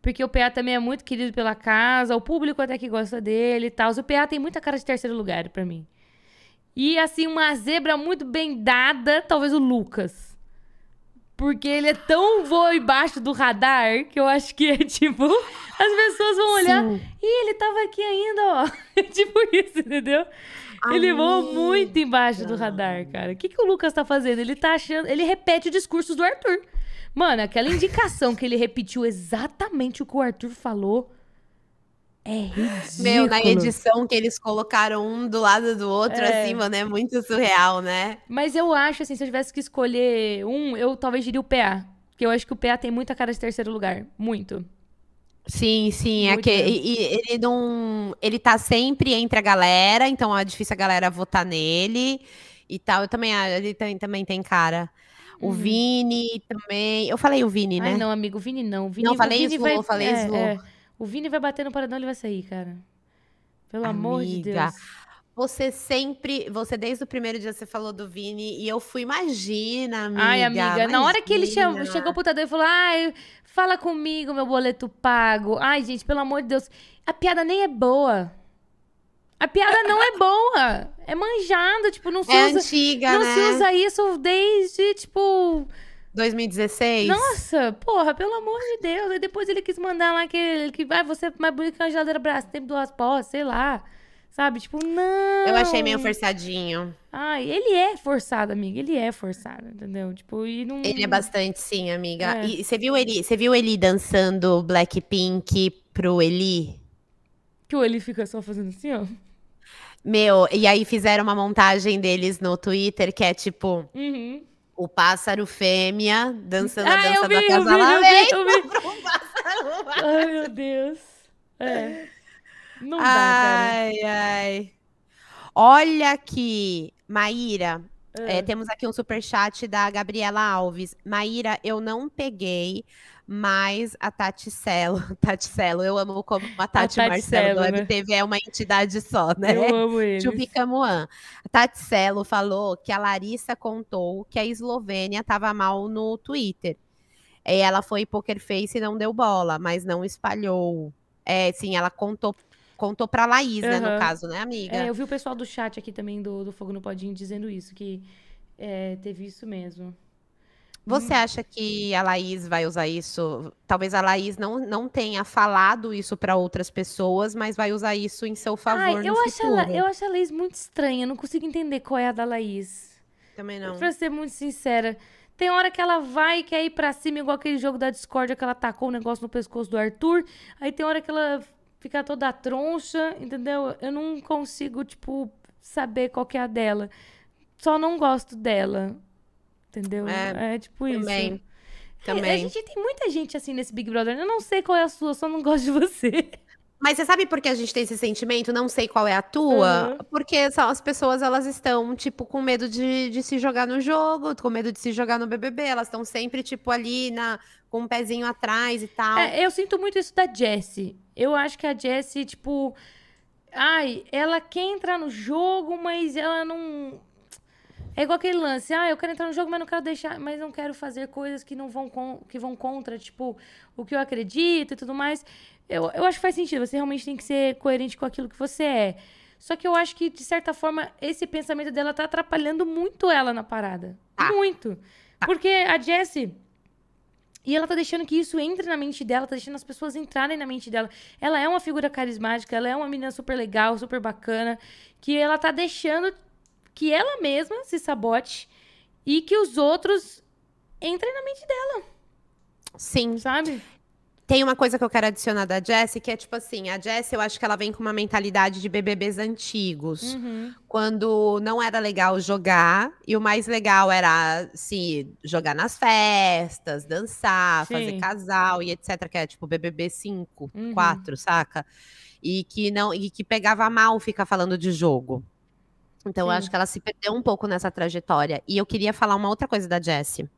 [SPEAKER 2] Porque o PA também é muito querido pela casa, o público até que gosta dele e tal. O PA tem muita cara de terceiro lugar pra mim. E assim, uma zebra muito bem dada, talvez o Lucas. Porque ele é tão voa embaixo do radar que eu acho que é tipo. As pessoas vão olhar.
[SPEAKER 1] Sim.
[SPEAKER 2] Ih, ele tava aqui ainda, ó. tipo isso, entendeu? Ele voa muito embaixo do radar, cara. O que, que o Lucas tá fazendo? Ele tá achando. Ele repete o discurso do Arthur. Mano, aquela indicação que ele repetiu exatamente o que o Arthur falou é ridículo.
[SPEAKER 1] Meu, na edição que eles colocaram um do lado do outro,
[SPEAKER 2] É.
[SPEAKER 1] assim, mano, é muito surreal, né?
[SPEAKER 2] Mas eu acho, assim, se eu tivesse que escolher um, eu talvez diria o PA. Porque eu acho que o PA tem muita cara de terceiro lugar. Muito.
[SPEAKER 1] Sim, sim. É que e- e ele não. Ele tá sempre entre a galera, então é difícil a galera votar nele e tal. Eu também, ele também, também tem cara. O
[SPEAKER 2] Uhum.
[SPEAKER 1] Vini também. Eu falei o Vini, né?
[SPEAKER 2] Ai, não, amigo, o Vini não. O Vini,
[SPEAKER 1] Não,
[SPEAKER 2] o
[SPEAKER 1] falei
[SPEAKER 2] Vini
[SPEAKER 1] Slo,
[SPEAKER 2] vai...
[SPEAKER 1] falei
[SPEAKER 2] é,
[SPEAKER 1] Slo.
[SPEAKER 2] é. O Vini vai bater no paredão, ele vai sair, cara. Pelo amor de
[SPEAKER 1] Amiga,
[SPEAKER 2] Deus.
[SPEAKER 1] Você sempre, você desde o primeiro dia você falou do Vini e eu fui, imagina, amiga.
[SPEAKER 2] Ai, amiga, na hora que ele
[SPEAKER 1] imagina.
[SPEAKER 2] chegou pro Tadeu e falou: Ai, fala comigo, meu boleto pago. Ai, gente, pelo amor de Deus. A piada nem é boa. A piada não é boa. É manjada, tipo, não se
[SPEAKER 1] É
[SPEAKER 2] usa.
[SPEAKER 1] antiga,
[SPEAKER 2] Não
[SPEAKER 1] né?
[SPEAKER 2] se usa isso desde, tipo.
[SPEAKER 1] 2016.
[SPEAKER 2] Nossa, porra, pelo amor de Deus. Aí depois ele quis mandar lá que, que ah, você é mais bonito que uma geladeira braço, tempo do raspostas, sei lá. Sabe? Tipo, não.
[SPEAKER 1] Eu achei meio forçadinho.
[SPEAKER 2] Ai, ele é forçado, amiga. Ele é forçado, entendeu? Tipo, e não.
[SPEAKER 1] Ele é bastante, sim, amiga.
[SPEAKER 2] É.
[SPEAKER 1] E você viu ele, você viu ele dançando Blackpink pro Eli?
[SPEAKER 2] Que o ele fica só fazendo assim, ó.
[SPEAKER 1] Meu, e aí fizeram uma montagem deles no Twitter que é tipo
[SPEAKER 2] Uhum.
[SPEAKER 1] o pássaro fêmea dançando a
[SPEAKER 2] Ah,
[SPEAKER 1] dança
[SPEAKER 2] eu vi,
[SPEAKER 1] do
[SPEAKER 2] eu vi, eu vi,
[SPEAKER 1] acasalamento
[SPEAKER 2] eu vi.
[SPEAKER 1] um pássaro.
[SPEAKER 2] Ai, meu Deus. É. Não dá, cara.
[SPEAKER 1] Ai, ai. Olha aqui, Maíra. É, temos aqui um superchat da Gabriela Alves. Maíra, eu não peguei, mas a Tati Celo. Tati Celo, eu amo como a Tati,
[SPEAKER 2] Tati
[SPEAKER 1] Marcelo do
[SPEAKER 2] Celo, né?
[SPEAKER 1] Web TV é uma entidade só, né?
[SPEAKER 2] Eu amo ele.
[SPEAKER 1] Chupicamuan. A Tati Celo falou que a Larissa contou que a Eslovênia estava mal no Twitter. E ela foi poker face e não deu bola, mas não espalhou. É, sim, ela contou contou pra Laís, né, no caso, né, amiga?
[SPEAKER 2] É, eu vi o pessoal do chat aqui também do, do Fogo no Podinho dizendo isso, que é, teve isso mesmo.
[SPEAKER 1] Você acha que a Laís vai usar isso? Talvez a Laís não, não tenha falado isso pra outras pessoas, mas vai usar isso em seu favor
[SPEAKER 2] Ai, eu acho, a,
[SPEAKER 1] futuro.
[SPEAKER 2] Eu acho a Laís muito estranha, não consigo entender qual é a da Laís.
[SPEAKER 1] Também não.
[SPEAKER 2] Pra ser muito sincera. Tem hora que ela vai e quer ir pra cima, igual aquele jogo da Discord que ela tacou o negócio no pescoço do Arthur. Aí tem hora que ela fica toda troncha, entendeu? Eu não consigo, tipo, saber qual que é a dela. Só não gosto dela. Entendeu?
[SPEAKER 1] É,
[SPEAKER 2] É, tipo isso.
[SPEAKER 1] Também.
[SPEAKER 2] É,
[SPEAKER 1] Também.
[SPEAKER 2] A gente tem muita gente assim nesse Big Brother. Eu não sei qual é a sua, só não gosto de você.
[SPEAKER 1] Mas você sabe por que a gente tem esse sentimento? Não sei qual é a tua.
[SPEAKER 2] Uhum.
[SPEAKER 1] Porque são as pessoas, elas estão, tipo, com medo de, de se jogar no jogo, com medo de se jogar no BBB. Elas estão sempre, tipo, ali na, com um pezinho atrás e tal.
[SPEAKER 2] É, eu sinto muito isso da Jessie. Eu acho que a Jessie, tipo. Ai, ela quer entrar no jogo, mas ela não. É igual aquele lance, ah, eu quero entrar no jogo, mas não quero deixar, mas não quero fazer coisas que não vão con- que vão contra, tipo, o que eu acredito e tudo mais. Eu, eu acho que faz sentido, você realmente tem que ser coerente com aquilo que você é. Só que eu acho que, de certa forma, esse pensamento dela tá atrapalhando muito ela na parada.
[SPEAKER 1] Tá.
[SPEAKER 2] Muito. Porque a Jessie. E ela tá deixando que isso entre na mente dela, tá deixando as pessoas entrarem na mente dela. Ela é uma figura carismática, ela é uma menina super legal, super bacana, que ela tá deixando que ela mesma se sabote e que os outros entrem na mente dela,
[SPEAKER 1] Sim.
[SPEAKER 2] sabe?
[SPEAKER 1] Tem uma coisa que eu quero adicionar da Jessie, que é tipo assim, a Jessie, eu acho que ela vem com uma mentalidade de BBBs antigos.
[SPEAKER 2] Uhum.
[SPEAKER 1] Quando não era legal jogar, e o mais legal era se jogar nas festas, dançar,
[SPEAKER 2] Sim.
[SPEAKER 1] fazer casal e etc, que é tipo BBB 5,
[SPEAKER 2] Uhum.
[SPEAKER 1] 4, saca? E que não e que pegava mal ficar falando de jogo. Então eu
[SPEAKER 2] Sim.
[SPEAKER 1] acho que ela se perdeu um pouco nessa trajetória. E eu queria falar uma outra coisa da Jessie.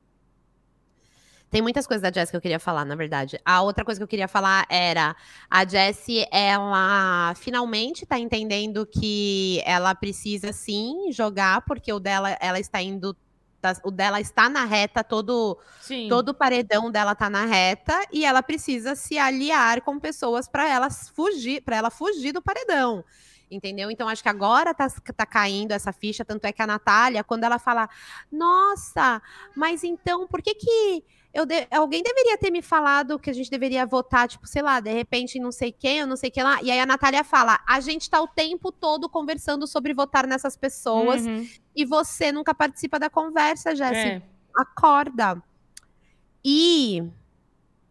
[SPEAKER 1] Tem muitas coisas da Jessie que eu queria falar, na verdade. A outra coisa que eu queria falar era a Jessie, ela finalmente tá entendendo que ela precisa sim jogar, porque o dela, ela está indo. tá- o dela está na reta, todo,
[SPEAKER 2] Sim.
[SPEAKER 1] todo o paredão dela tá na reta, e ela precisa se aliar com pessoas para ela fugir, para ela fugir do paredão. Entendeu? Então, acho que agora tá, tá caindo essa ficha. Tanto é que a Natália, quando ela fala, nossa, mas então, por que que de- alguém deveria ter me falado que a gente deveria votar, tipo, sei lá, de repente não sei quem, ou não sei quem lá. E aí a Natália fala: a gente tá o tempo todo conversando sobre votar nessas pessoas
[SPEAKER 2] Uhum.
[SPEAKER 1] e você nunca participa da conversa, Jéssica.
[SPEAKER 2] É.
[SPEAKER 1] Acorda. E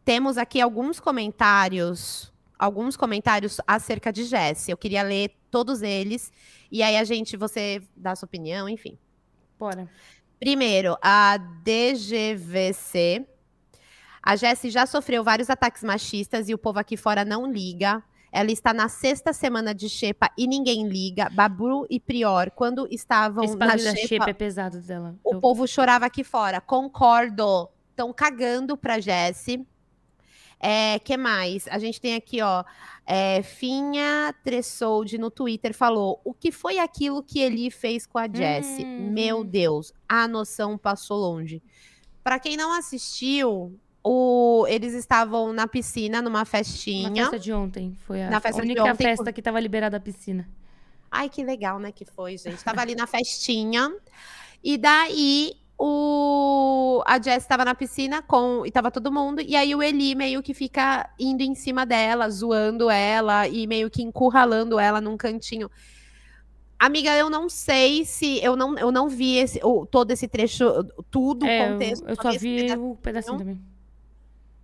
[SPEAKER 1] temos aqui alguns comentários, alguns comentários acerca de Jess. Eu queria ler todos eles. E aí a gente, você dá a sua opinião, enfim.
[SPEAKER 2] Bora.
[SPEAKER 1] Primeiro, a DGVC. A Jessie já sofreu vários ataques machistas e o povo aqui fora não liga. Ela está na sexta semana de Xepa e ninguém liga. Babu e Prior, quando estavam
[SPEAKER 2] Esse
[SPEAKER 1] na Xepa,
[SPEAKER 2] shape é pesado dela.
[SPEAKER 1] o
[SPEAKER 2] Eu-
[SPEAKER 1] povo chorava aqui fora. Concordo. Estão cagando pra Jessie. É, que mais? A gente tem aqui, ó. É, Finha Tressoldi no Twitter falou: o que foi aquilo que ele fez com a Jessie?
[SPEAKER 2] Uhum.
[SPEAKER 1] Meu Deus, a noção passou longe. Pra quem não assistiu, o- eles estavam na piscina, numa
[SPEAKER 2] Na
[SPEAKER 1] festinha.
[SPEAKER 2] festa de ontem. Foi a
[SPEAKER 1] Na festa
[SPEAKER 2] única
[SPEAKER 1] ontem,
[SPEAKER 2] festa que tava liberada a piscina.
[SPEAKER 1] Ai, que legal, né? Que foi, gente. Tava ali na festinha. E daí o a Jess tava na piscina com e tava todo mundo e aí o Eli meio que fica indo em cima dela, zoando ela e meio que encurralando ela num cantinho. Amiga, eu não sei se eu não, eu não vi esse, o- todo esse trecho, tudo o
[SPEAKER 2] É, eu,
[SPEAKER 1] contexto.
[SPEAKER 2] eu só vi
[SPEAKER 1] pedacinho.
[SPEAKER 2] o pedacinho também.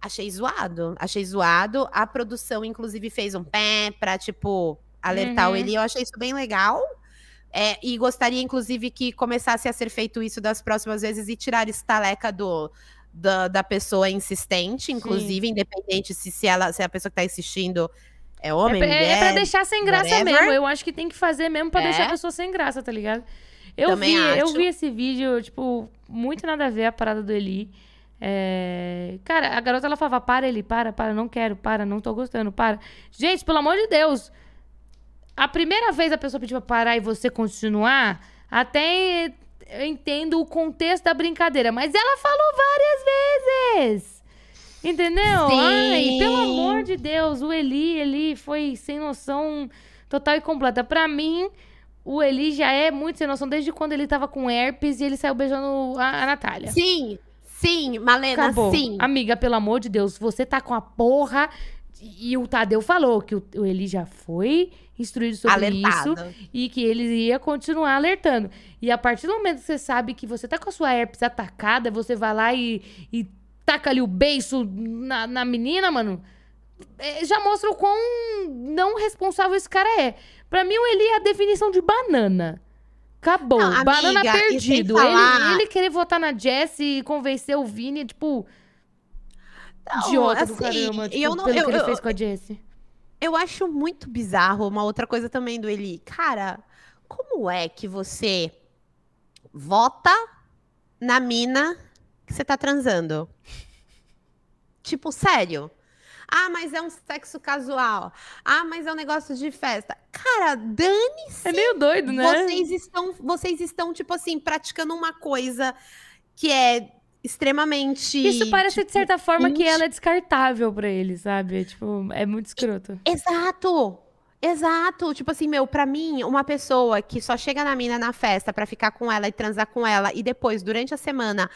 [SPEAKER 1] Achei zoado. Achei zoado. A produção, inclusive, fez um pé pra, tipo, alertar
[SPEAKER 2] Uhum.
[SPEAKER 1] o Eli. Eu achei isso bem legal. É, e gostaria, inclusive, que começasse a ser feito isso das próximas vezes e tirar estaleca do, da, da pessoa insistente, inclusive, independente se, se, ela, se a pessoa que tá insistindo é homem,
[SPEAKER 2] É,
[SPEAKER 1] mulher.
[SPEAKER 2] é pra deixar sem graça
[SPEAKER 1] whatever.
[SPEAKER 2] mesmo. Eu acho que tem que fazer mesmo pra
[SPEAKER 1] É.
[SPEAKER 2] deixar a pessoa sem graça, tá ligado? Eu
[SPEAKER 1] Também
[SPEAKER 2] vi, eu
[SPEAKER 1] acho.
[SPEAKER 2] vi esse vídeo, tipo, muito nada a ver a parada do Eli. É, Cara, a garota ela falava: para, Eli, para, para, não quero, para, não tô gostando, para. Gente, pelo amor de Deus. A primeira vez a pessoa pediu pra parar e você continuar, até eu entendo o contexto da brincadeira, mas ela falou várias vezes. Entendeu?
[SPEAKER 1] Sim.
[SPEAKER 2] Ai, pelo amor de Deus, o Eli, Eli foi sem noção total e completa. Pra mim, o Eli já é muito sem noção desde quando ele tava com herpes e ele saiu beijando a, a Natália.
[SPEAKER 1] Sim, sim, Malena,
[SPEAKER 2] Acabou.
[SPEAKER 1] sim.
[SPEAKER 2] Amiga, pelo amor de Deus, você tá com a porra. E o Tadeu falou que o, o Eli já foi instruído sobre isso
[SPEAKER 1] Alertado.
[SPEAKER 2] e que ele ia continuar alertando. E a partir do momento que você sabe que você tá com a sua herpes atacada, você vai lá e, e taca ali o beiço na, na menina, mano. é, já mostra o quão não responsável esse cara é. Pra mim, o Eli é a definição de banana. Acabou.
[SPEAKER 1] Não,
[SPEAKER 2] banana
[SPEAKER 1] amiga, e sem
[SPEAKER 2] perdido.
[SPEAKER 1] falar-
[SPEAKER 2] Ele, ele querer votar na Jessie e convencer o Vini, tipo,
[SPEAKER 1] Não,
[SPEAKER 2] idiota do
[SPEAKER 1] assim,
[SPEAKER 2] caramba.
[SPEAKER 1] e
[SPEAKER 2] Tipo,
[SPEAKER 1] eu não-
[SPEAKER 2] pelo
[SPEAKER 1] eu-
[SPEAKER 2] que ele
[SPEAKER 1] eu-
[SPEAKER 2] fez com a Jessie.
[SPEAKER 1] Eu acho muito bizarro uma outra coisa também do Eli. Cara, como é que você vota na mina que você tá transando? Tipo, sério? Ah, mas é um sexo casual. Ah, mas é um negócio de festa. Cara, dane-se.
[SPEAKER 2] É meio doido, né?
[SPEAKER 1] Vocês estão, vocês estão, tipo assim, praticando uma coisa que é extremamente.
[SPEAKER 2] Isso parece, de
[SPEAKER 1] tipo,
[SPEAKER 2] certa forma, que ela é descartável pra ele, sabe? É, Tipo, é muito escroto.
[SPEAKER 1] Exato! Exato! Tipo assim, meu, pra mim, uma pessoa que só chega na mina na festa pra ficar com ela e transar com ela e depois, durante a semana,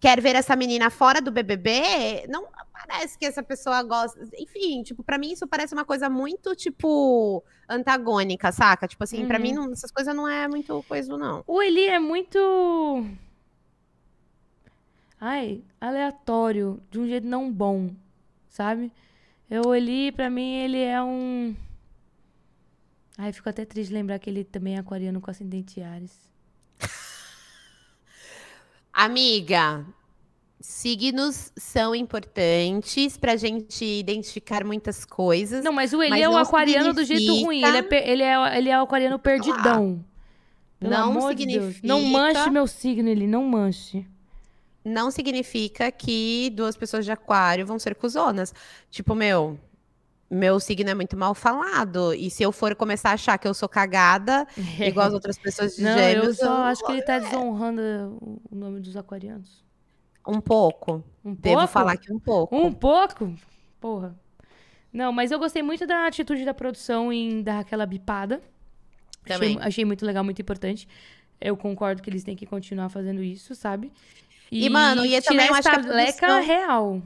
[SPEAKER 1] quer ver essa menina fora do BBB, não parece que essa pessoa gosta. Enfim, tipo, pra mim isso parece uma coisa muito, tipo, antagônica, saca? Tipo assim, pra
[SPEAKER 2] Uhum.
[SPEAKER 1] mim não- essas coisas não é muito coisa, não.
[SPEAKER 2] O Eli é muito. Ai, aleatório, de um jeito não bom, sabe? Eu, o Eli, pra mim, ele é um. Ai, fico até triste de lembrar que ele também é aquariano com ascendente Ares.
[SPEAKER 1] Amiga, signos são importantes pra gente identificar muitas coisas.
[SPEAKER 2] Não, mas o Eli
[SPEAKER 1] Mas
[SPEAKER 2] é o aquariano do jeito
[SPEAKER 1] significa-
[SPEAKER 2] ruim. Ele é, ele, é, ele é o aquariano perdidão. Pelo
[SPEAKER 1] Não
[SPEAKER 2] amor de. Não
[SPEAKER 1] significa-
[SPEAKER 2] manche meu signo, ele não manche.
[SPEAKER 1] Não significa que duas pessoas de aquário vão ser cuzonas. Tipo, meu, meu signo é muito mal falado. E se eu for começar a achar que eu sou cagada, igual as outras pessoas de
[SPEAKER 2] Não,
[SPEAKER 1] gêmeos,
[SPEAKER 2] eu só
[SPEAKER 1] eu-
[SPEAKER 2] acho que ele tá desonrando o nome dos aquarianos.
[SPEAKER 1] um pouco.
[SPEAKER 2] Um
[SPEAKER 1] Devo
[SPEAKER 2] pouco?
[SPEAKER 1] falar que um pouco.
[SPEAKER 2] Um pouco? Porra. Não, mas eu gostei muito da atitude da produção em dar aquela bipada.
[SPEAKER 1] Também.
[SPEAKER 2] Achei, achei muito legal, muito importante. Eu concordo que eles têm que continuar fazendo isso, sabe?
[SPEAKER 1] E, mano, e eu também acho que a produção-
[SPEAKER 2] real.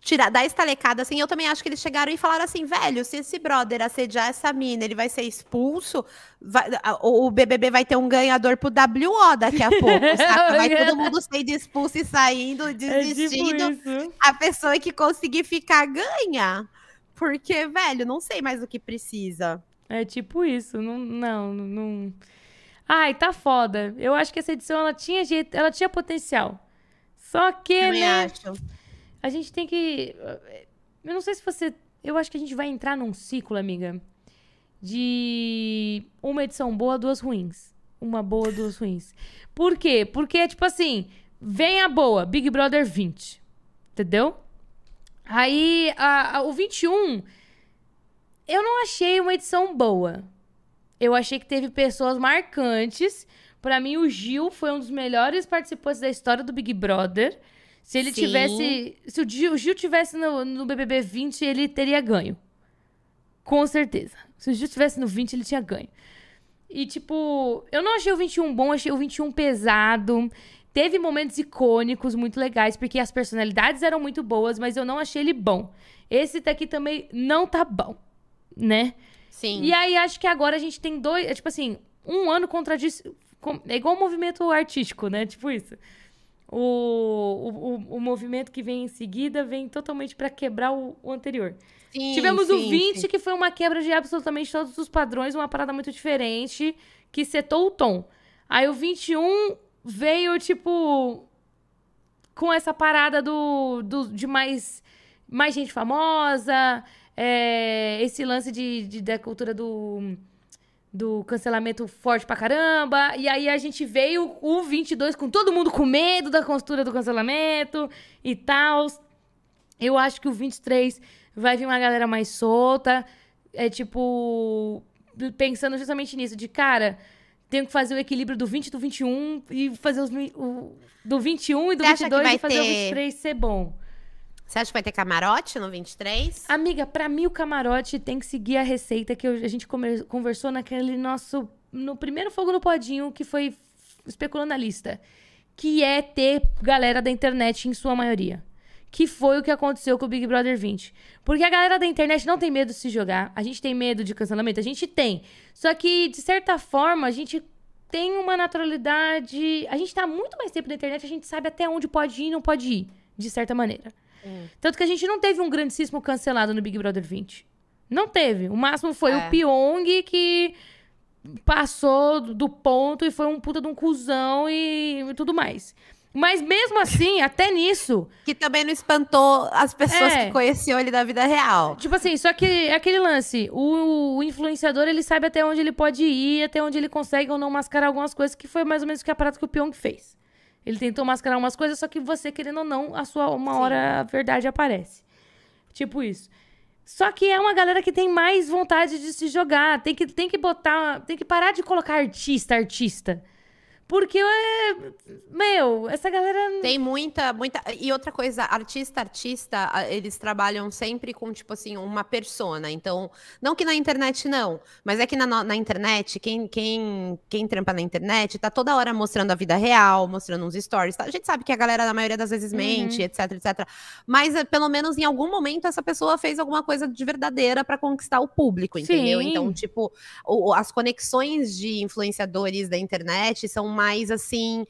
[SPEAKER 1] tirar, dar estalecada, assim, eu também acho que eles chegaram e falaram assim, velho, se esse brother assediar essa mina, ele vai ser expulso, vai- o BBB vai ter um ganhador pro WO daqui a pouco, saca? Vai todo mundo sendo expulso e saindo,
[SPEAKER 2] É tipo
[SPEAKER 1] desistindo.
[SPEAKER 2] isso.
[SPEAKER 1] a pessoa que conseguir ficar ganha. Porque, velho, não sei mais o que precisa.
[SPEAKER 2] É tipo isso. Não, não, não. Ai, tá foda. Eu acho que essa edição ela tinha jeito, ela tinha potencial. Só que,
[SPEAKER 1] Também
[SPEAKER 2] né?
[SPEAKER 1] acho.
[SPEAKER 2] A gente tem que. Eu não sei se você. Eu acho que a gente vai entrar num ciclo, amiga, de uma edição boa, duas ruins. Uma boa, duas ruins. Por quê? Porque, tipo assim, vem a boa, Big Brother 20. Entendeu? Aí, a, a- o 21, eu não achei uma edição boa. Eu achei que teve pessoas marcantes. Pra mim, o Gil foi um dos melhores participantes da história do Big Brother. Se ele
[SPEAKER 1] Sim.
[SPEAKER 2] tivesse. Se o Gil, o Gil tivesse no, no BBB 20, ele teria ganho. Com certeza. Se o Gil tivesse no 20, ele tinha ganho. E, tipo, eu não achei o 21 bom, achei o 21 pesado. Teve momentos icônicos muito legais, porque as personalidades eram muito boas, mas eu não achei ele bom. Esse daqui também não tá bom, né?
[SPEAKER 1] Sim.
[SPEAKER 2] E aí, acho que agora a gente tem dois. É tipo assim, um ano contradiz. É igual um movimento artístico, né? Tipo isso. O, o, o, o movimento que vem em seguida vem totalmente pra quebrar o, o anterior.
[SPEAKER 1] Sim,
[SPEAKER 2] Tivemos o
[SPEAKER 1] sim,
[SPEAKER 2] 20,
[SPEAKER 1] sim.
[SPEAKER 2] que foi uma quebra de absolutamente todos os padrões, uma parada muito diferente, que setou o tom. Aí o 21 veio, tipo, com essa parada do, do de mais, mais gente famosa, é, esse lance de, de- da cultura do, do cancelamento forte pra caramba. E aí a gente veio o 22 com todo mundo com medo da costura do cancelamento e tal. Eu acho que o 23 vai vir uma galera mais solta. É tipo. Pensando justamente nisso, de cara, tenho que fazer o equilíbrio do 20 e do 21 e fazer os, o, do 21 e do
[SPEAKER 1] Você acha que
[SPEAKER 2] 22
[SPEAKER 1] vai
[SPEAKER 2] e fazer o
[SPEAKER 1] ter-
[SPEAKER 2] 23 ser bom.
[SPEAKER 1] Você acha que vai ter camarote no 23?
[SPEAKER 2] Amiga, pra mim o camarote tem que seguir a receita que a gente conversou naquele nosso. No primeiro Fogo no Podinho, que foi especulando a lista. Que é ter galera da internet em sua maioria. Que foi o que aconteceu com o Big Brother 20. Porque a galera da internet não tem medo de se jogar. A gente tem medo de cancelamento? A gente tem. Só que, de certa forma, a gente tem uma naturalidade. A gente tá muito mais tempo na internet, a gente sabe até onde pode ir e não pode ir, de certa maneira. Tanto que a gente não teve um grandíssimo cancelado no Big Brother 20. Não teve. O máximo foi
[SPEAKER 1] É.
[SPEAKER 2] o Pyong que passou do ponto e foi um puta de um cuzão e tudo mais. Mas mesmo assim, até nisso,
[SPEAKER 1] Que também não espantou as pessoas
[SPEAKER 2] É.
[SPEAKER 1] que conheciam ele da vida real.
[SPEAKER 2] Tipo assim, só que é aquele lance. O, o influenciador, ele sabe até onde ele pode ir, até onde ele consegue ou não mascarar algumas coisas, que foi mais ou menos o que a parada que o Pyong fez. Ele tentou mascarar umas coisas, só que você, querendo ou não, a sua uma
[SPEAKER 1] Sim.
[SPEAKER 2] hora a verdade aparece. Tipo isso. Só que é uma galera que tem mais vontade de se jogar. Tem que, tem que botar. Tem que parar de colocar artista, artista. Porque, é, meu, essa galera.
[SPEAKER 1] Tem muita, muita. E outra coisa, artista, artista, eles trabalham sempre com, tipo assim, uma persona. Então, não que na internet não, mas é que na, na internet, quem, quem, quem trampa na internet tá toda hora mostrando a vida real, mostrando uns stories. tá? A gente sabe que a galera, na maioria das vezes, mente, etc, etc. Mas, eh, pelo menos, em algum momento, essa pessoa fez alguma coisa de verdadeira pra conquistar o público, entendeu?
[SPEAKER 2] Sim.
[SPEAKER 1] Então, tipo, o- as conexões de influenciadores da internet são mais assim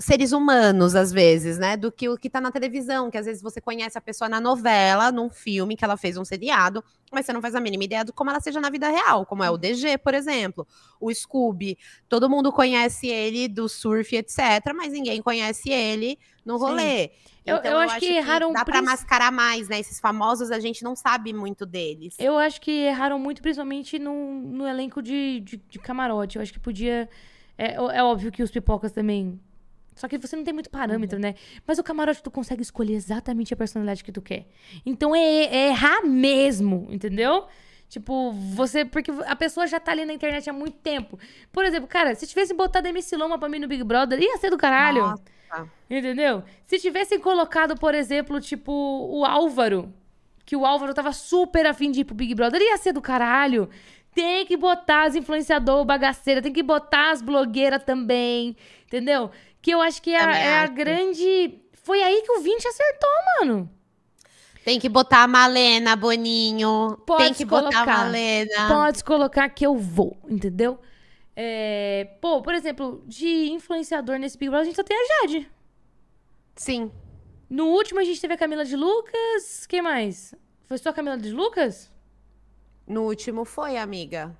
[SPEAKER 1] seres humanos, às vezes, né? Do que o que tá na televisão, que às vezes você conhece a pessoa na novela, num filme que ela fez um seriado, mas você não faz a mínima ideia de como ela seja na vida real, como é o DG, por exemplo, o Scooby. Todo mundo conhece ele do surf, etc., mas ninguém conhece ele no rolê.
[SPEAKER 2] Eu-
[SPEAKER 1] Então,
[SPEAKER 2] eu acho que erraram
[SPEAKER 1] Dá pra mascarar mais, né? Esses famosos a gente não sabe muito deles.
[SPEAKER 2] Eu acho que erraram muito, principalmente no, no elenco de, de, de camarote. Eu acho que podia. É, é óbvio que os pipocas também Só que você não tem muito parâmetro, né? Mas o camarote tu consegue escolher exatamente a personalidade que tu quer. Então é, é errar mesmo, entendeu? Tipo, você. Porque a pessoa já tá ali na internet há muito tempo. Por exemplo, cara, se tivesse botado MC Loma pra mim no Big Brother, ia ser do caralho.
[SPEAKER 1] Nossa.
[SPEAKER 2] Entendeu? Se tivessem colocado, por exemplo, tipo, o Álvaro, que o Álvaro tava super afim de ir pro Big Brother, ia ser do caralho. Tem que botar as influenciadoras bagaceiras, tem que botar as blogueiras também, entendeu? Que eu acho que é, a- é a grande. Foi aí que o 20 acertou, mano.
[SPEAKER 1] Tem que botar a Malena, Boninho.
[SPEAKER 2] Pode
[SPEAKER 1] Tem que botar
[SPEAKER 2] colocar.
[SPEAKER 1] a Malena.
[SPEAKER 2] Pode colocar que eu vou, entendeu? É, Pô, por exemplo, de influenciador nesse Big Brother, a gente só tem a Jade.
[SPEAKER 1] Sim.
[SPEAKER 2] No último a gente teve a Camila de Lucas. Quem mais? Foi só a Camila de Lucas?
[SPEAKER 1] No último foi, amiga.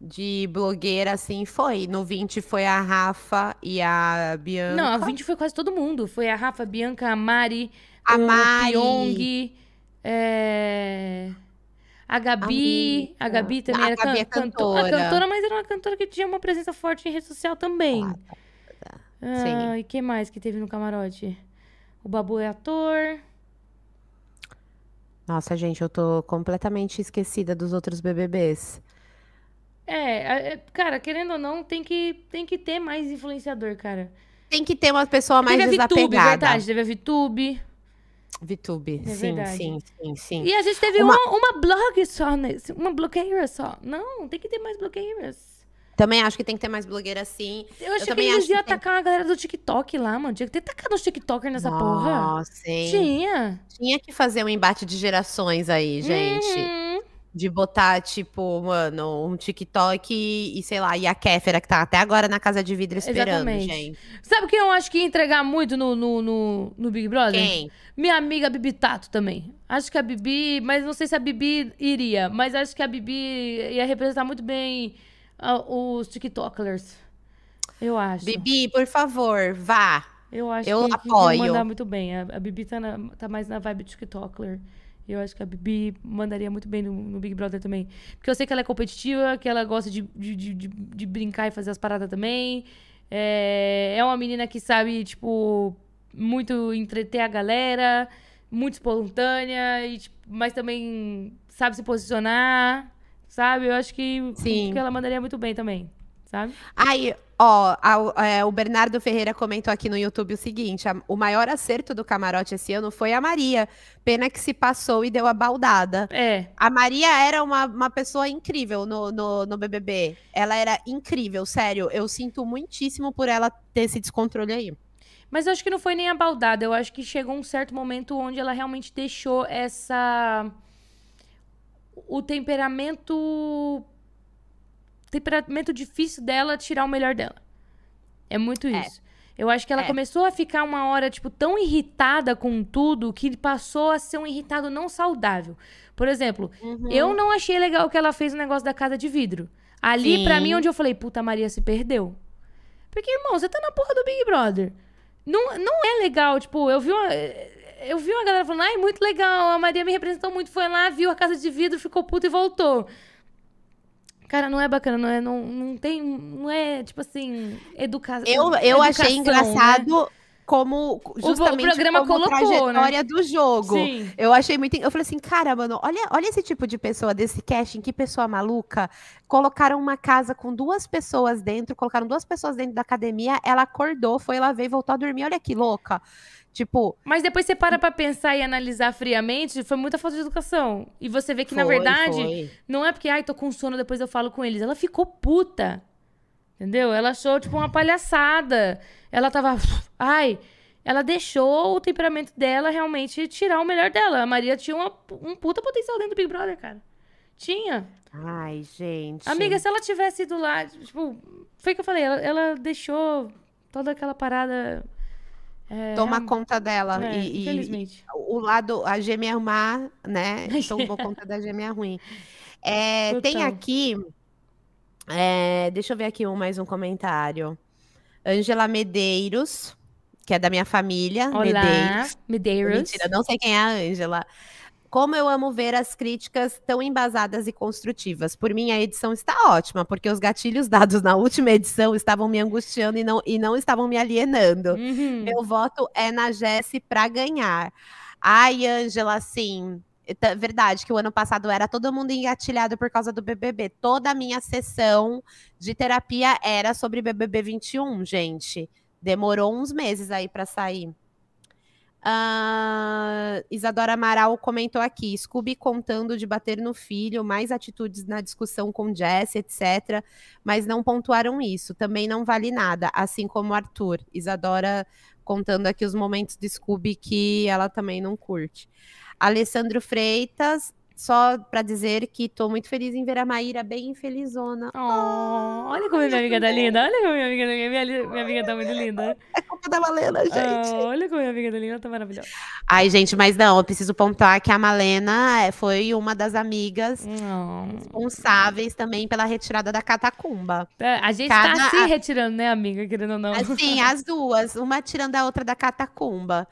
[SPEAKER 1] De blogueira, assim, foi. No 20 foi a Rafa e a Bianca.
[SPEAKER 2] Não, a 20 foi quase todo mundo. Foi a Rafa, a Bianca, a Mari,
[SPEAKER 1] A
[SPEAKER 2] o
[SPEAKER 1] Mari.
[SPEAKER 2] Pyong, é... a Gabi. A. Gabi também
[SPEAKER 1] A
[SPEAKER 2] era
[SPEAKER 1] Gabi é
[SPEAKER 2] can- canto- A
[SPEAKER 1] cantora.
[SPEAKER 2] cantora, mas era uma cantora que tinha uma presença forte em rede social também.
[SPEAKER 1] Ah, tá.
[SPEAKER 2] Ah, e quem mais que teve no camarote? O Babu é ator.
[SPEAKER 1] Nossa, gente, eu tô completamente esquecida dos outros BBBs.
[SPEAKER 2] É, a- é, cara, querendo ou não, tem que, tem que ter mais influenciador, cara.
[SPEAKER 1] Tem que ter uma pessoa mais
[SPEAKER 2] teve a VTube,
[SPEAKER 1] desapegada.
[SPEAKER 2] verdade. Teve a VTube.
[SPEAKER 1] VTube.
[SPEAKER 2] É
[SPEAKER 1] sim,
[SPEAKER 2] verdade.
[SPEAKER 1] sim, sim, sim.
[SPEAKER 2] E a gente teve
[SPEAKER 1] Uma-
[SPEAKER 2] uma, uma blog só, nesse, uma blogueira só. Não, tem que ter mais blogueiras.
[SPEAKER 1] Também acho que tem que ter mais blogueira assim.
[SPEAKER 2] Eu achei que
[SPEAKER 1] também
[SPEAKER 2] eles
[SPEAKER 1] que
[SPEAKER 2] iam
[SPEAKER 1] tem-
[SPEAKER 2] atacar uma galera do TikTok lá, mano. Tinha que ter tacado os TikTokers nessa porra.
[SPEAKER 1] Nossa, hein?
[SPEAKER 2] Tinha.
[SPEAKER 1] Tinha que fazer um embate de gerações aí, gente.
[SPEAKER 2] Uhum.
[SPEAKER 1] De botar, tipo, mano, um TikTok e, e, sei lá, e a Kéfera, que tá até agora na casa de vidro esperando,
[SPEAKER 2] Exatamente.
[SPEAKER 1] gente.
[SPEAKER 2] Sabe quem eu acho que ia entregar muito no, no, no, no Big Brother?
[SPEAKER 1] Quem?
[SPEAKER 2] Minha amiga Bibi Tato também. Acho que a Bibi, mas não sei se a Bibi iria, mas acho que a Bibi ia representar muito bem ah, os TikTokers. Eu acho.
[SPEAKER 1] Bibi, por favor, vá.
[SPEAKER 2] Eu acho
[SPEAKER 1] eu
[SPEAKER 2] que,
[SPEAKER 1] apoio.
[SPEAKER 2] mandar muito bem. A, a Bibi tá, na- tá mais na vibe TikToker. Eu acho que a Bibi mandaria muito bem no, no Big Brother também. Porque eu sei que ela é competitiva, que ela gosta de, de, de, de- de brincar e fazer as paradas também. É, é uma menina que sabe, tipo, muito entreter a galera, muito espontânea, e, tipo, mas também sabe se posicionar, sabe? Eu acho que,
[SPEAKER 1] Sim.
[SPEAKER 2] que ela mandaria muito bem também, sabe?
[SPEAKER 1] Aí, ó, a- é, o Bernardo Ferreira comentou aqui no YouTube o seguinte: a- o maior acerto do camarote esse ano foi a Maria. Pena que se passou e deu a baldada.
[SPEAKER 2] É,
[SPEAKER 1] A Maria era uma, uma pessoa incrível no, no, no BBB. Ela era incrível, sério. Eu sinto muitíssimo por ela ter esse descontrole aí.
[SPEAKER 2] Mas eu acho que não foi nem a baldada. Eu acho que chegou um certo momento onde ela realmente deixou essa. O temperamento. Temperamento difícil dela tirar o melhor dela. É muito
[SPEAKER 1] É.
[SPEAKER 2] isso. Eu acho que ela
[SPEAKER 1] É.
[SPEAKER 2] começou a ficar uma hora, tipo, tão irritada com tudo que passou a ser um irritado não saudável. Por exemplo,
[SPEAKER 1] Uhum.
[SPEAKER 2] eu não achei legal o que ela fez no negócio da casa de vidro. Ali, pra
[SPEAKER 1] Sim.
[SPEAKER 2] mim, onde eu falei, puta, Maria se perdeu. Porque, irmão, você tá na porra do Big Brother. Não, não é legal, tipo, eu vi uma. Eu vi uma galera falando, ai, muito legal, a Maria me representou muito, foi lá, viu a casa de vidro, ficou puta e voltou. Cara, não é bacana, não é, não, não tem, não é, tipo assim, educa
[SPEAKER 1] Eu, eu achei
[SPEAKER 2] educação, né?
[SPEAKER 1] engraçado como justamente
[SPEAKER 2] programa
[SPEAKER 1] como
[SPEAKER 2] colocou, né?
[SPEAKER 1] trajetória do jogo.
[SPEAKER 2] Sim.
[SPEAKER 1] Eu achei muito. Eu falei assim, cara, mano, olha, olha esse tipo de pessoa desse casting, que pessoa maluca. Colocaram uma casa com duas pessoas dentro, colocaram duas pessoas dentro da academia, ela acordou, foi lá ver e voltou a dormir. Olha que louca. Tipo,
[SPEAKER 2] Mas depois você para pra pensar e analisar friamente, foi muita falta de educação. E você vê que, na
[SPEAKER 1] foi,
[SPEAKER 2] verdade,
[SPEAKER 1] foi.
[SPEAKER 2] não é porque, ai, tô com sono, depois eu falo com eles. Ela ficou puta. Entendeu? Ela achou, tipo, uma palhaçada. Ela tava. Ai. Ela deixou o temperamento dela realmente tirar o melhor dela. A Maria tinha uma- um puta potencial dentro do Big Brother, cara. Tinha.
[SPEAKER 1] Ai, gente.
[SPEAKER 2] Amiga, se ela tivesse ido lá, tipo, foi o que eu falei, ela, ela deixou toda aquela parada. É,
[SPEAKER 1] Toma conta dela.
[SPEAKER 2] é,
[SPEAKER 1] e, e-
[SPEAKER 2] infelizmente.
[SPEAKER 1] o lado, a gêmea má, né? Tomou conta da gêmea ruim. É, tem aqui. é, deixa eu ver aqui um, mais um comentário. Ângela Medeiros, que é da minha família.
[SPEAKER 2] Olá,
[SPEAKER 1] Medeiros.
[SPEAKER 2] Medeiros.
[SPEAKER 1] Mentira, não sei quem é a Ângela. Como eu amo ver as críticas tão embasadas e construtivas. Por mim, a edição está ótima, porque os gatilhos dados na última edição estavam me angustiando e não, e não estavam me alienando.
[SPEAKER 2] Uhum.
[SPEAKER 1] Meu voto é na Jessie para ganhar. Ai, Ângela, assim, verdade que o ano passado era todo mundo engatilhado por causa do BBB. Toda a minha sessão de terapia era sobre BBB 21, gente. Demorou uns meses aí para sair. Ah, Isadora Amaral comentou aqui: Scooby contando de bater no filho, mais atitudes na discussão com Jess, etc. Mas não pontuaram isso. Também não vale nada, assim como Arthur. Isadora contando aqui os momentos de Scooby que ela também não curte. Alessandro Freitas, só para dizer que estou muito feliz em ver a Maíra bem felizona.
[SPEAKER 2] Oh, olha como minha amiga tá linda. Olha como minha amiga, minha, li- minha amiga tá muito linda.
[SPEAKER 1] É culpa da Malena, gente.
[SPEAKER 2] Ah, olha como minha amiga tá linda, tá maravilhosa.
[SPEAKER 1] Ai, gente, mas não, eu preciso pontuar que a Malena é, foi uma das amigas
[SPEAKER 2] Não.
[SPEAKER 1] responsáveis também pela retirada da catacumba.
[SPEAKER 2] É, A gente tá
[SPEAKER 1] Cada-
[SPEAKER 2] se retirando, né, amiga? Querendo ou não.
[SPEAKER 1] Assim, as duas, uma tirando a outra da catacumba.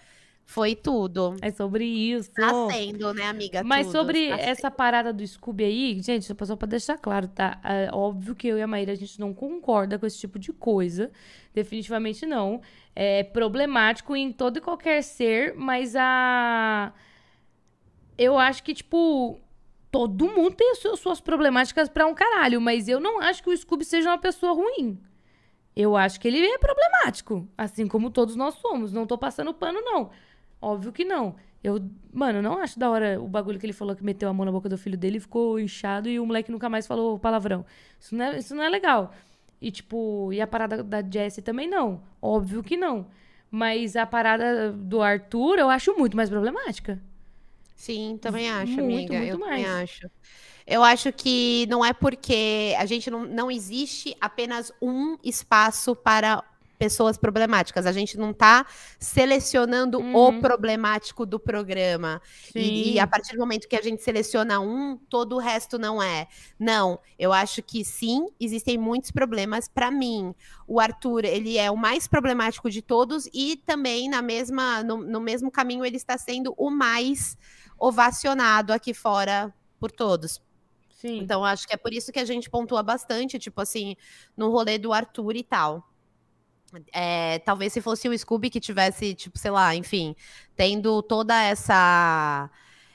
[SPEAKER 1] Foi tudo.
[SPEAKER 2] É sobre isso.
[SPEAKER 1] Nascendo, né, amiga?
[SPEAKER 2] Mas
[SPEAKER 1] Tudo.
[SPEAKER 2] sobre
[SPEAKER 1] Nascendo.
[SPEAKER 2] essa parada do Scooby aí, gente, só pra deixar claro, tá? É óbvio que eu e a Maíra, a gente não concorda com esse tipo de coisa. Definitivamente não. É problemático em todo e qualquer ser, mas a. Eu acho que, tipo. Todo mundo tem as suas- problemáticas pra um caralho, mas eu não acho que o Scooby seja uma pessoa ruim. Eu acho que ele é problemático, assim como todos nós somos. Não tô passando pano, não. Óbvio que não. Eu, mano, não acho da hora o bagulho que ele falou que meteu a mão na boca do filho dele ficou inchado e o moleque nunca mais falou palavrão. Isso não é, isso não é legal. E, tipo, e a parada da Jessie também não. Óbvio que não. Mas a parada do Arthur eu acho muito mais problemática.
[SPEAKER 1] Sim, também acho,
[SPEAKER 2] Muito,
[SPEAKER 1] amiga.
[SPEAKER 2] muito
[SPEAKER 1] eu também
[SPEAKER 2] mais.
[SPEAKER 1] acho. Eu acho que não é porque a gente não, não existe apenas um espaço para pessoas problemáticas. A gente não tá selecionando
[SPEAKER 2] Uhum.
[SPEAKER 1] o problemático do programa. E, e a partir do momento que a gente seleciona um, todo o resto não é. Não, eu acho que sim, existem muitos problemas. Para mim, o Arthur, ele é o mais problemático de todos e também na mesma, no, no mesmo caminho ele está sendo o mais ovacionado aqui fora por todos.
[SPEAKER 2] Sim.
[SPEAKER 1] Então, acho que é por isso que a gente pontua bastante, tipo assim, no rolê do Arthur e tal. É, talvez se fosse o Scooby que tivesse, tipo, sei lá, enfim, tendo toda essa.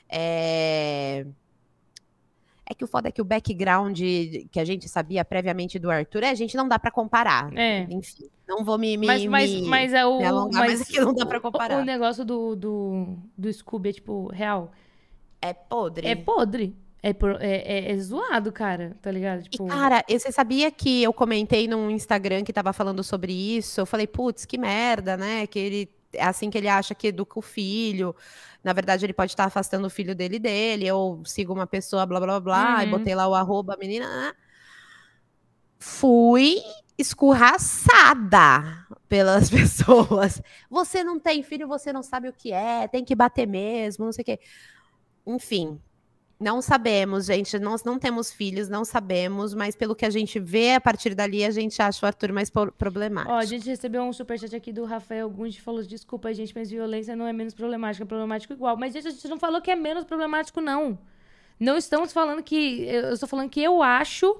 [SPEAKER 1] É... é que o foda é que o background que a gente sabia previamente do Arthur, é, a gente não dá pra comparar.
[SPEAKER 2] É.
[SPEAKER 1] Enfim, não vou me. me-
[SPEAKER 2] Mas, mas,
[SPEAKER 1] me-
[SPEAKER 2] mas é o.
[SPEAKER 1] me alongar, mas aqui não dá pra
[SPEAKER 2] o-
[SPEAKER 1] comparar.
[SPEAKER 2] O, negócio do, do, do Scooby é, tipo, real.
[SPEAKER 1] É podre.
[SPEAKER 2] É podre. É, por- é, é- é zoado, cara, tá ligado?
[SPEAKER 1] E,
[SPEAKER 2] Tipo,
[SPEAKER 1] cara, e você sabia que eu comentei num Instagram que tava falando sobre isso? Eu falei, putz, que merda, né? Que ele é assim que ele acha que educa o filho. Na verdade, ele pode estar afastando o filho dele dele. Eu sigo uma pessoa, blá blá blá, blá e
[SPEAKER 2] Uhum.
[SPEAKER 1] botei lá o arroba, menina. Fui escorraçada pelas pessoas. Você não tem filho, você não sabe o que é, tem que bater mesmo, não sei o quê. Enfim, não sabemos, gente. Nós não temos filhos, não sabemos, mas pelo que a gente vê a partir dali, a gente acha o Arthur mais problemático.
[SPEAKER 2] Ó, a gente recebeu um superchat aqui do Rafael Gunde que falou: desculpa, gente, mas violência não é menos problemática, é problemático igual. Mas, gente, a gente não falou que é menos problemático, não. Não estamos falando que. Eu estou falando que eu acho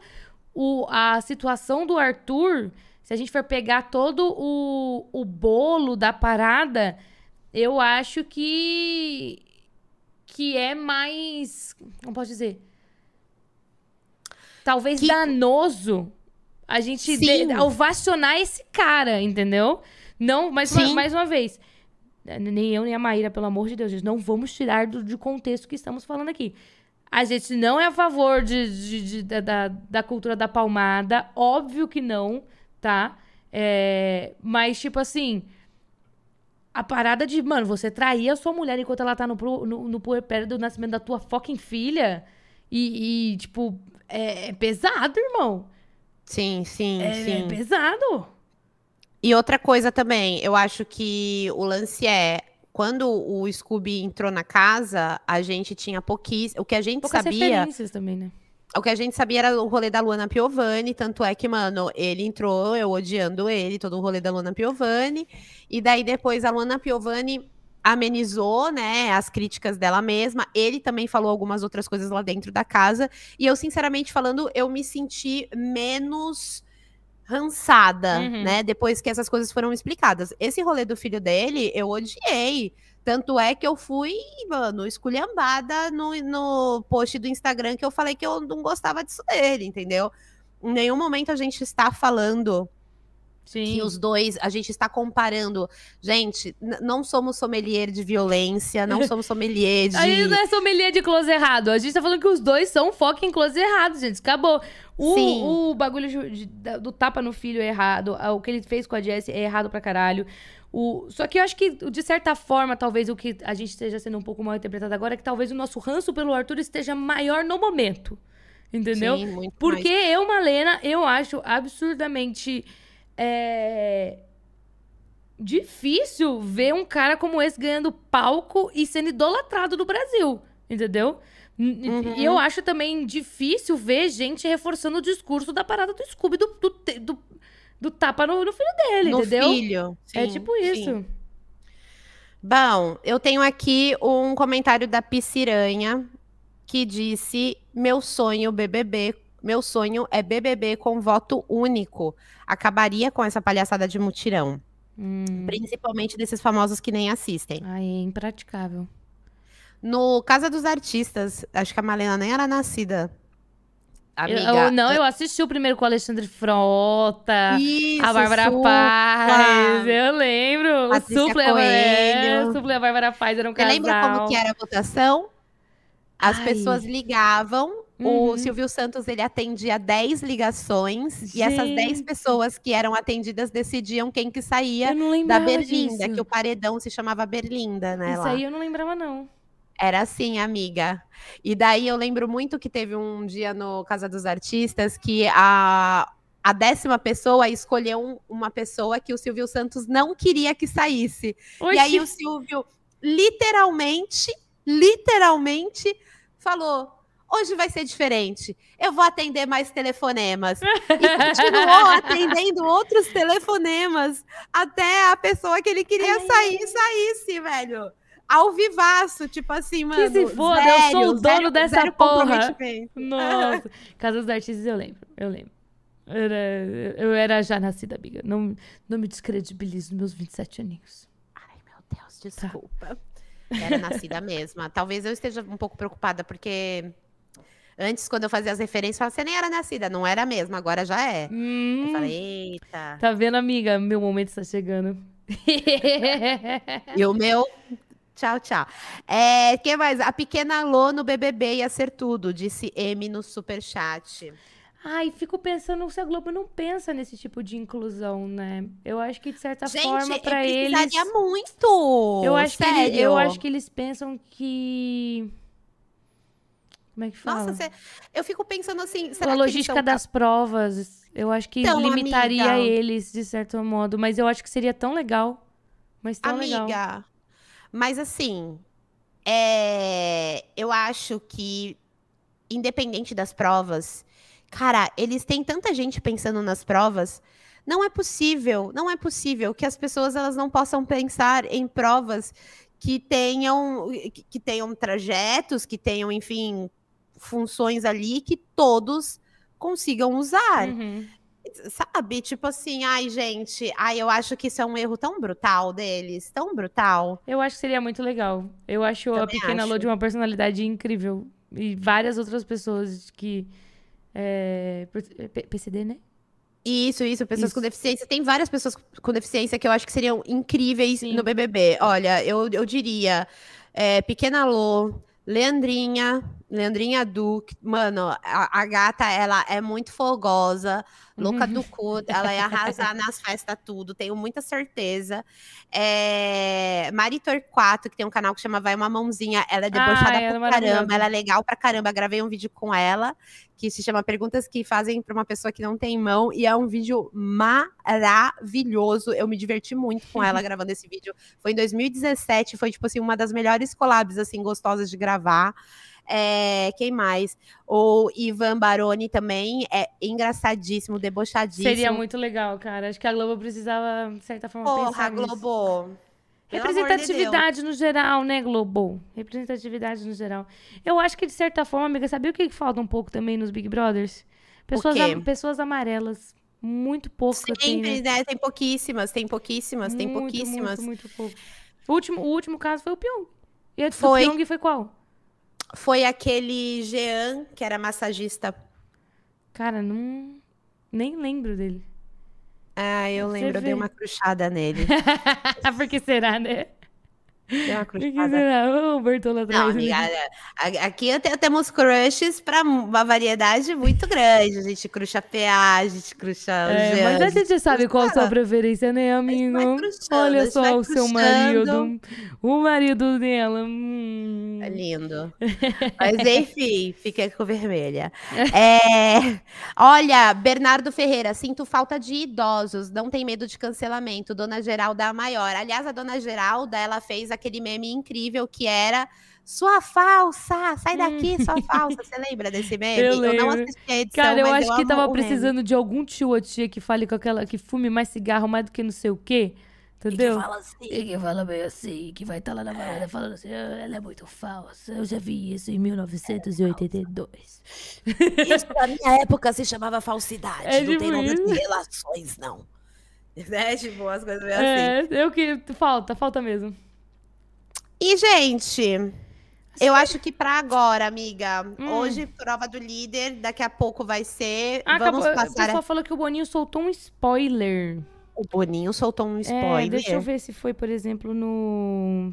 [SPEAKER 2] o, a situação do Arthur, se a gente for pegar todo o, o bolo da parada, eu acho que. Que é mais. Como posso dizer? Talvez
[SPEAKER 1] Que-
[SPEAKER 2] danoso a gente de- ovacionar esse cara, entendeu? Não, mais uma, mais uma vez. Nem eu, nem a Maíra, pelo amor de Deus, gente, não vamos tirar do, de contexto que estamos falando aqui. A gente não é a favor de, de- de- da, da, da cultura da palmada, óbvio que não, tá? É, mas, tipo assim, a parada de, mano, você trair a sua mulher enquanto ela tá no, no, no puerpério do nascimento da tua fucking filha e, e, tipo, é, é pesado, irmão.
[SPEAKER 1] Sim, sim,
[SPEAKER 2] É, é
[SPEAKER 1] sim.
[SPEAKER 2] pesado.
[SPEAKER 1] E outra coisa também, eu acho que o lance é. Quando o Scooby entrou na casa, a gente tinha pouquíssimo. O que a gente
[SPEAKER 2] Poucas
[SPEAKER 1] sabia.
[SPEAKER 2] referências também, né?
[SPEAKER 1] O que a gente sabia era o rolê da Luana Piovani, tanto é que, mano, ele entrou, eu odiando ele, todo o rolê da Luana Piovani. E daí depois a Luana Piovani amenizou, né, as críticas dela mesma. Ele também falou algumas outras coisas lá dentro da casa. E eu, sinceramente falando, eu me senti menos rançada,
[SPEAKER 2] Uhum.
[SPEAKER 1] né, depois que essas coisas foram explicadas. Esse rolê do filho dele, eu odiei. Tanto é que eu fui, mano, esculhambada no, no post do Instagram que eu falei que eu não gostava disso dele, entendeu? Em nenhum momento a gente está falando
[SPEAKER 2] Sim.
[SPEAKER 1] que os dois, a gente está comparando. Gente, não somos sommelier de violência, não somos sommelier de.
[SPEAKER 2] A gente não é sommelier de close errado. A gente tá falando que os dois são fucking close errado, gente. Acabou. O,
[SPEAKER 1] Sim.
[SPEAKER 2] o bagulho de- de- do tapa no filho é errado. O que ele fez com a Jessie é errado pra caralho. O, só que eu acho que, de certa forma, talvez o que a gente esteja sendo um pouco mal interpretado agora é que talvez o nosso ranço pelo Arthur esteja maior no momento. Entendeu?
[SPEAKER 1] Sim, muito
[SPEAKER 2] Porque
[SPEAKER 1] mais.
[SPEAKER 2] eu, Malena, eu acho absurdamente é, difícil ver um cara como esse ganhando palco e sendo idolatrado do Brasil, entendeu?
[SPEAKER 1] Uhum.
[SPEAKER 2] E eu acho também difícil ver gente reforçando o discurso da parada do Scooby, do, do, do, do tapa no, no filho dele,
[SPEAKER 1] no
[SPEAKER 2] entendeu?
[SPEAKER 1] filho.
[SPEAKER 2] é
[SPEAKER 1] Sim,
[SPEAKER 2] tipo
[SPEAKER 1] sim.
[SPEAKER 2] isso.
[SPEAKER 1] Bom, eu tenho aqui um comentário da Pisciranha que disse: Meu sonho BBB, meu sonho é BBB com voto único. Acabaria com essa palhaçada de mutirão,
[SPEAKER 2] Hum,
[SPEAKER 1] principalmente desses famosos que nem assistem.
[SPEAKER 2] ai, é impraticável.
[SPEAKER 1] No Casa dos Artistas, acho que a Malena nem era nascida. Amiga,
[SPEAKER 2] eu- não, eu assisti o primeiro com o Alexandre Frota.
[SPEAKER 1] Isso,
[SPEAKER 2] A Bárbara
[SPEAKER 1] Supla.
[SPEAKER 2] Paz, eu lembro. O Supla, a- é,
[SPEAKER 1] Coelho.
[SPEAKER 2] o Supla e a Bárbara Paz eram um
[SPEAKER 1] Você
[SPEAKER 2] casal.
[SPEAKER 1] lembra como que era a votação? As
[SPEAKER 2] Ai.
[SPEAKER 1] pessoas ligavam,
[SPEAKER 2] Uhum.
[SPEAKER 1] o Silvio Santos ele atendia 10 ligações e essas 10
[SPEAKER 2] Gente.
[SPEAKER 1] pessoas que eram atendidas decidiam quem que saía da Berlinda,
[SPEAKER 2] disso.
[SPEAKER 1] que o paredão se chamava Berlinda, né?
[SPEAKER 2] Isso
[SPEAKER 1] lá.
[SPEAKER 2] aí eu não lembrava, não.
[SPEAKER 1] Era assim, amiga. E daí eu lembro muito que teve um dia no Casa dos Artistas que a, a décima pessoa escolheu um- uma pessoa que o Silvio Santos não queria que saísse.
[SPEAKER 2] Oxi.
[SPEAKER 1] E aí o Silvio literalmente, literalmente falou: hoje vai ser diferente. Eu vou atender mais telefonemas. E continuou atendendo outros telefonemas até a pessoa que ele queria
[SPEAKER 2] Ai,
[SPEAKER 1] sair saísse, velho. Ao vivaço, tipo assim, mano.
[SPEAKER 2] se foda, eu sou o dono dessa
[SPEAKER 1] zero
[SPEAKER 2] porra. Nossa. Casa dos Artistas eu lembro, eu lembro. Era- eu era já nascida, amiga. Não, não me descredibilizo nos meus 27 aninhos.
[SPEAKER 1] Ai, meu Deus, desculpa. Era nascida mesma. Talvez eu esteja um pouco preocupada, porque antes, quando eu fazia as referências, eu falava, você nem era nascida. Não era mesmo, agora já é. Eu
[SPEAKER 2] Hum,
[SPEAKER 1] falei, eita.
[SPEAKER 2] tá vendo, amiga? Meu momento está chegando.
[SPEAKER 1] E o meu. Tchau, tchau. É, que mais? A pequena Lô no BBB ia ser tudo, disse M no superchat.
[SPEAKER 2] Ai, fico pensando se a Globo não pensa nesse tipo de inclusão, né? Eu acho que, de certa
[SPEAKER 1] Gente,
[SPEAKER 2] forma, pra eles.
[SPEAKER 1] precisaria muito.
[SPEAKER 2] Eu acho, que
[SPEAKER 1] sério.
[SPEAKER 2] ele- eu acho que eles pensam que. Como é que fala?
[SPEAKER 1] Nossa, cê- eu fico pensando assim,
[SPEAKER 2] a
[SPEAKER 1] será que eles
[SPEAKER 2] logística
[SPEAKER 1] são
[SPEAKER 2] das provas, eu acho que
[SPEAKER 1] Então,
[SPEAKER 2] limitaria
[SPEAKER 1] amiga.
[SPEAKER 2] eles, de certo modo. Mas eu acho que seria tão legal. Mas tão
[SPEAKER 1] Amiga,
[SPEAKER 2] legal.
[SPEAKER 1] Mas assim, é, eu acho que, independente das provas, cara, eles têm tanta gente pensando nas provas. Não é possível, não é possível que as pessoas elas não possam pensar em provas que tenham, que, tenham trajetos, que tenham, enfim, funções ali que todos consigam usar.
[SPEAKER 2] Uhum.
[SPEAKER 1] Sabe? Tipo assim, ai, gente, ai, eu acho que isso é um erro tão brutal deles, tão brutal.
[SPEAKER 2] Eu acho que seria muito legal. Eu acho a
[SPEAKER 1] Também
[SPEAKER 2] Pequena Lô
[SPEAKER 1] acho.
[SPEAKER 2] de uma personalidade incrível. E várias outras pessoas que. É, PCD, né?
[SPEAKER 1] Isso, isso, pessoas
[SPEAKER 2] Isso.
[SPEAKER 1] com deficiência. Tem várias pessoas com deficiência que eu acho que seriam incríveis
[SPEAKER 2] Sim.
[SPEAKER 1] no BBB. Olha, eu, eu diria é, Pequena Lô, Leandrinha, Leandrinha Duque. Mano, a, a gata, ela é muito fogosa, louca do cu. Ela ia arrasar nas festas, tudo. Tenho muita certeza. É, Mari Torquato, que tem um canal que chama Vai Uma Mãozinha. Ela é debochada
[SPEAKER 2] é
[SPEAKER 1] pra
[SPEAKER 2] maravilhosa.
[SPEAKER 1] caramba. Ela é legal pra caramba. Gravei um vídeo com ela que se chama Perguntas que Fazem para uma Pessoa que Não Tem Mão, e é um vídeo maravilhoso. Eu me diverti muito com ela gravando esse vídeo. Foi em 2017, foi tipo assim, uma das melhores collabs assim, gostosas de gravar. É, quem mais? O Ivan Baroni também é engraçadíssimo, debochadíssimo.
[SPEAKER 2] Seria muito legal, cara. Acho que a Globo precisava, de certa forma,
[SPEAKER 1] Porra,
[SPEAKER 2] pensar nisso.
[SPEAKER 1] Globo. Amor de.
[SPEAKER 2] Representatividade no geral, né, Globo? Representatividade no geral. Eu acho que, de certa forma, amiga, sabia o que falta um pouco também nos Big Brothers? Pessoas, am- pessoas amarelas. Muito pouco tem, né?
[SPEAKER 1] Sempre, né? Tem pouquíssimas, tem pouquíssimas, tem
[SPEAKER 2] Muito,
[SPEAKER 1] pouquíssimas.
[SPEAKER 2] Muito, muito pouco. O último, o último caso foi o Pyong. E antes
[SPEAKER 1] Foi.
[SPEAKER 2] do Pyong foi qual?
[SPEAKER 1] Foi aquele Jean, que era massagista.
[SPEAKER 2] Cara, não... Nem lembro dele.
[SPEAKER 1] Ah, eu
[SPEAKER 2] Você
[SPEAKER 1] lembro, eu dei
[SPEAKER 2] vê.
[SPEAKER 1] uma cruchada nele.
[SPEAKER 2] Por que será, né?
[SPEAKER 1] Dei uma?
[SPEAKER 2] Ô, Bertola
[SPEAKER 1] Não,
[SPEAKER 2] atrás.
[SPEAKER 1] amiga, a- aqui te- temos crushes pra uma variedade muito grande. A gente cruxa PA, a gente cruxa
[SPEAKER 2] É,
[SPEAKER 1] Jean,
[SPEAKER 2] mas a gente sabe qual a sua preferência, né, amigo? Olha só o seu marido. O marido dela. hum.
[SPEAKER 1] É lindo. Mas enfim, fica com vermelha. É, olha, Bernardo Ferreira, sinto falta de idosos, não tem medo de cancelamento. Dona Geralda é a maior. Aliás, a Dona Geralda, ela fez aquele meme incrível que era sua falsa, sai daqui, sua falsa. Você lembra desse meme?
[SPEAKER 2] Eu
[SPEAKER 1] não
[SPEAKER 2] lembro.
[SPEAKER 1] assisti a edição,
[SPEAKER 2] Cara, eu acho que
[SPEAKER 1] amo
[SPEAKER 2] tava
[SPEAKER 1] meme.
[SPEAKER 2] precisando de algum tio ou tia que fale com aquela que fume mais cigarro mais do que não sei o quê. Entendeu?
[SPEAKER 1] fala assim.
[SPEAKER 2] E que fala meio assim, que vai estar lá na varanda falando assim, "Ah, ela é muito falsa. Eu já vi isso em 1982.
[SPEAKER 1] Isso na minha época se chamava falsidade.
[SPEAKER 2] É
[SPEAKER 1] não
[SPEAKER 2] tipo
[SPEAKER 1] tem nome
[SPEAKER 2] isso.
[SPEAKER 1] de relações, não. É, tipo, as coisas meio assim.
[SPEAKER 2] É, eu que. Falta, falta mesmo.
[SPEAKER 1] E, gente, eu acho que pra agora, amiga,
[SPEAKER 2] Hum.
[SPEAKER 1] hoje prova do líder, daqui a pouco vai ser.
[SPEAKER 2] Ah,
[SPEAKER 1] Vamos
[SPEAKER 2] acabou. O
[SPEAKER 1] passar.
[SPEAKER 2] pessoal falou que o Boninho soltou um spoiler.
[SPEAKER 1] O Boninho soltou um
[SPEAKER 2] É,
[SPEAKER 1] spoiler.
[SPEAKER 2] deixa eu ver se foi, por exemplo, no.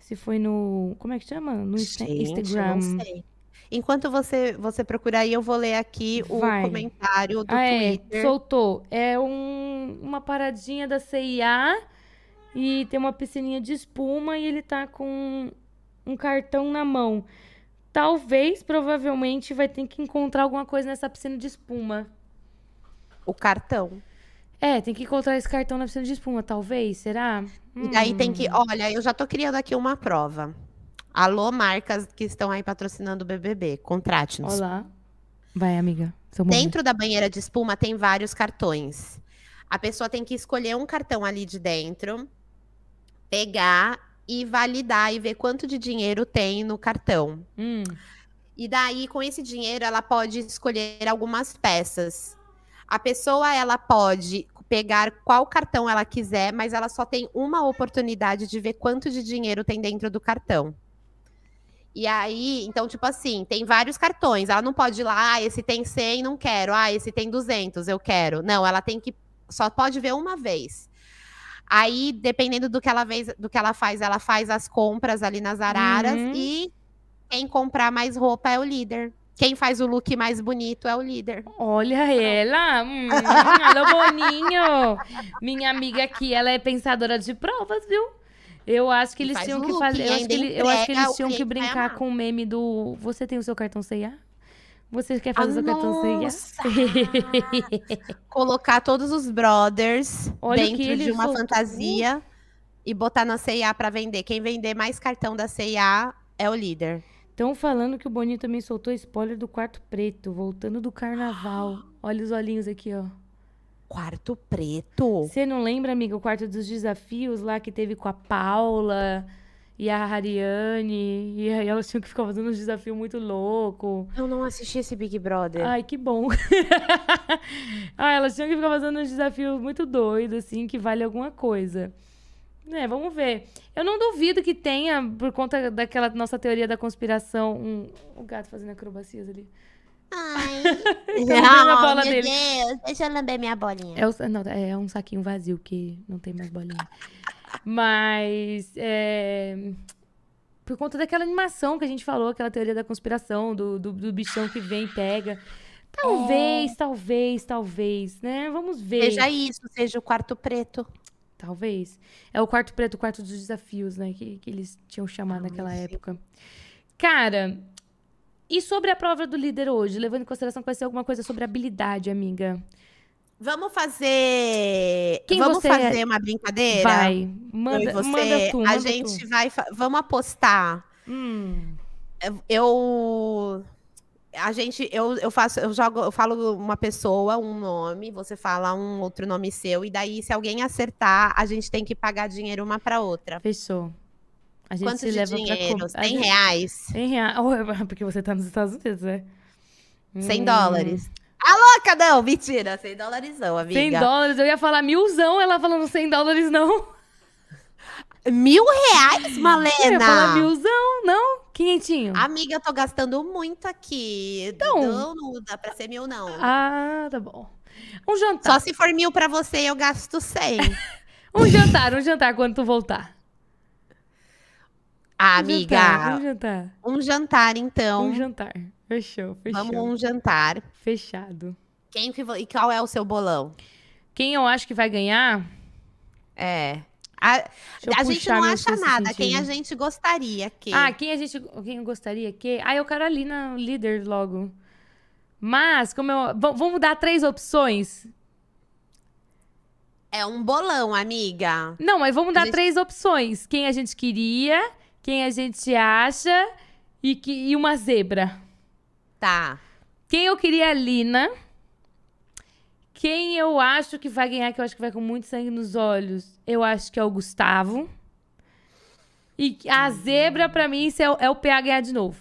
[SPEAKER 2] Se foi no. Como é que chama? No
[SPEAKER 1] Gente,
[SPEAKER 2] Instagram.
[SPEAKER 1] não sei. Enquanto você, você procura aí, eu vou ler aqui o
[SPEAKER 2] Vai.
[SPEAKER 1] comentário do
[SPEAKER 2] ah, é,
[SPEAKER 1] Twitter.
[SPEAKER 2] soltou. É um, uma paradinha da CIA e tem uma piscininha de espuma e ele tá com um cartão na mão. Talvez, provavelmente, vai ter que encontrar alguma coisa nessa piscina de espuma.
[SPEAKER 1] O cartão.
[SPEAKER 2] É, tem que encontrar esse cartão na piscina de espuma, talvez, será?
[SPEAKER 1] E daí tem
[SPEAKER 2] Hum.
[SPEAKER 1] que. Olha, eu já tô criando aqui uma prova. Alô, marcas que estão aí patrocinando o BBB, contrate-nos.
[SPEAKER 2] Olá. Vai, amiga.
[SPEAKER 1] Dentro da banheira de espuma tem vários cartões. A pessoa tem que escolher um cartão ali de dentro, pegar e validar e ver quanto de dinheiro tem no cartão.
[SPEAKER 2] Hum.
[SPEAKER 1] E daí, com esse dinheiro, ela pode escolher algumas peças. A pessoa, ela pode pegar qual cartão ela quiser, mas ela só tem uma oportunidade de ver quanto de dinheiro tem dentro do cartão. E aí, então, tipo assim, tem vários cartões. Ela não pode ir lá, ah, esse tem 100, não quero. Ah, esse tem 200, eu quero. Não, ela tem que só pode ver uma vez. Aí, dependendo do que ela vez, do que ela faz, ela faz as compras ali nas araras
[SPEAKER 2] Uhum.
[SPEAKER 1] e quem comprar mais roupa é o líder. Quem faz o look mais bonito é o líder.
[SPEAKER 2] Olha ela. Hum, alô, Boninho. Minha amiga aqui, ela é pensadora de provas, viu? Eu acho que eles tinham que fazer. Eu acho que, ele- eu acho que eles tinham que brincar com o meme do. Você tem o seu cartão CIA? Você quer fazer cartão
[SPEAKER 1] nossa!
[SPEAKER 2] CIA?
[SPEAKER 1] Colocar todos os brothers
[SPEAKER 2] Olha
[SPEAKER 1] dentro de uma
[SPEAKER 2] soltou.
[SPEAKER 1] fantasia e botar na CIA pra vender. Quem vender mais cartão da CIA é o líder.
[SPEAKER 2] Estão falando que o Boninho também soltou spoiler do quarto preto, voltando do carnaval. Olha os olhinhos aqui, ó.
[SPEAKER 1] Quarto preto.
[SPEAKER 2] Você não lembra, amiga, o quarto dos desafios lá que teve com a Paula e a Ariane? E aí elas tinham que ficar fazendo uns desafios muito loucos.
[SPEAKER 1] Eu não assisti esse Big Brother.
[SPEAKER 2] Ai, que bom. ah, elas tinham que ficar fazendo uns desafios muito doidos, assim, que vale alguma coisa. É, vamos ver. Eu não duvido que tenha, por conta daquela nossa teoria da conspiração, um... o gato fazendo acrobacias ali.
[SPEAKER 1] Ai.
[SPEAKER 2] lambendo a bola
[SPEAKER 1] meu
[SPEAKER 2] dele.
[SPEAKER 1] Deus, deixa eu lamber minha bolinha.
[SPEAKER 2] É, o- não, é um saquinho vazio que não tem mais bolinha. Mas é, por conta daquela animação que a gente falou, aquela teoria da conspiração, do, do, do bichão que vem e pega. Talvez, talvez, talvez, né? Vamos ver.
[SPEAKER 1] Seja isso, seja o quarto preto.
[SPEAKER 2] Talvez. É o quarto preto, o quarto dos desafios, né? Que, que eles tinham chamado naquela
[SPEAKER 1] sim.
[SPEAKER 2] época. Cara, e sobre a prova do líder hoje? Levando em consideração que vai ser alguma coisa sobre habilidade, amiga.
[SPEAKER 1] Vamos fazer.
[SPEAKER 2] Quem
[SPEAKER 1] Vamos
[SPEAKER 2] você é?
[SPEAKER 1] fazer uma brincadeira?
[SPEAKER 2] Vai, manda,
[SPEAKER 1] você.
[SPEAKER 2] manda tu,
[SPEAKER 1] a
[SPEAKER 2] manda
[SPEAKER 1] gente
[SPEAKER 2] tu.
[SPEAKER 1] vai. Vamos apostar.
[SPEAKER 2] Hum.
[SPEAKER 1] Eu. a gente, eu, eu faço, eu jogo, eu falo uma pessoa, um nome, você fala um outro nome seu, e daí, se alguém acertar, a gente tem que pagar dinheiro uma pra outra.
[SPEAKER 2] Fechou. A gente
[SPEAKER 1] Quanto
[SPEAKER 2] se leva
[SPEAKER 1] dinheiro?
[SPEAKER 2] pra... com- a
[SPEAKER 1] 100
[SPEAKER 2] gente-
[SPEAKER 1] reais?
[SPEAKER 2] 100 reais. Porque você tá nos Estados Unidos, né?
[SPEAKER 1] 100
[SPEAKER 2] Hum,
[SPEAKER 1] dólares. Louca, não, mentira, 100 dólares não, amiga.
[SPEAKER 2] 100 dólares, eu ia falar milzão, ela falando 100 dólares, não.
[SPEAKER 1] Mil reais,
[SPEAKER 2] Eu ia falar
[SPEAKER 1] Malena?
[SPEAKER 2] milzão, não? Quinhentinho.
[SPEAKER 1] Amiga, eu tô gastando muito aqui.
[SPEAKER 2] Então.
[SPEAKER 1] Não, não dá pra ser mil, não.
[SPEAKER 2] Ah, tá bom. Um jantar.
[SPEAKER 1] Só se for mil pra você, eu gasto 100.
[SPEAKER 2] Um jantar, um jantar quando tu voltar.
[SPEAKER 1] Ah,
[SPEAKER 2] Um
[SPEAKER 1] amiga,
[SPEAKER 2] jantar, um jantar.
[SPEAKER 1] um jantar, então.
[SPEAKER 2] Um jantar. Fechou, fechou.
[SPEAKER 1] Vamos um jantar.
[SPEAKER 2] Fechado.
[SPEAKER 1] Quem que e qual é o seu bolão?
[SPEAKER 2] Quem eu acho que vai ganhar?
[SPEAKER 1] É. A, a gente não acha nada. Quem a gente gostaria que.
[SPEAKER 2] Ah, quem a gente. Quem gostaria que. Ah, eu quero a Lina líder logo. Mas, como eu. v- Vamos dar três opções?
[SPEAKER 1] É um bolão, amiga.
[SPEAKER 2] Não, mas vamos dar
[SPEAKER 1] gente-
[SPEAKER 2] três opções. Quem a gente queria, quem a gente acha e, que, e uma zebra.
[SPEAKER 1] Tá.
[SPEAKER 2] Quem eu queria a Lina. Quem eu acho que vai ganhar, que eu acho que vai com muito sangue nos olhos, eu acho que é o Gustavo. E a zebra, pra mim, é, o- é o PA ganhar de novo.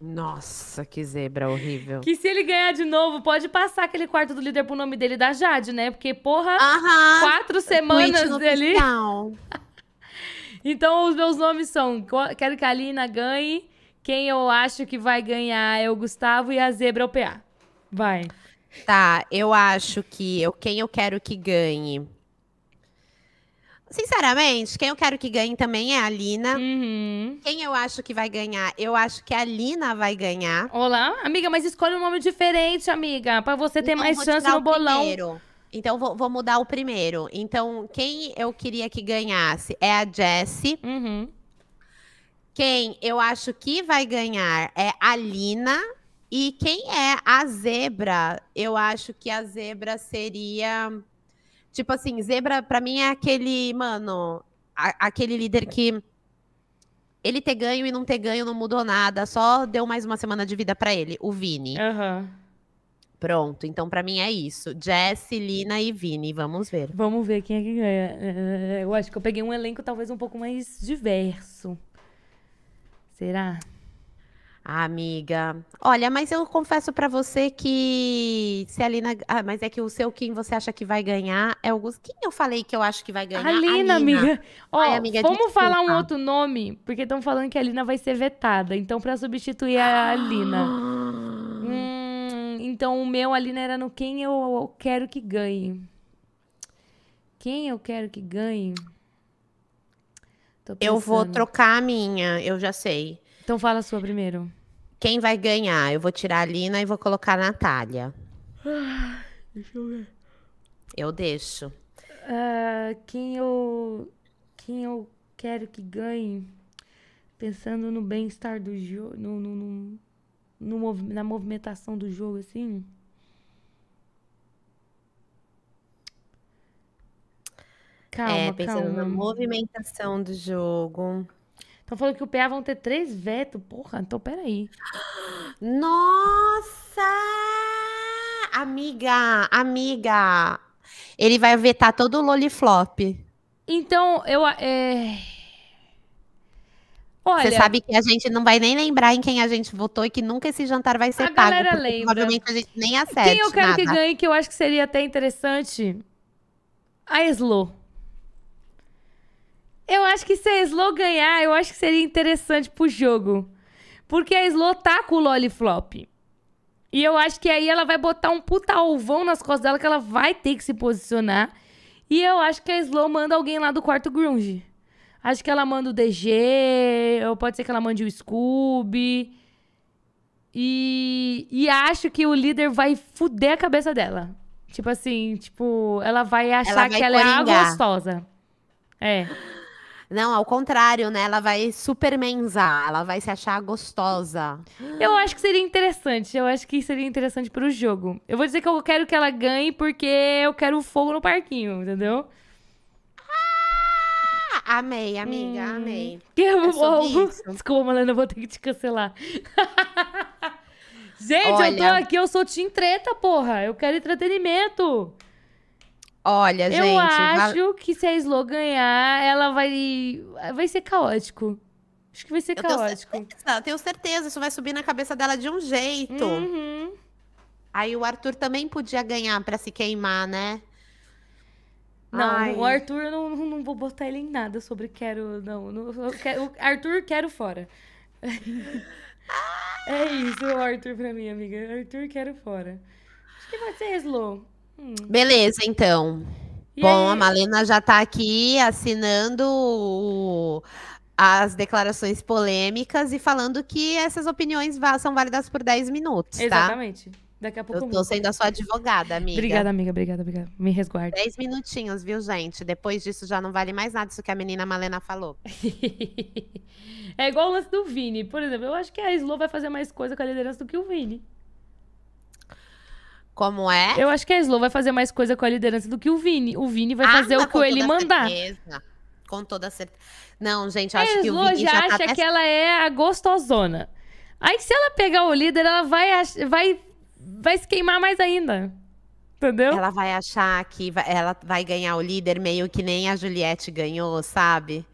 [SPEAKER 1] Nossa, que zebra horrível.
[SPEAKER 2] Que se ele ganhar de novo, pode passar aquele quarto do líder pro nome dele da Jade, né? Porque, porra,
[SPEAKER 1] Aham.
[SPEAKER 2] quatro semanas dele. Então, os meus nomes são: quero que a Lina ganhe. Quem eu acho que vai ganhar é o Gustavo e a zebra é o PA. Vai.
[SPEAKER 1] Tá, eu acho que eu, quem eu quero que ganhe. Sinceramente, quem eu quero que ganhe também é a Lina.
[SPEAKER 2] Uhum.
[SPEAKER 1] Quem eu acho que vai ganhar? Eu acho que a Lina vai ganhar.
[SPEAKER 2] Olá, amiga, mas escolhe um nome diferente, amiga, pra você ter
[SPEAKER 1] Então,
[SPEAKER 2] mais chance no
[SPEAKER 1] o
[SPEAKER 2] bolão.
[SPEAKER 1] primeiro. Então, vou, vou mudar o primeiro. Então, quem eu queria que ganhasse é a Jessie.
[SPEAKER 2] Uhum.
[SPEAKER 1] Quem eu acho que vai ganhar é a Lina. E quem é a zebra? Eu acho que a zebra seria. Tipo assim, zebra pra mim é aquele, mano, a- aquele líder que. Ele ter ganho e não ter ganho não mudou nada, só deu mais uma semana de vida pra ele, o Vini.
[SPEAKER 2] Aham.
[SPEAKER 1] Pronto, então pra mim é isso. Jessie, Lina e Vini, vamos ver.
[SPEAKER 2] Vamos ver quem é que ganha. É, Eu acho que eu peguei um elenco talvez um pouco mais diverso. Será?
[SPEAKER 1] Ah, amiga. Olha, mas eu confesso pra você que se a Lina, ah, mas é que o seu quem você acha que vai ganhar é o Gus. Quem eu falei que eu acho que vai ganhar?
[SPEAKER 2] A Lina, amiga. Ó,
[SPEAKER 1] Ai, amiga,
[SPEAKER 2] vamos
[SPEAKER 1] desculpa.
[SPEAKER 2] falar um outro nome, porque estão falando que a Lina vai ser vetada. Então, pra substituir a Lina. Hum, então, o meu, a Lina, era no quem eu quero que ganhe. Quem eu quero que ganhe? Tô
[SPEAKER 1] Eu vou trocar a minha, eu já sei.
[SPEAKER 2] Então, fala a sua primeiro.
[SPEAKER 1] Quem vai ganhar? Eu vou tirar a Lina e vou colocar a Natália.
[SPEAKER 2] Deixa eu ver.
[SPEAKER 1] Eu deixo.
[SPEAKER 2] Ah, quem eu. Quem eu quero que ganhe. Pensando no bem-estar do jogo. No, no, no- no na movimentação do jogo, assim. Calma,
[SPEAKER 1] é, pensando na
[SPEAKER 2] calma.
[SPEAKER 1] movimentação do jogo.
[SPEAKER 2] Estão falando que o PA vão ter três vetos. Porra, então peraí.
[SPEAKER 1] Nossa! Amiga, amiga. Ele vai vetar todo o Loliflop.
[SPEAKER 2] Então, eu. É... Olha,
[SPEAKER 1] Você sabe que a gente não vai nem lembrar em quem a gente votou e que nunca esse jantar vai ser
[SPEAKER 2] A
[SPEAKER 1] pago.
[SPEAKER 2] galera lembra.
[SPEAKER 1] Provavelmente a gente nem acerte
[SPEAKER 2] quem eu quero que
[SPEAKER 1] nada.
[SPEAKER 2] ganhe, que eu acho que seria até interessante? A Slow. Eu acho que se a Slow ganhar, eu acho que seria interessante pro jogo. Porque a Slow tá com o Loliflop. E eu acho que aí ela vai botar um puta alvão nas costas dela que ela vai ter que se posicionar. E eu acho que a Slow manda alguém lá do quarto grunge. Acho que ela manda o DG, ou pode ser que ela mande o Scooby. E, e acho que o líder vai fuder a cabeça dela. Tipo assim, tipo, ela vai achar
[SPEAKER 1] vai
[SPEAKER 2] que ela é a
[SPEAKER 1] coringar.
[SPEAKER 2] gostosa. É.
[SPEAKER 1] Não, ao contrário, né? Ela vai supermenzar, ela vai se achar gostosa.
[SPEAKER 2] Eu acho que seria interessante. Eu acho que seria interessante pro jogo. Eu vou dizer que eu quero que ela ganhe porque eu quero fogo no parquinho, entendeu?
[SPEAKER 1] Ah, amei, amiga,
[SPEAKER 2] Hum.
[SPEAKER 1] amei.
[SPEAKER 2] Que eu
[SPEAKER 1] É
[SPEAKER 2] vou-. Desculpa, Malena, eu vou ter que te cancelar. Gente, eu tô
[SPEAKER 1] Olha.
[SPEAKER 2] aqui, eu sou Team Treta, porra. Eu quero entretenimento.
[SPEAKER 1] Olha,
[SPEAKER 2] eu
[SPEAKER 1] gente. va-
[SPEAKER 2] acho que se a Slow ganhar, ela vai. Vai ser caótico. Acho que vai ser
[SPEAKER 1] Eu tenho
[SPEAKER 2] caótico.
[SPEAKER 1] certeza, tenho certeza, isso vai subir na cabeça dela de um jeito.
[SPEAKER 2] Uhum.
[SPEAKER 1] Aí o Arthur também podia ganhar pra se queimar, né?
[SPEAKER 2] Não,
[SPEAKER 1] Ai.
[SPEAKER 2] o Arthur eu não, não vou botar ele em nada sobre quero. Não, não eu quero, o Arthur quero fora. é isso, o Arthur pra mim, amiga. Arthur quero fora. Acho que vai ser Slow. Hum.
[SPEAKER 1] Beleza, então.
[SPEAKER 2] E
[SPEAKER 1] Bom,
[SPEAKER 2] aí-
[SPEAKER 1] a Malena já tá aqui assinando o- as declarações polêmicas e falando que essas opiniões são válidas por 10 minutos, tá?
[SPEAKER 2] Exatamente. Daqui a pouco
[SPEAKER 1] Eu tô sendo a sua advogada, amiga.
[SPEAKER 2] Obrigada, amiga. Obrigada, obrigada. Me resguarde.
[SPEAKER 1] 10 minutinhos, viu, gente? Depois disso já não vale mais nada isso que a menina Malena falou.
[SPEAKER 2] é igual o lance do Vini. Por exemplo, eu acho que a Slow vai fazer mais coisa com a liderança do que o Vini.
[SPEAKER 1] Como é?
[SPEAKER 2] Eu acho que a Slow vai fazer mais coisa com a liderança do que o Vini. O Vini vai
[SPEAKER 1] Ah,
[SPEAKER 2] fazer o que ele
[SPEAKER 1] toda
[SPEAKER 2] mandar.
[SPEAKER 1] certeza. Com toda certeza. Não, gente, eu
[SPEAKER 2] A
[SPEAKER 1] acho que o Vini
[SPEAKER 2] já,
[SPEAKER 1] já, tá
[SPEAKER 2] acha
[SPEAKER 1] até
[SPEAKER 2] que ela é a gostosona. Aí, se ela pegar o líder, ela vai, vai, vai se queimar mais ainda. Entendeu?
[SPEAKER 1] Ela vai achar que vai- ela vai ganhar o líder meio que nem a Juliette ganhou, sabe?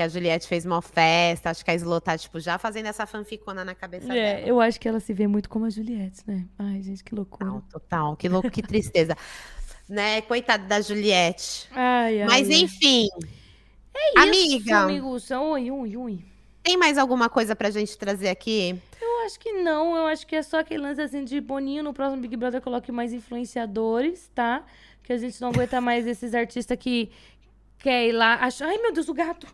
[SPEAKER 1] Que a Juliette fez uma festa, acho que a Slo tá, tipo, já fazendo essa fanficona na cabeça
[SPEAKER 2] É,
[SPEAKER 1] dela.
[SPEAKER 2] eu acho que ela se vê muito como a Juliette, né? Ai, gente, que loucura.
[SPEAKER 1] Total, total. Que louco, que tristeza. né? Coitada da Juliette.
[SPEAKER 2] Ai, ai,
[SPEAKER 1] Mas enfim,
[SPEAKER 2] Isso,
[SPEAKER 1] amiga.
[SPEAKER 2] amiguça. Oi, ui, ui.
[SPEAKER 1] tem mais alguma coisa pra gente trazer aqui?
[SPEAKER 2] Eu acho que não, eu acho que é só aquele lance assim de Boninho no próximo Big Brother coloque mais influenciadores, tá? Que a gente não aguenta mais esses artistas que quer ir lá achar. Ai, meu Deus, o gato!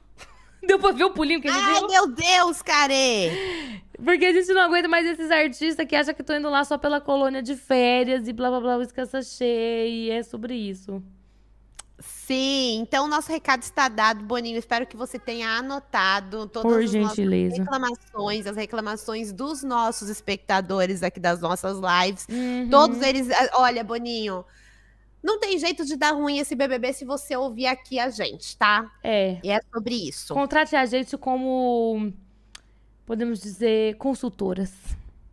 [SPEAKER 2] Deu pra ver o pulinho que ele
[SPEAKER 1] Ai,
[SPEAKER 2] deu?
[SPEAKER 1] meu Deus, care!
[SPEAKER 2] Porque a gente não aguenta mais esses artistas que acham que estão indo lá só pela colônia de férias e blá blá blá, escassa cheia. E é sobre isso.
[SPEAKER 1] Sim, então nosso recado está dado, Boninho. Espero que você tenha anotado todas
[SPEAKER 2] Por
[SPEAKER 1] as nossas
[SPEAKER 2] gentileza.
[SPEAKER 1] reclamações, as reclamações dos nossos espectadores aqui das nossas lives.
[SPEAKER 2] Uhum.
[SPEAKER 1] Todos eles. ah, Olha, Boninho, não tem jeito de dar ruim esse BBB se você ouvir aqui a gente, tá?
[SPEAKER 2] É.
[SPEAKER 1] E é sobre isso.
[SPEAKER 2] Contrate a gente como, podemos dizer, consultoras.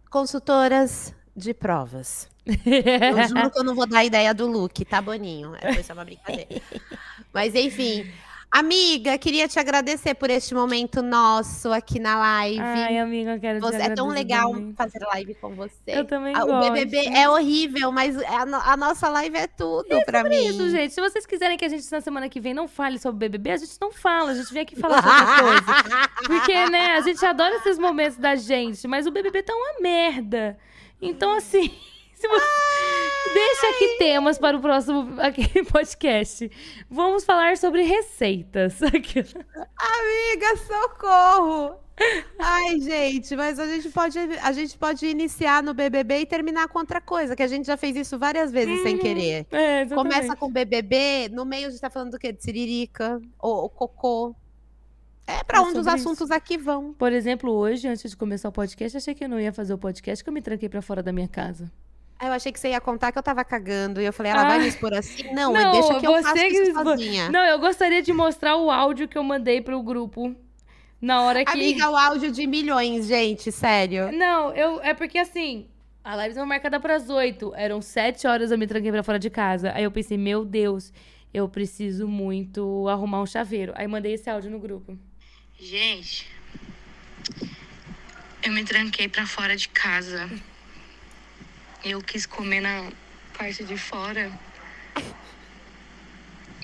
[SPEAKER 1] Consultoras de provas. Eu juro que eu não vou dar a ideia do look, tá, Boninho? É, foi só uma brincadeira. Mas enfim. Amiga, queria te agradecer por este momento nosso aqui na live.
[SPEAKER 2] Ai, amiga, eu quero te
[SPEAKER 1] Você- é tão legal
[SPEAKER 2] também.
[SPEAKER 1] fazer live com você.
[SPEAKER 2] Eu também
[SPEAKER 1] Ah, O
[SPEAKER 2] gosto.
[SPEAKER 1] BBB é horrível, mas a, a nossa live é tudo pra mim.
[SPEAKER 2] Isso, gente. Se vocês quiserem que a gente na semana que vem não fale sobre BBB, a gente não fala. A gente vem aqui falar sobre coisa. Porque, né, a gente adora esses momentos da gente, mas o BBB tá uma merda. Então, assim, você... deixa aqui temas para o próximo aqui, podcast. Vamos falar sobre receitas.
[SPEAKER 1] Amiga, socorro! Ai, gente, mas a gente pode a gente pode iniciar no BBB e terminar com outra coisa, que a gente já fez isso várias vezes sem querer.
[SPEAKER 2] É.
[SPEAKER 1] Começa com BBB, no meio a gente tá falando do quê? De siririca, ou, ou cocô. É pra
[SPEAKER 2] É
[SPEAKER 1] onde os
[SPEAKER 2] sobre isso.
[SPEAKER 1] assuntos aqui vão.
[SPEAKER 2] Por exemplo, hoje, antes de começar o podcast, achei que eu não ia fazer o podcast, que eu me tranquei pra fora da minha casa.
[SPEAKER 1] Aí eu achei que você ia contar que eu tava cagando. E eu falei, ela vai
[SPEAKER 2] Ah.
[SPEAKER 1] me expor assim? Não,
[SPEAKER 2] Não,
[SPEAKER 1] deixa que eu
[SPEAKER 2] você que
[SPEAKER 1] isso
[SPEAKER 2] expor-
[SPEAKER 1] sozinha.
[SPEAKER 2] Não, eu gostaria de mostrar o áudio que eu mandei pro grupo na hora que.
[SPEAKER 1] Amiga, o áudio de milhões, gente, sério.
[SPEAKER 2] Não, eu é porque assim, a live estava marcada para as 8. Eram 7 horas eu me tranquei pra fora de casa. Aí eu pensei, meu Deus, eu preciso muito arrumar um chaveiro. Aí mandei esse áudio no grupo.
[SPEAKER 3] Gente, eu me tranquei pra fora de casa. Eu quis comer na parte de fora.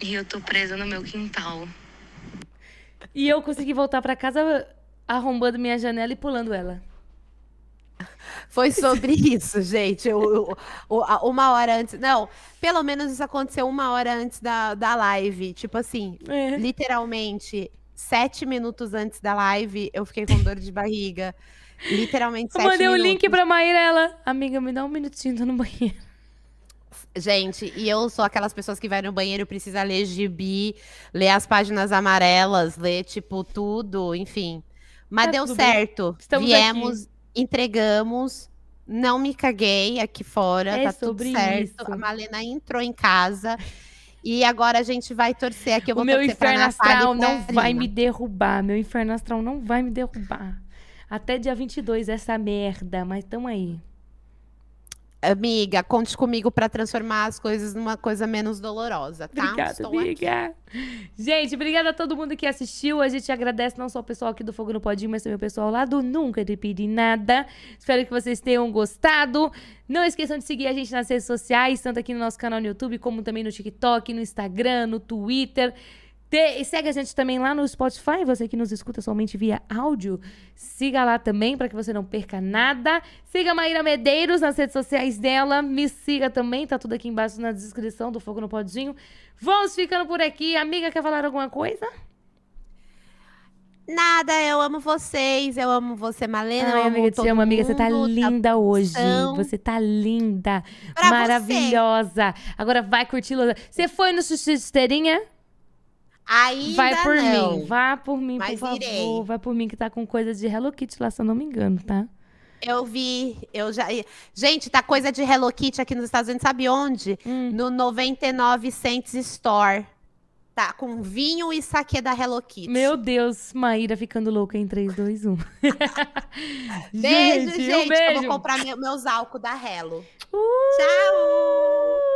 [SPEAKER 3] E eu tô presa no meu quintal.
[SPEAKER 2] E eu consegui voltar pra casa arrombando minha janela e pulando ela.
[SPEAKER 1] Foi sobre isso, gente. O- a- uma hora antes. Não, pelo menos isso aconteceu uma hora antes da, da live. Tipo assim,
[SPEAKER 2] É.
[SPEAKER 1] literalmente, sete minutos antes da live, eu fiquei com dor de barriga. Literalmente,
[SPEAKER 2] Eu
[SPEAKER 1] sete
[SPEAKER 2] mandei o
[SPEAKER 1] minutos.
[SPEAKER 2] link pra Maíra, ela. Amiga, me dá um minutinho, tô no banheiro.
[SPEAKER 1] Gente, e eu sou aquelas pessoas que vai no banheiro, precisa ler gibi, ler as páginas amarelas, ler, tipo, tudo, enfim. Mas
[SPEAKER 2] Tá
[SPEAKER 1] deu certo.
[SPEAKER 2] Estamos
[SPEAKER 1] Viemos, entregamos, não me caguei aqui fora,
[SPEAKER 2] É
[SPEAKER 1] tá tudo certo.
[SPEAKER 2] isso.
[SPEAKER 1] A Malena entrou em casa. E agora a gente vai torcer aqui. Eu
[SPEAKER 2] O
[SPEAKER 1] vou
[SPEAKER 2] meu
[SPEAKER 1] torcer pra
[SPEAKER 2] inferno astral não vai me derrubar. Meu inferno astral não vai me derrubar. Até dia 22, essa merda. Mas tamo aí.
[SPEAKER 1] Amiga, conte comigo para transformar as coisas numa coisa menos dolorosa, tá?
[SPEAKER 2] Obrigada,
[SPEAKER 1] Estou
[SPEAKER 2] amiga.
[SPEAKER 1] aqui.
[SPEAKER 2] Gente, obrigada a todo mundo que assistiu. A gente agradece não só o pessoal aqui do Fogo no Podinho, mas também o pessoal lá do Nunca Te Pedi Nada. Espero que vocês tenham gostado. Não esqueçam de seguir a gente nas redes sociais, tanto aqui no nosso canal no YouTube, como também no TikTok, no Instagram, no Twitter. Te- e segue a gente também lá no Spotify, você que nos escuta somente via áudio. Siga lá também para que você não perca nada. Siga a Maíra Medeiros nas redes sociais dela. Me siga também, tá tudo aqui embaixo na descrição do Fogo no Podinho. Vamos ficando por aqui. Amiga, quer falar alguma coisa?
[SPEAKER 1] Nada, eu amo vocês, eu amo você, Malena. eu
[SPEAKER 2] Ai,
[SPEAKER 1] amo
[SPEAKER 2] amiga, te
[SPEAKER 1] todo
[SPEAKER 2] amo, amiga. Você tá
[SPEAKER 1] mundo,
[SPEAKER 2] linda hoje. Você tá linda.
[SPEAKER 1] Pra
[SPEAKER 2] maravilhosa. Agora vai curtir. Você foi no Sushi de Esteirinha?
[SPEAKER 1] Ainda
[SPEAKER 2] Vai por
[SPEAKER 1] não.
[SPEAKER 2] mim. Vá por mim,
[SPEAKER 1] Mas
[SPEAKER 2] por favor.
[SPEAKER 1] irei.
[SPEAKER 2] Vai por mim que tá com coisa de Hello Kitty lá, se eu não me engano, tá?
[SPEAKER 1] Eu vi, eu já. Gente, tá coisa de Hello Kitty aqui nos Estados Unidos, sabe onde?
[SPEAKER 2] Hum.
[SPEAKER 1] No 99 Cents Store. Tá, com vinho e saquê da Hello Kitty.
[SPEAKER 2] Meu Deus, Maíra ficando louca em 3, 2, 1.
[SPEAKER 1] Beijo, gente.
[SPEAKER 2] Um beijo.
[SPEAKER 1] Eu vou comprar meu- meus álcool da Hello.
[SPEAKER 2] Uh!
[SPEAKER 1] Tchau!